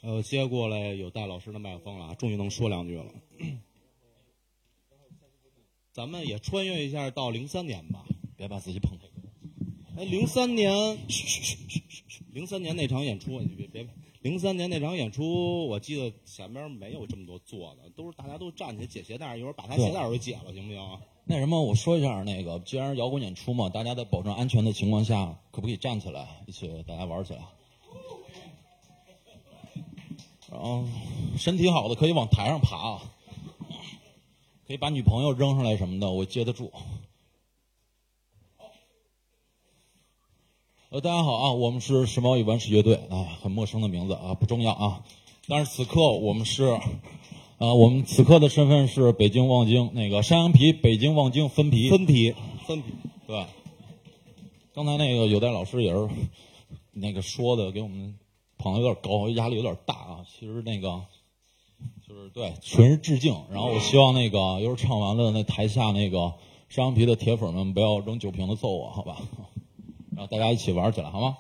呃，接过来有戴老师的麦克风了，终于能说两句了。咱们也穿越一下到零三年吧，别把自己碰疼。哎，零三年，零三年那场演出，你别别，零三年那场演出，我记得前面没有这么多坐的，都是大家都站起来解鞋带，一会儿把他鞋带都解了，行不行？那什么我说一下那个既然是摇滚演出嘛大家在保证安全的情况下可不可以站起来一起大家玩起来。然后身体好的可以往台上爬啊可以把女朋友扔上来什么的我接得住。呃大家好啊我们是时髦与顽石乐队啊很陌生的名字啊不重要啊。但是此刻我们是啊我们此刻的身份是北京望京那个山羊皮北京望京分皮。分皮分皮对刚才那个有代老师也是那个说的给我们捧的有点高压力有点大啊。其实那个就是对全是致敬。然后我希望那个一会儿唱完了那台下那个山羊皮的铁粉们不要扔酒瓶子揍我好吧？然后大家一起玩起来好吗？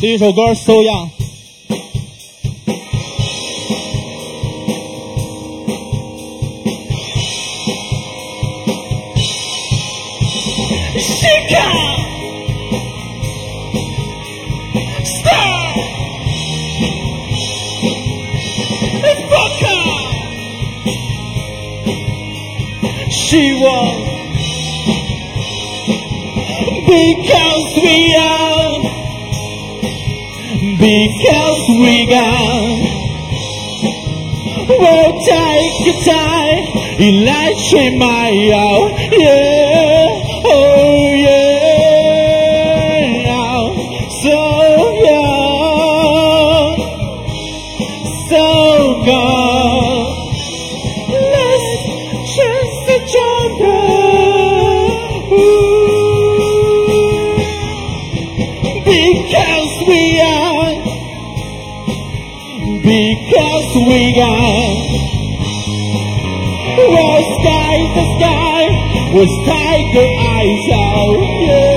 第一首歌 so young sika star 呃 fuck up she won because we are because we got We'll take a time in life, my out, yeah. was tied eyes out. Yeah.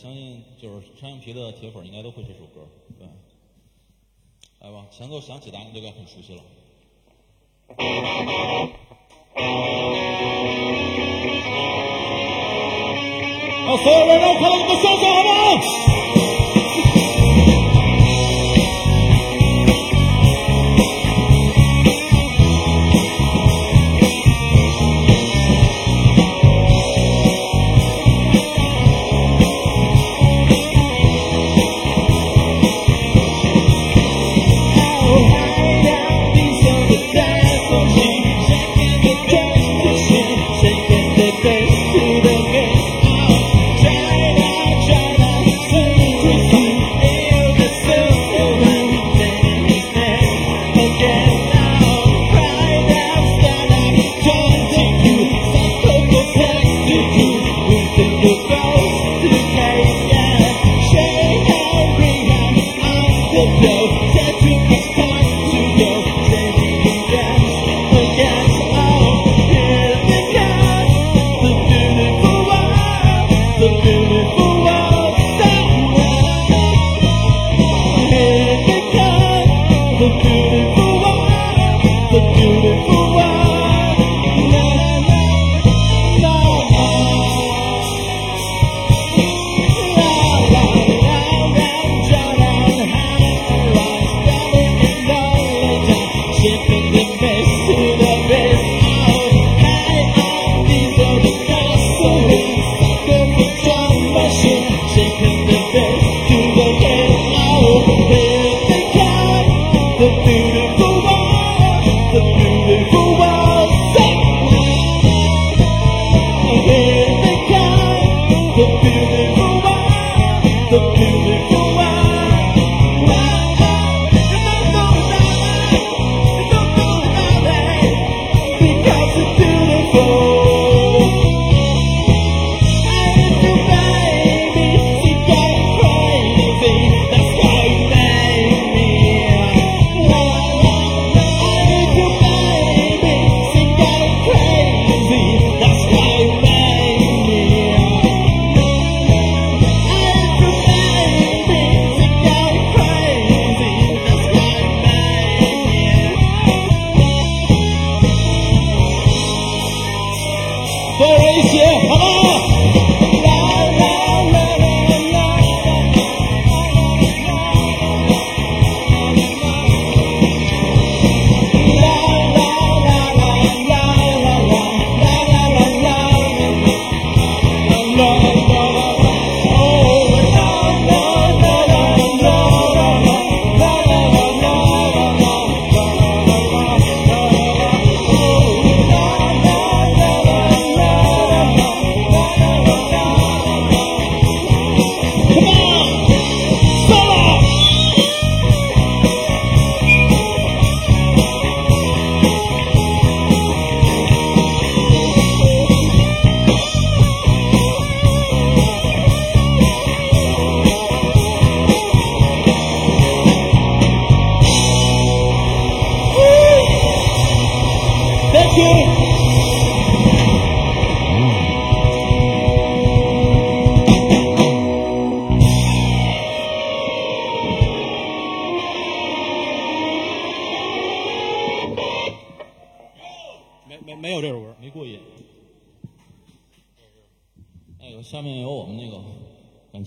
相信就是穿羊皮的铁粉应该都会这首歌，对。来吧，前奏响起，大家就该很熟悉了。让所有人让我看到你们双手，好不好？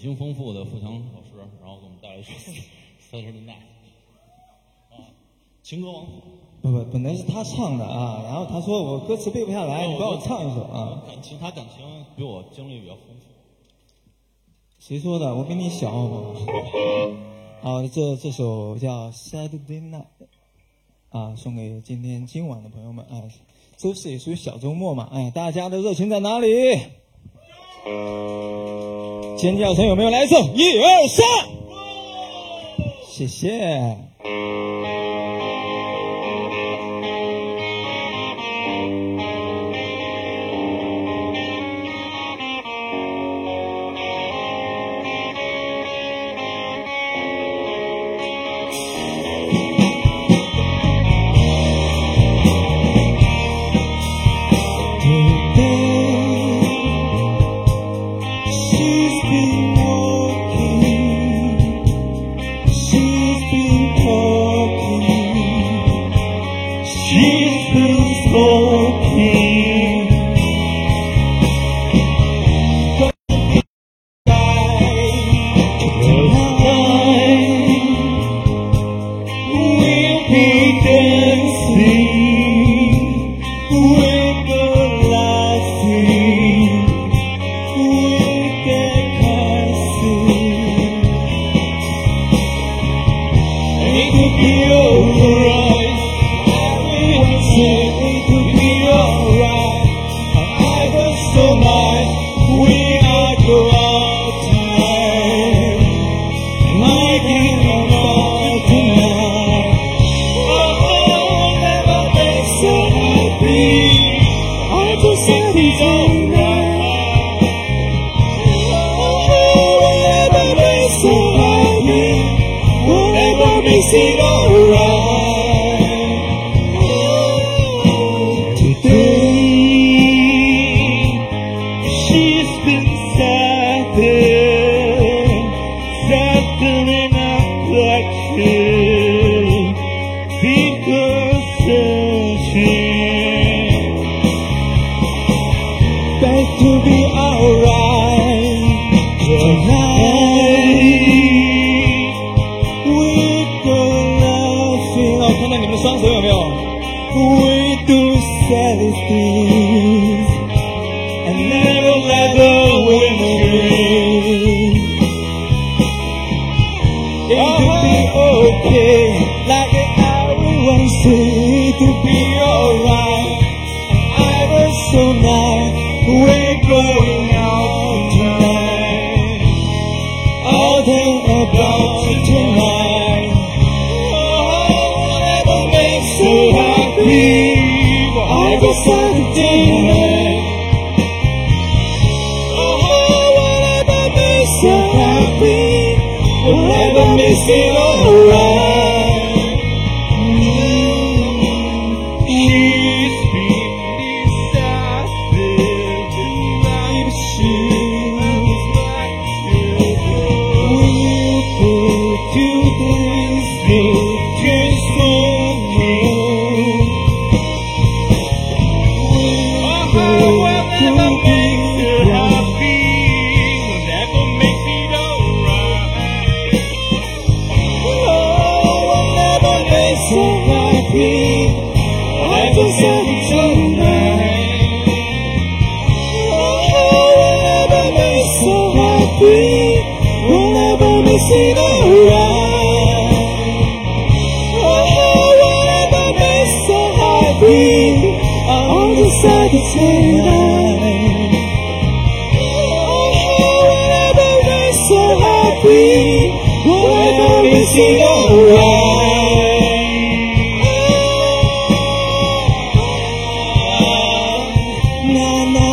感情丰富的富强老师，然后给我们带来一首三十年代啊，情歌王子。不不，本来是他唱的啊，然后他说我歌词背不下来，你帮我唱一首啊。感情他感情比我经历比较丰富。谁说的？我比你小好这这首叫《Saturday Night》啊，送给今天今晚的朋友们。哎，周四也属于小周末嘛，哎，大家的热情在哪里？尖叫声有没有来一次？一二三，谢谢。Na na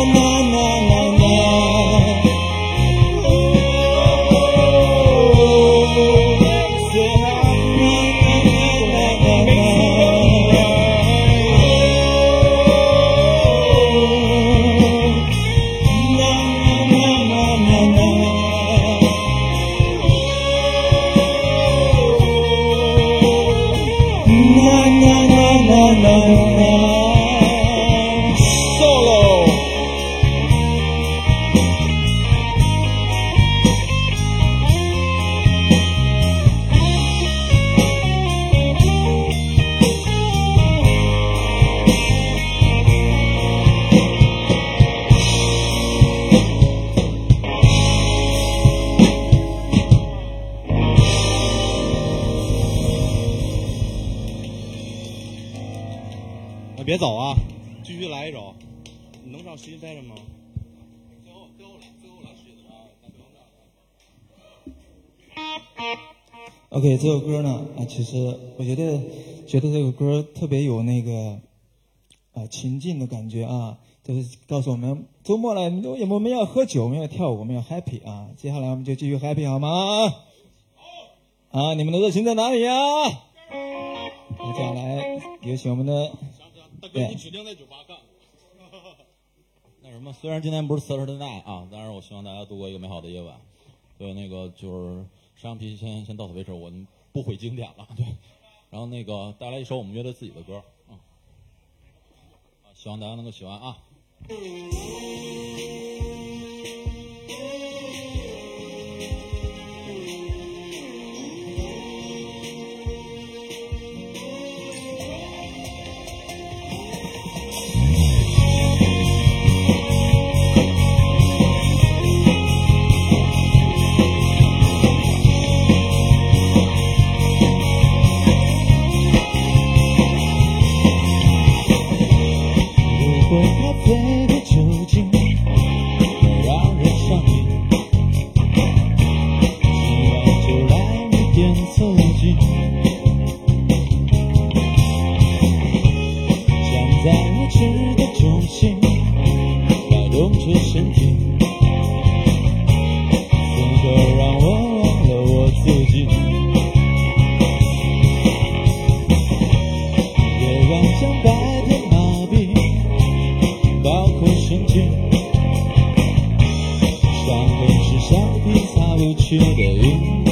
其实我觉得觉得这个歌特别有那个啊情境的感觉啊，就是告诉我们周末了，我们要喝酒，我们要跳舞，我们要 happy 啊。接下来我们就继续 happy 好吗？啊，你们的热情在哪里呀？那接下来有请我们的大哥，你指定在酒吧干。那什么，虽然今天不是 Saturday night 啊，但是我希望大家度过一个美好的夜晚。对，那个就是上皮先先到此为止，我们不毁经典了。对，然后那个带来一首我们乐队自己的歌，嗯，啊，希望大家能够喜欢啊。去的印。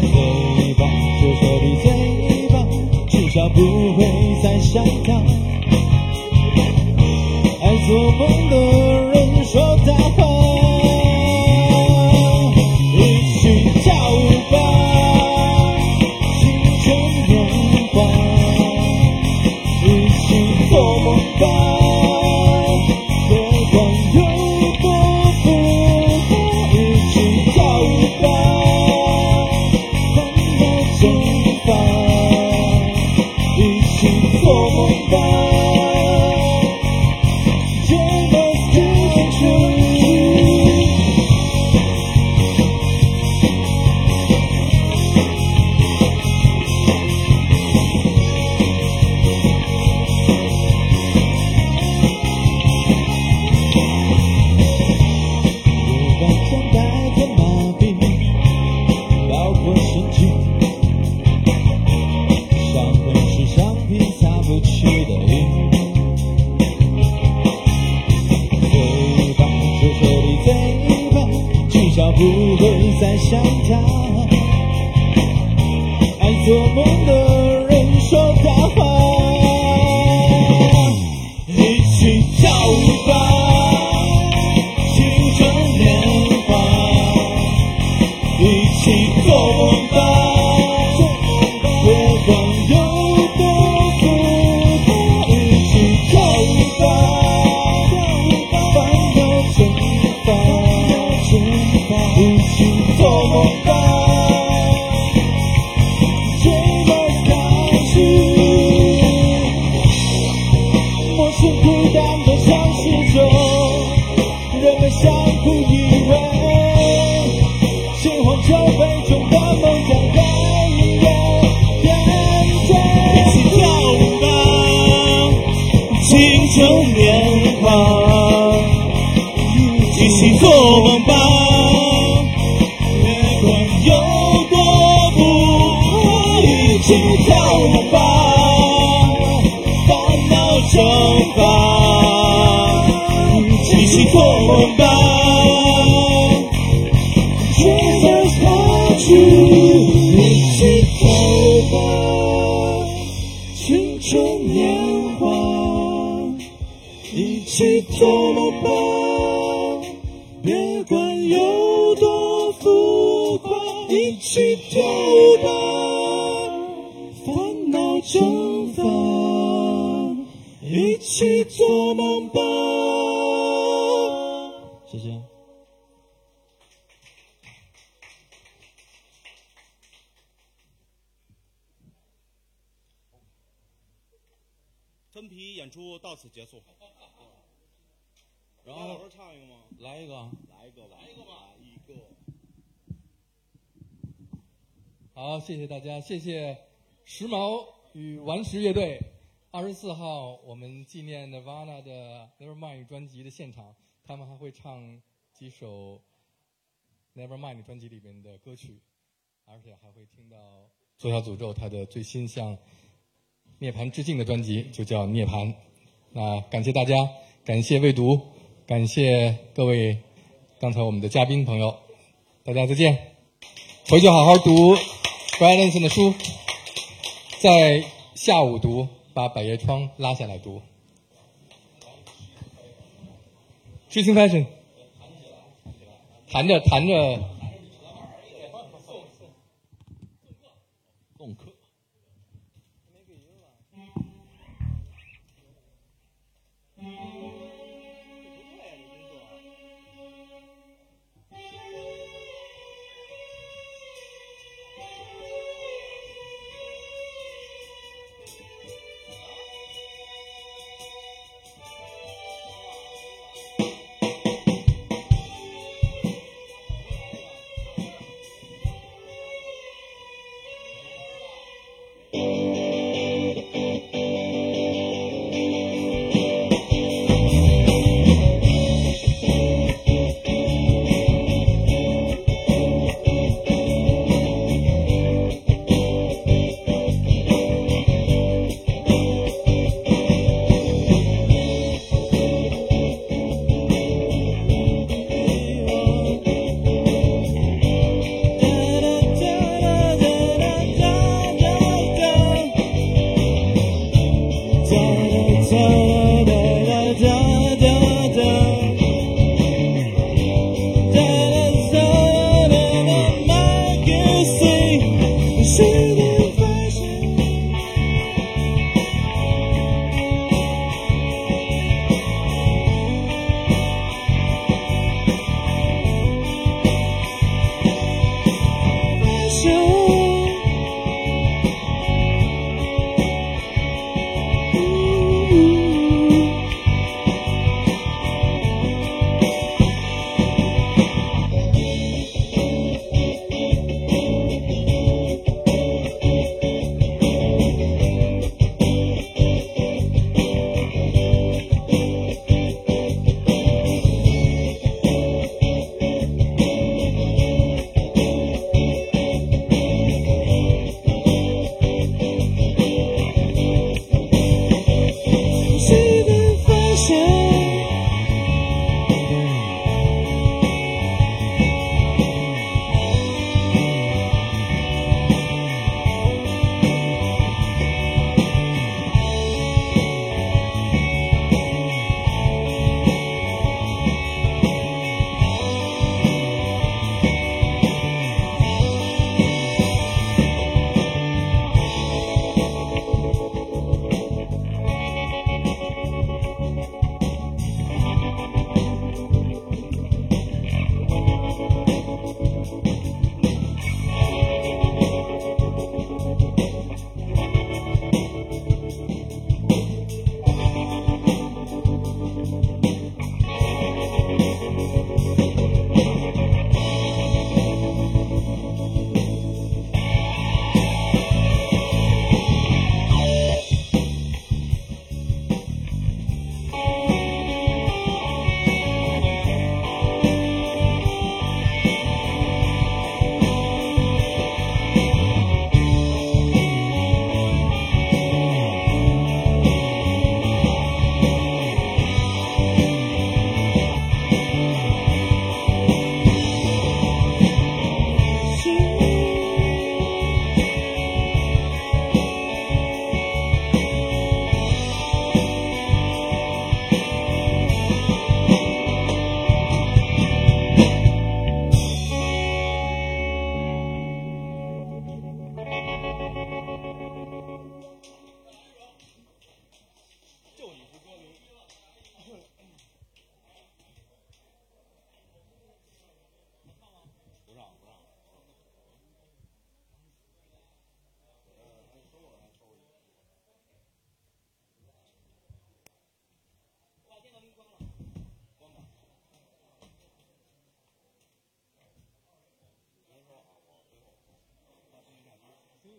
最棒，就说你最棒，至少不会再想他。爱做梦的们演出到此结束。然后老师唱一个吗？来一个，来一个吧，来一个吧，一个。好，谢谢大家，谢谢时髦与顽石乐队。二十四号我们纪念 Nirvana 的 Nevermind 专辑的现场，他们还会唱几首 Nevermind 专辑里面的歌曲，而且还会听到左小诅咒他的最新向涅槃致敬的专辑，就叫《涅槃》。那感谢大家，感谢未读，感谢各位刚才我们的嘉宾朋友，大家再见。回去好好读 Brian Lenson 的书，在下午读，把百叶窗拉下来读。知青 fashion，弹着弹着，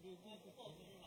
对对对对。